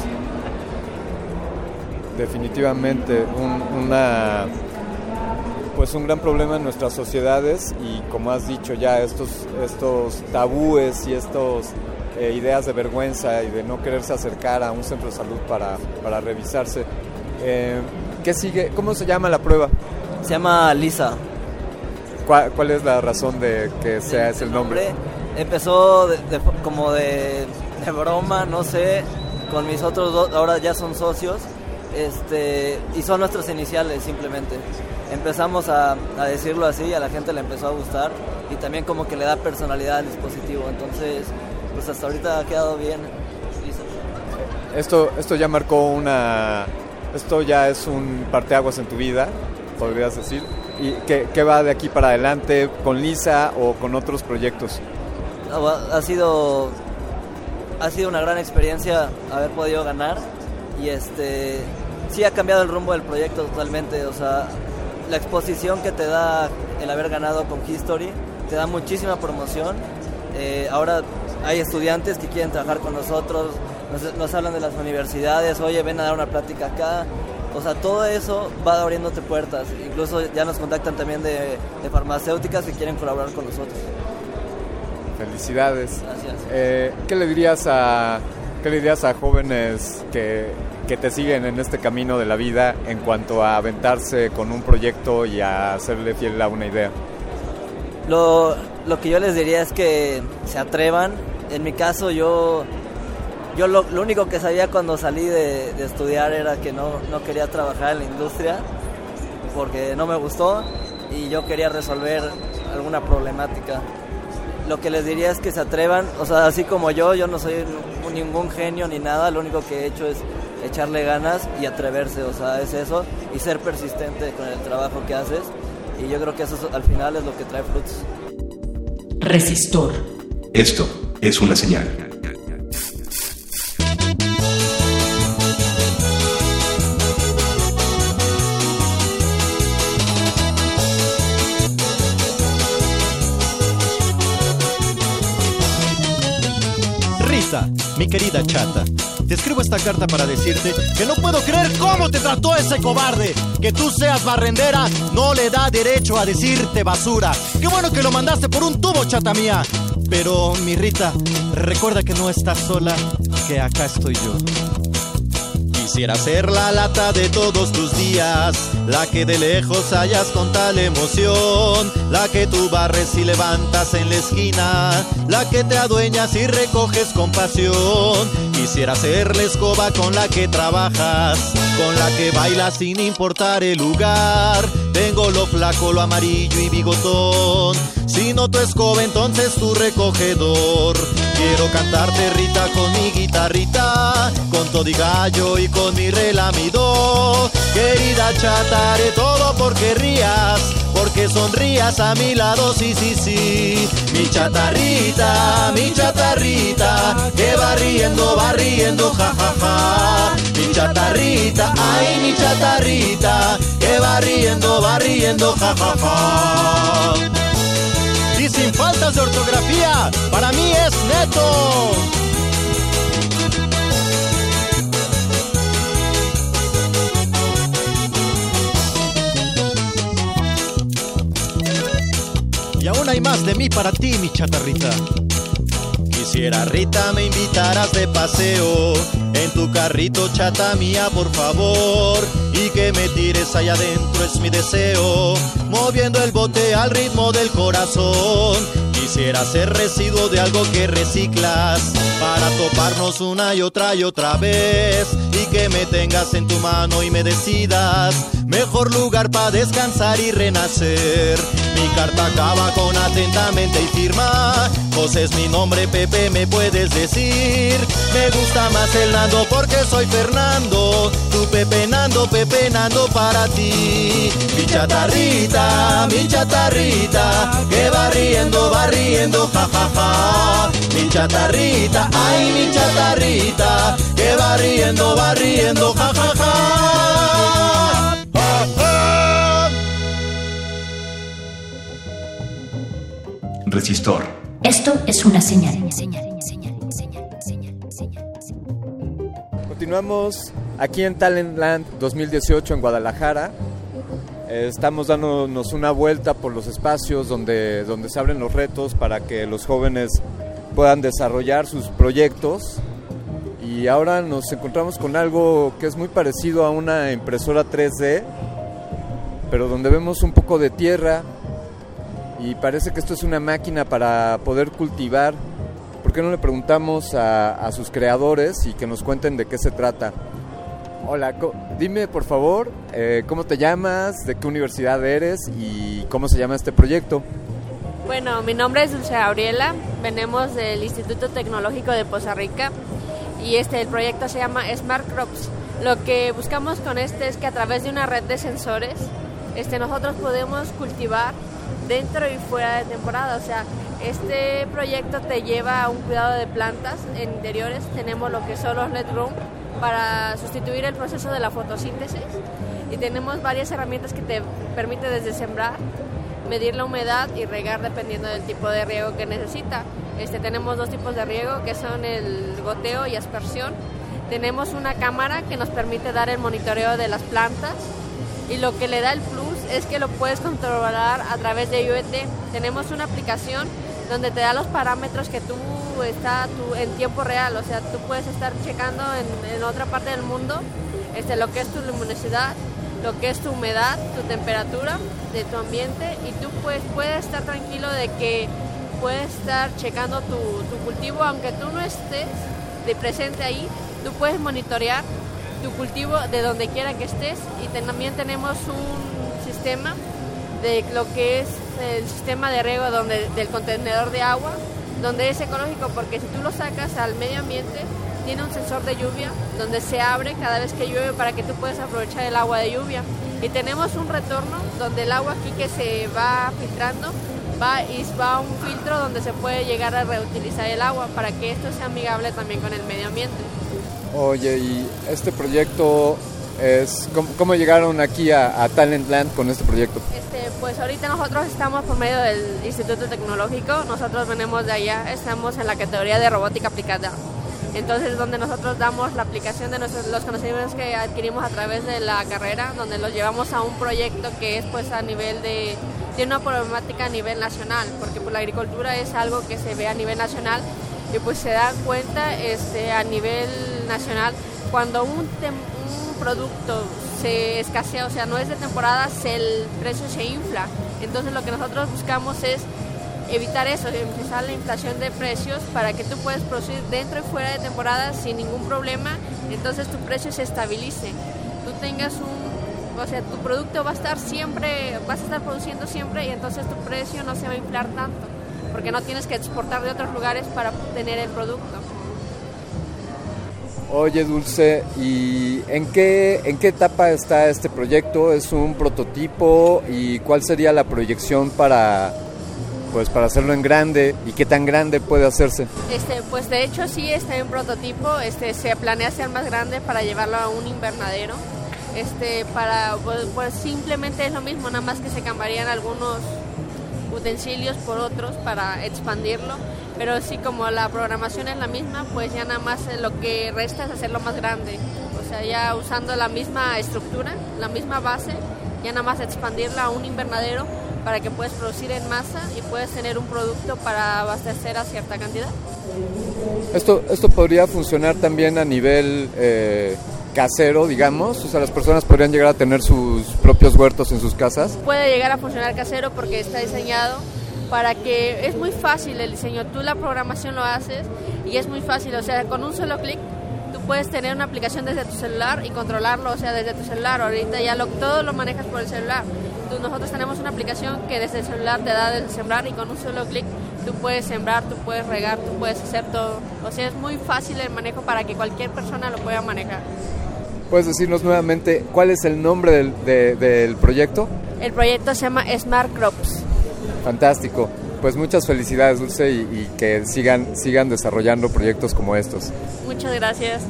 Definitivamente, un, una, pues un gran problema en nuestras sociedades y como has dicho ya, estos, estos tabúes y estas eh, ideas de vergüenza y de no quererse acercar a un centro de salud para, para revisarse. Eh, ¿Qué sigue? ¿Cómo se llama la prueba? Se llama Lisa. ¿Cuál, cuál es la razón de que sea ese el nombre? Empezó de, de, como de, de broma, no sé, con mis otros dos, ahora ya son socios, este, y son nuestras iniciales simplemente. Empezamos a, a, decirlo así, a la gente le empezó a gustar y también como que le da personalidad al dispositivo, entonces pues hasta ahorita ha quedado bien. Esto, esto ya marcó una, esto ya es un parteaguas en tu vida, podrías decir. ¿Y qué, qué va de aquí para adelante con Lisa o con otros proyectos? Ha sido, ha sido una gran experiencia haber podido ganar y este sí ha cambiado el rumbo del proyecto totalmente, o sea, la exposición que te da el haber ganado con History te da muchísima promoción. Eh, ahora hay estudiantes que quieren trabajar con nosotros, nos, nos, hablan de las universidades, oye, ven a dar una plática acá. O sea, todo eso va abriéndote puertas. Incluso ya nos contactan también de, de farmacéuticas que quieren colaborar con nosotros. Felicidades. Gracias. Eh, ¿Qué le dirías a qué le dirías a jóvenes que, que te siguen en este camino de la vida en cuanto a aventarse con un proyecto y a hacerle fiel a una idea? Lo, lo que yo les diría es que se atrevan. En mi caso yo yo lo, lo único que sabía cuando salí de, de estudiar era que no, no quería trabajar en la industria porque no me gustó y yo quería resolver alguna problemática. Lo que les diría es que se atrevan, o sea, así como yo, yo no soy ningún genio ni nada, lo único que he hecho es echarle ganas y atreverse, o sea, es eso, y ser persistente con el trabajo que haces, y yo creo que eso es- al final es lo que trae frutos. Resistor. Esto es una señal. Rita, mi querida chata, te escribo esta carta para decirte que no puedo creer cómo te trató ese cobarde. Que tú seas barrendera no le da derecho a decirte basura. Qué bueno que lo mandaste por un tubo, chata mía. Pero, mi Rita, recuerda que no estás sola, que acá estoy yo. Quisiera ser la lata de todos tus días, la que de lejos hallas con tal emoción, la que tú barres y levantas en la esquina, la que te adueñas y recoges con pasión. Quisiera ser la escoba con la que trabajas, con la que bailas sin importar el lugar. Tengo lo flaco, lo amarillo y bigotón. Si no tu escoba, entonces tu recogedor. Quiero cantarte Rita con mi guitarrita, con todo y gallo y con mi relamido. Querida chata, haré todo porque rías, porque sonrías a mi lado, sí, sí, sí. Mi chatarrita, mi chatarrita, que va riendo, va riendo, ja, ja, ja. Mi chatarrita, ay, mi chatarrita, que va riendo, va riendo, ja, ja, ja. Faltas de ortografía, para mí es neto. Y aún hay más de mí para ti, mi chatarrita. Quisiera Rita me invitaras de paseo. En tu carrito chata mía por favor. Y que me tires allá adentro es mi deseo. Moviendo el bote al ritmo del corazón quisiera ser residuo de algo que reciclas para toparnos una y otra y otra vez y que me tengas en tu mano y me decidas mejor lugar para descansar y renacer mi carta acaba con atentamente y firma José es mi nombre, Pepe, me puedes decir. Me gusta más el Nando porque soy Fernando. Tu Pepe Nando, Pepe Nando para ti. Mi chatarrita, mi chatarrita, que va riendo, va riendo, ja, ja, ja. Mi chatarrita, ay, mi chatarrita, que va riendo, va riendo, ja, ja, ja. Ja, ja. Resistor. Esto es una señal. Continuamos aquí en Talentland 2018 en Guadalajara. Estamos dándonos una vuelta por los espacios donde, donde se abren los retos para que los jóvenes puedan desarrollar sus proyectos. Y ahora nos encontramos con algo que es muy parecido a una impresora 3D, pero donde vemos un poco de tierra y parece que esto es una máquina para poder cultivar. ¿Por qué no le preguntamos a, a sus creadores y que nos cuenten de qué se trata? Hola, dime por favor, eh, ¿cómo te llamas? ¿De qué universidad eres? ¿Y cómo se llama este proyecto? Bueno, mi nombre es Dulce Gabriela, venimos del Instituto Tecnológico de Poza Rica y este el proyecto se llama Smart Crops. Lo que buscamos con este es que a través de una red de sensores, este nosotros podemos cultivar dentro y fuera de temporada, o sea, este proyecto te lleva a un cuidado de plantas en interiores, tenemos lo que son los LED room para sustituir el proceso de la fotosíntesis y tenemos varias herramientas que te permiten desde sembrar medir la humedad y regar dependiendo del tipo de riego que necesita. Este, tenemos dos tipos de riego que son el goteo y aspersión. Tenemos una cámara que nos permite dar el monitoreo de las plantas y lo que le da el plus es que lo puedes controlar a través de IoT. Tenemos una aplicación donde te da los parámetros que tú está tú, en tiempo real, o sea, tú puedes estar checando en, en otra parte del mundo este, lo que es tu luminosidad, lo que es tu humedad, tu temperatura de tu ambiente y tú pues, puedes estar tranquilo de que puedes estar checando tu, tu cultivo aunque tú no estés, de presente ahí, tú puedes monitorear tu cultivo de donde quiera que estés y también tenemos un sistema de lo que es el sistema de riego donde, del contenedor de agua, donde es ecológico porque si tú lo sacas al medio ambiente, tiene un sensor de lluvia donde se abre cada vez que llueve para que tú puedas aprovechar el agua de lluvia. Y tenemos un retorno donde el agua aquí que se va filtrando va y va a un filtro donde se puede llegar a reutilizar el agua para que esto sea amigable también con el medio ambiente. Oye, y este proyecto es, ¿cómo, llegaron aquí a, Talentland con este proyecto? Este, pues ahorita nosotros estamos por medio del Instituto Tecnológico, nosotros venimos de allá, estamos en la categoría de robótica aplicada. Entonces, donde nosotros damos la aplicación de nuestros, los conocimientos que adquirimos a través de la carrera, donde los llevamos a un proyecto que es pues a nivel de, tiene una problemática a nivel nacional, porque pues, la agricultura es algo que se ve a nivel nacional y pues se da cuenta este, a nivel nacional cuando un, producto se escasea, o sea, no es de temporada, el precio se infla. Entonces lo que nosotros buscamos es evitar eso, empezar la inflación de precios para que tú puedas producir dentro y fuera de temporada sin ningún problema, entonces tu precio se estabilice. Tú tengas un, o sea, tu producto va a estar siempre, vas a estar produciendo siempre y entonces tu precio no se va a inflar tanto, porque no tienes que exportar de otros lugares para obtener el producto. Oye, Dulce, ¿y en qué, en qué etapa está este proyecto? ¿Es un prototipo? ¿Y cuál sería la proyección para, pues para hacerlo en grande y qué tan grande puede hacerse. Este, pues de hecho sí está en prototipo, este, se planea ser más grande para llevarlo a un invernadero. Este, para, pues, pues, simplemente es lo mismo, nada más que se cambiarían algunos utensilios por otros para expandirlo, pero sí como la programación es la misma, pues ya nada más lo que resta es hacerlo más grande, o sea, ya usando la misma estructura, la misma base, ya nada más expandirla a un invernadero para que puedas producir en masa y puedes tener un producto para abastecer a cierta cantidad. Esto, esto podría funcionar también a nivel eh, casero, digamos, o sea, las personas podrían llegar a tener sus propios huertos en sus casas. Puede llegar a funcionar casero porque está diseñado para que es muy fácil el diseño, tú la programación lo haces y es muy fácil, o sea, con un solo clic tú puedes tener una aplicación desde tu celular y controlarlo, o sea, desde tu celular, ahorita ya lo, todo lo manejas por el celular nosotros tenemos una aplicación que desde el celular te da de sembrar y con un solo clic tú puedes sembrar, tú puedes regar, tú puedes hacer todo. O sea, es muy fácil el manejo para que cualquier persona lo pueda manejar. ¿Puedes decirnos nuevamente cuál es el nombre del, del proyecto? El proyecto se llama Smart Crops. Fantástico. Pues muchas felicidades, Dulce, y, y que sigan, sigan desarrollando proyectos como estos. Muchas gracias.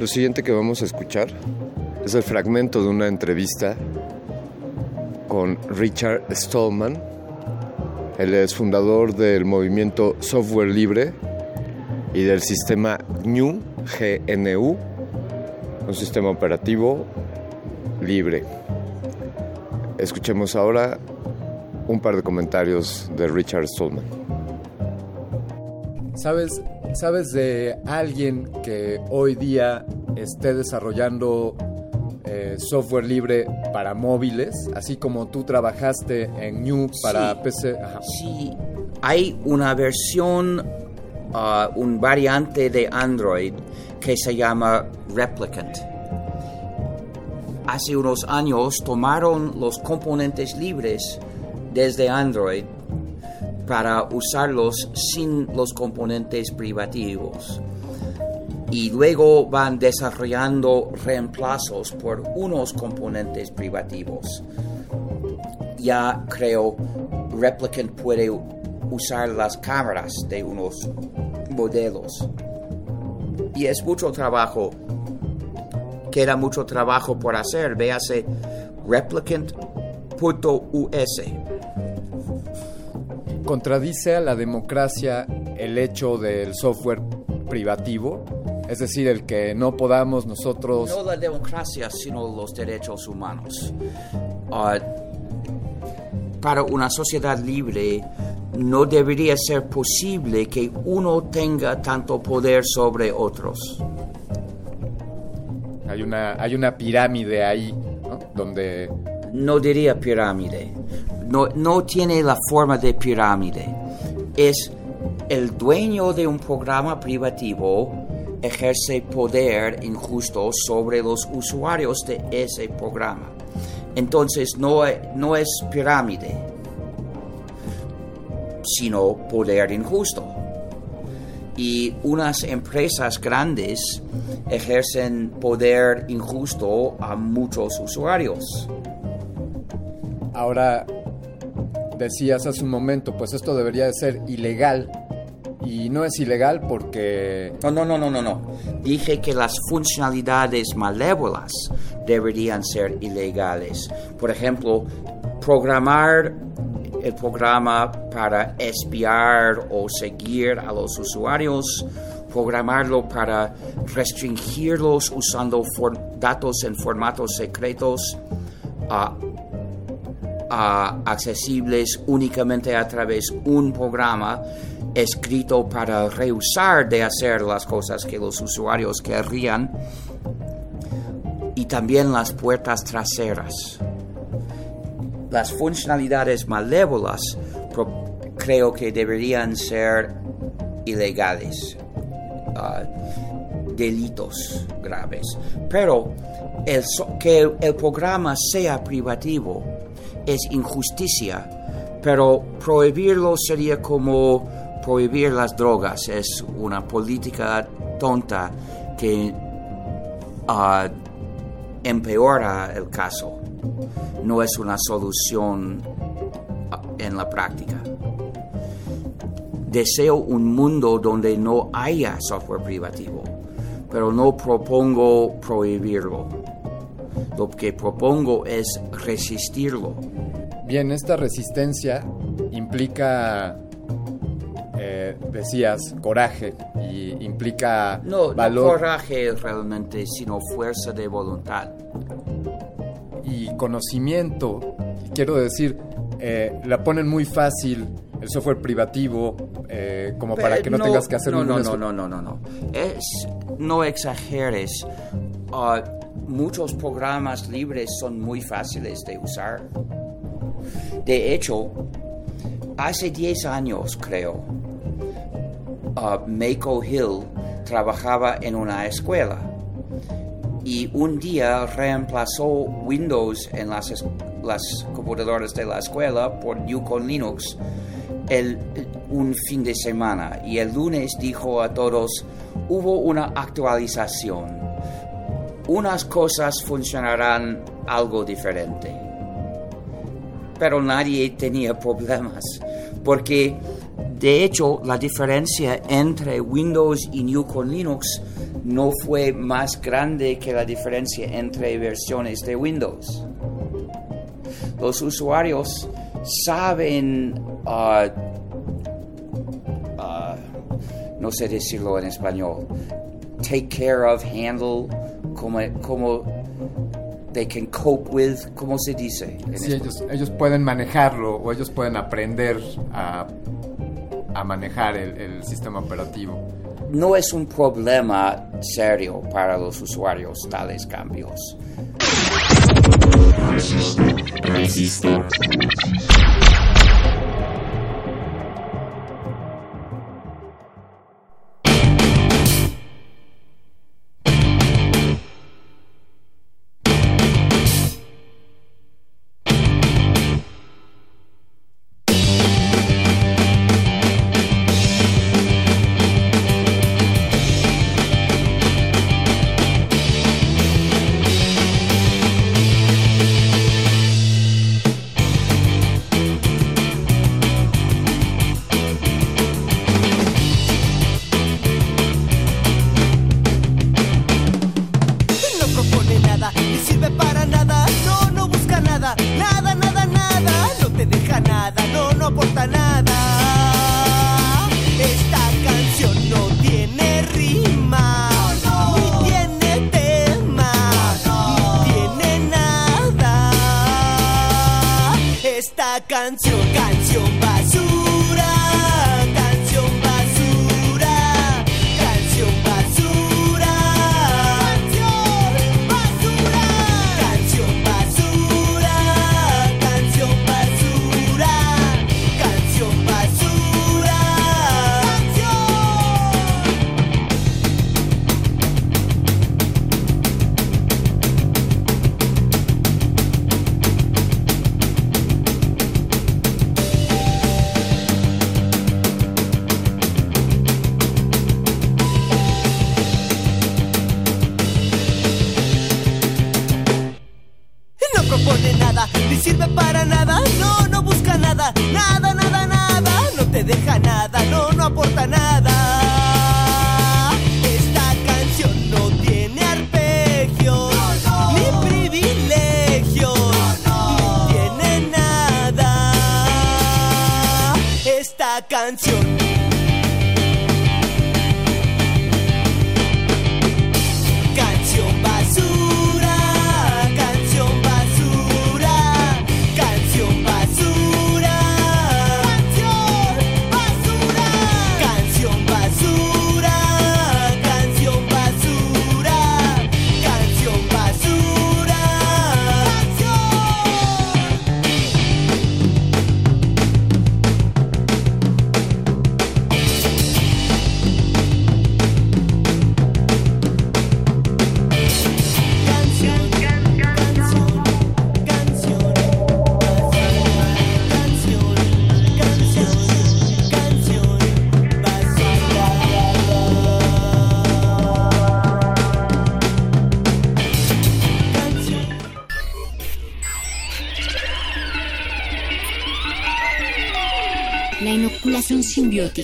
Lo siguiente que vamos a escuchar es el fragmento de una entrevista con Richard Stallman. Él es fundador del movimiento Software Libre y del sistema GNU, GNU, un sistema operativo libre. Escuchemos ahora un par de comentarios de Richard Stallman. ¿Sabes, ¿Sabes de alguien que hoy día esté desarrollando eh, software libre para móviles, así como tú trabajaste en New para PC? Sí, hay una versión, uh, un variante de Android que se llama Replicant hace unos años tomaron los componentes libres desde Android para usarlos sin los componentes privativos. Y luego van desarrollando reemplazos por unos componentes privativos. Ya creo Replicant puede usar las cámaras de unos modelos. Y es mucho trabajo queda mucho trabajo por hacer. Véase replicant.us. ¿Contradice a la democracia el hecho del software privativo? Es decir, el que no podamos nosotros... No la democracia, sino los derechos humanos. Ah, para una sociedad libre no debería ser posible que uno tenga tanto poder sobre otros Hay una, hay una pirámide ahí, Donde... No diría pirámide. No, no tiene la forma de pirámide. Es el dueño de un programa privativo ejerce poder injusto sobre los usuarios de ese programa. Entonces no, no es pirámide, sino poder injusto. Y unas empresas grandes ejercen poder injusto a muchos usuarios. Ahora, decías hace un momento, pues esto debería de ser ilegal. Y no es ilegal porque... No, no, no, no, no, no. Dije que las funcionalidades malévolas deberían ser ilegales. Por ejemplo, programar el programa para espiar o seguir a los usuarios, programarlo para restringirlos usando datos en formatos secretos accesibles únicamente a través de un programa escrito para rehusar de hacer las cosas que los usuarios querrían y también las puertas traseras. Las funcionalidades malévolas creo que deberían ser ilegales, ah, delitos graves, pero que el programa sea privativo es injusticia, pero prohibirlo sería como prohibir las drogas, es una política tonta que ah, empeora el caso, no es una solución ah, en la práctica. Deseo un mundo donde no haya software privativo, pero no propongo prohibirlo. Lo que propongo es resistirlo. Bien, esta resistencia implica, eh, decías, coraje y implica no, valor. No coraje realmente, sino fuerza de voluntad. Y conocimiento, quiero decir, eh, la ponen muy fácil el software privativo eh, como para que no, tengas que hacer no, no, no, no, no, no, no. Es, no exageres. Uh, muchos programas libres son muy fáciles de usar. De hecho, hace 10 años creo, uh, Mako Hill trabajaba en una escuela. Y un día reemplazó Windows en las, las computadoras de la escuela por Yukon Linux un fin de semana. Y el lunes dijo a todos, hubo una actualización. Unas cosas funcionarán algo diferente. Pero nadie tenía problemas, porque de hecho la diferencia entre Windows y New con Linux no fue más grande que la diferencia entre versiones de Windows. Los usuarios saben, uh, uh, no sé decirlo en español, take care of, handle, como, como they can cope with, ¿cómo se dice? Sí, ellos, ellos, pueden manejarlo o ellos pueden aprender a, a manejar el, sistema operativo. No es un problema serio para los usuarios tales cambios.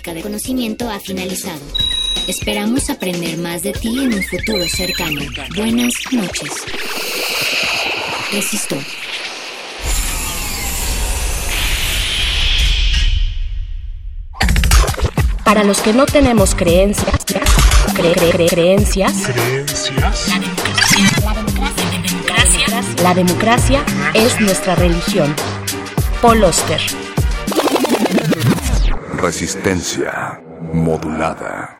De conocimiento ha finalizado. Esperamos aprender más de ti en un futuro cercano. Buenas noches. Resistor. Para los que no tenemos creencias, cre- cre- cre- creencias, la democracia es nuestra religión. Paul Oster. Resistencia modulada.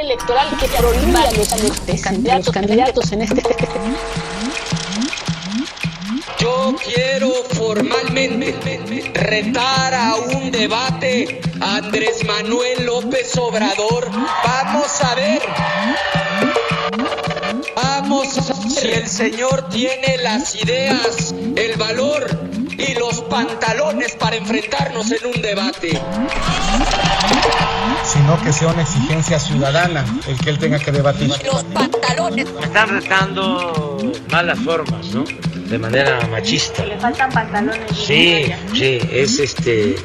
Electoral que prohíbe a los, candidatos, candidatos en este Yo quiero formalmente retar a un debate a Andrés Manuel López Obrador. Vamos a ver. Vamos, si el señor tiene las ideas, el valor y los pantalones para enfrentarnos en un debate. Sino que sea una exigencia ciudadana el que él tenga que debatir. Los pantalones. Me están retando malas formas, ¿no? De manera machista. Le faltan pantalones. Sí, sí, es este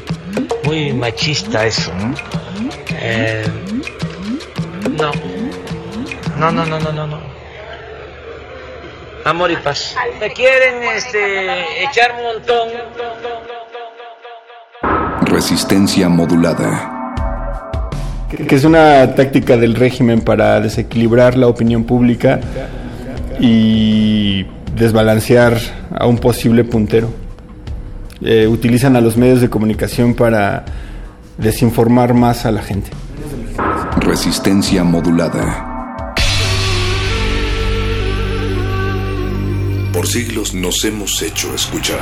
muy machista eso, ¿no? Eh, no. No, no, no, no, no, no. Amor y paz. Me quieren este echar un montón. Resistencia modulada. Que es una táctica del régimen para desequilibrar la opinión pública y desbalancear a un posible puntero. Eh, utilizan a los medios de comunicación para desinformar más a la gente. Resistencia modulada. Por siglos nos hemos hecho escuchar.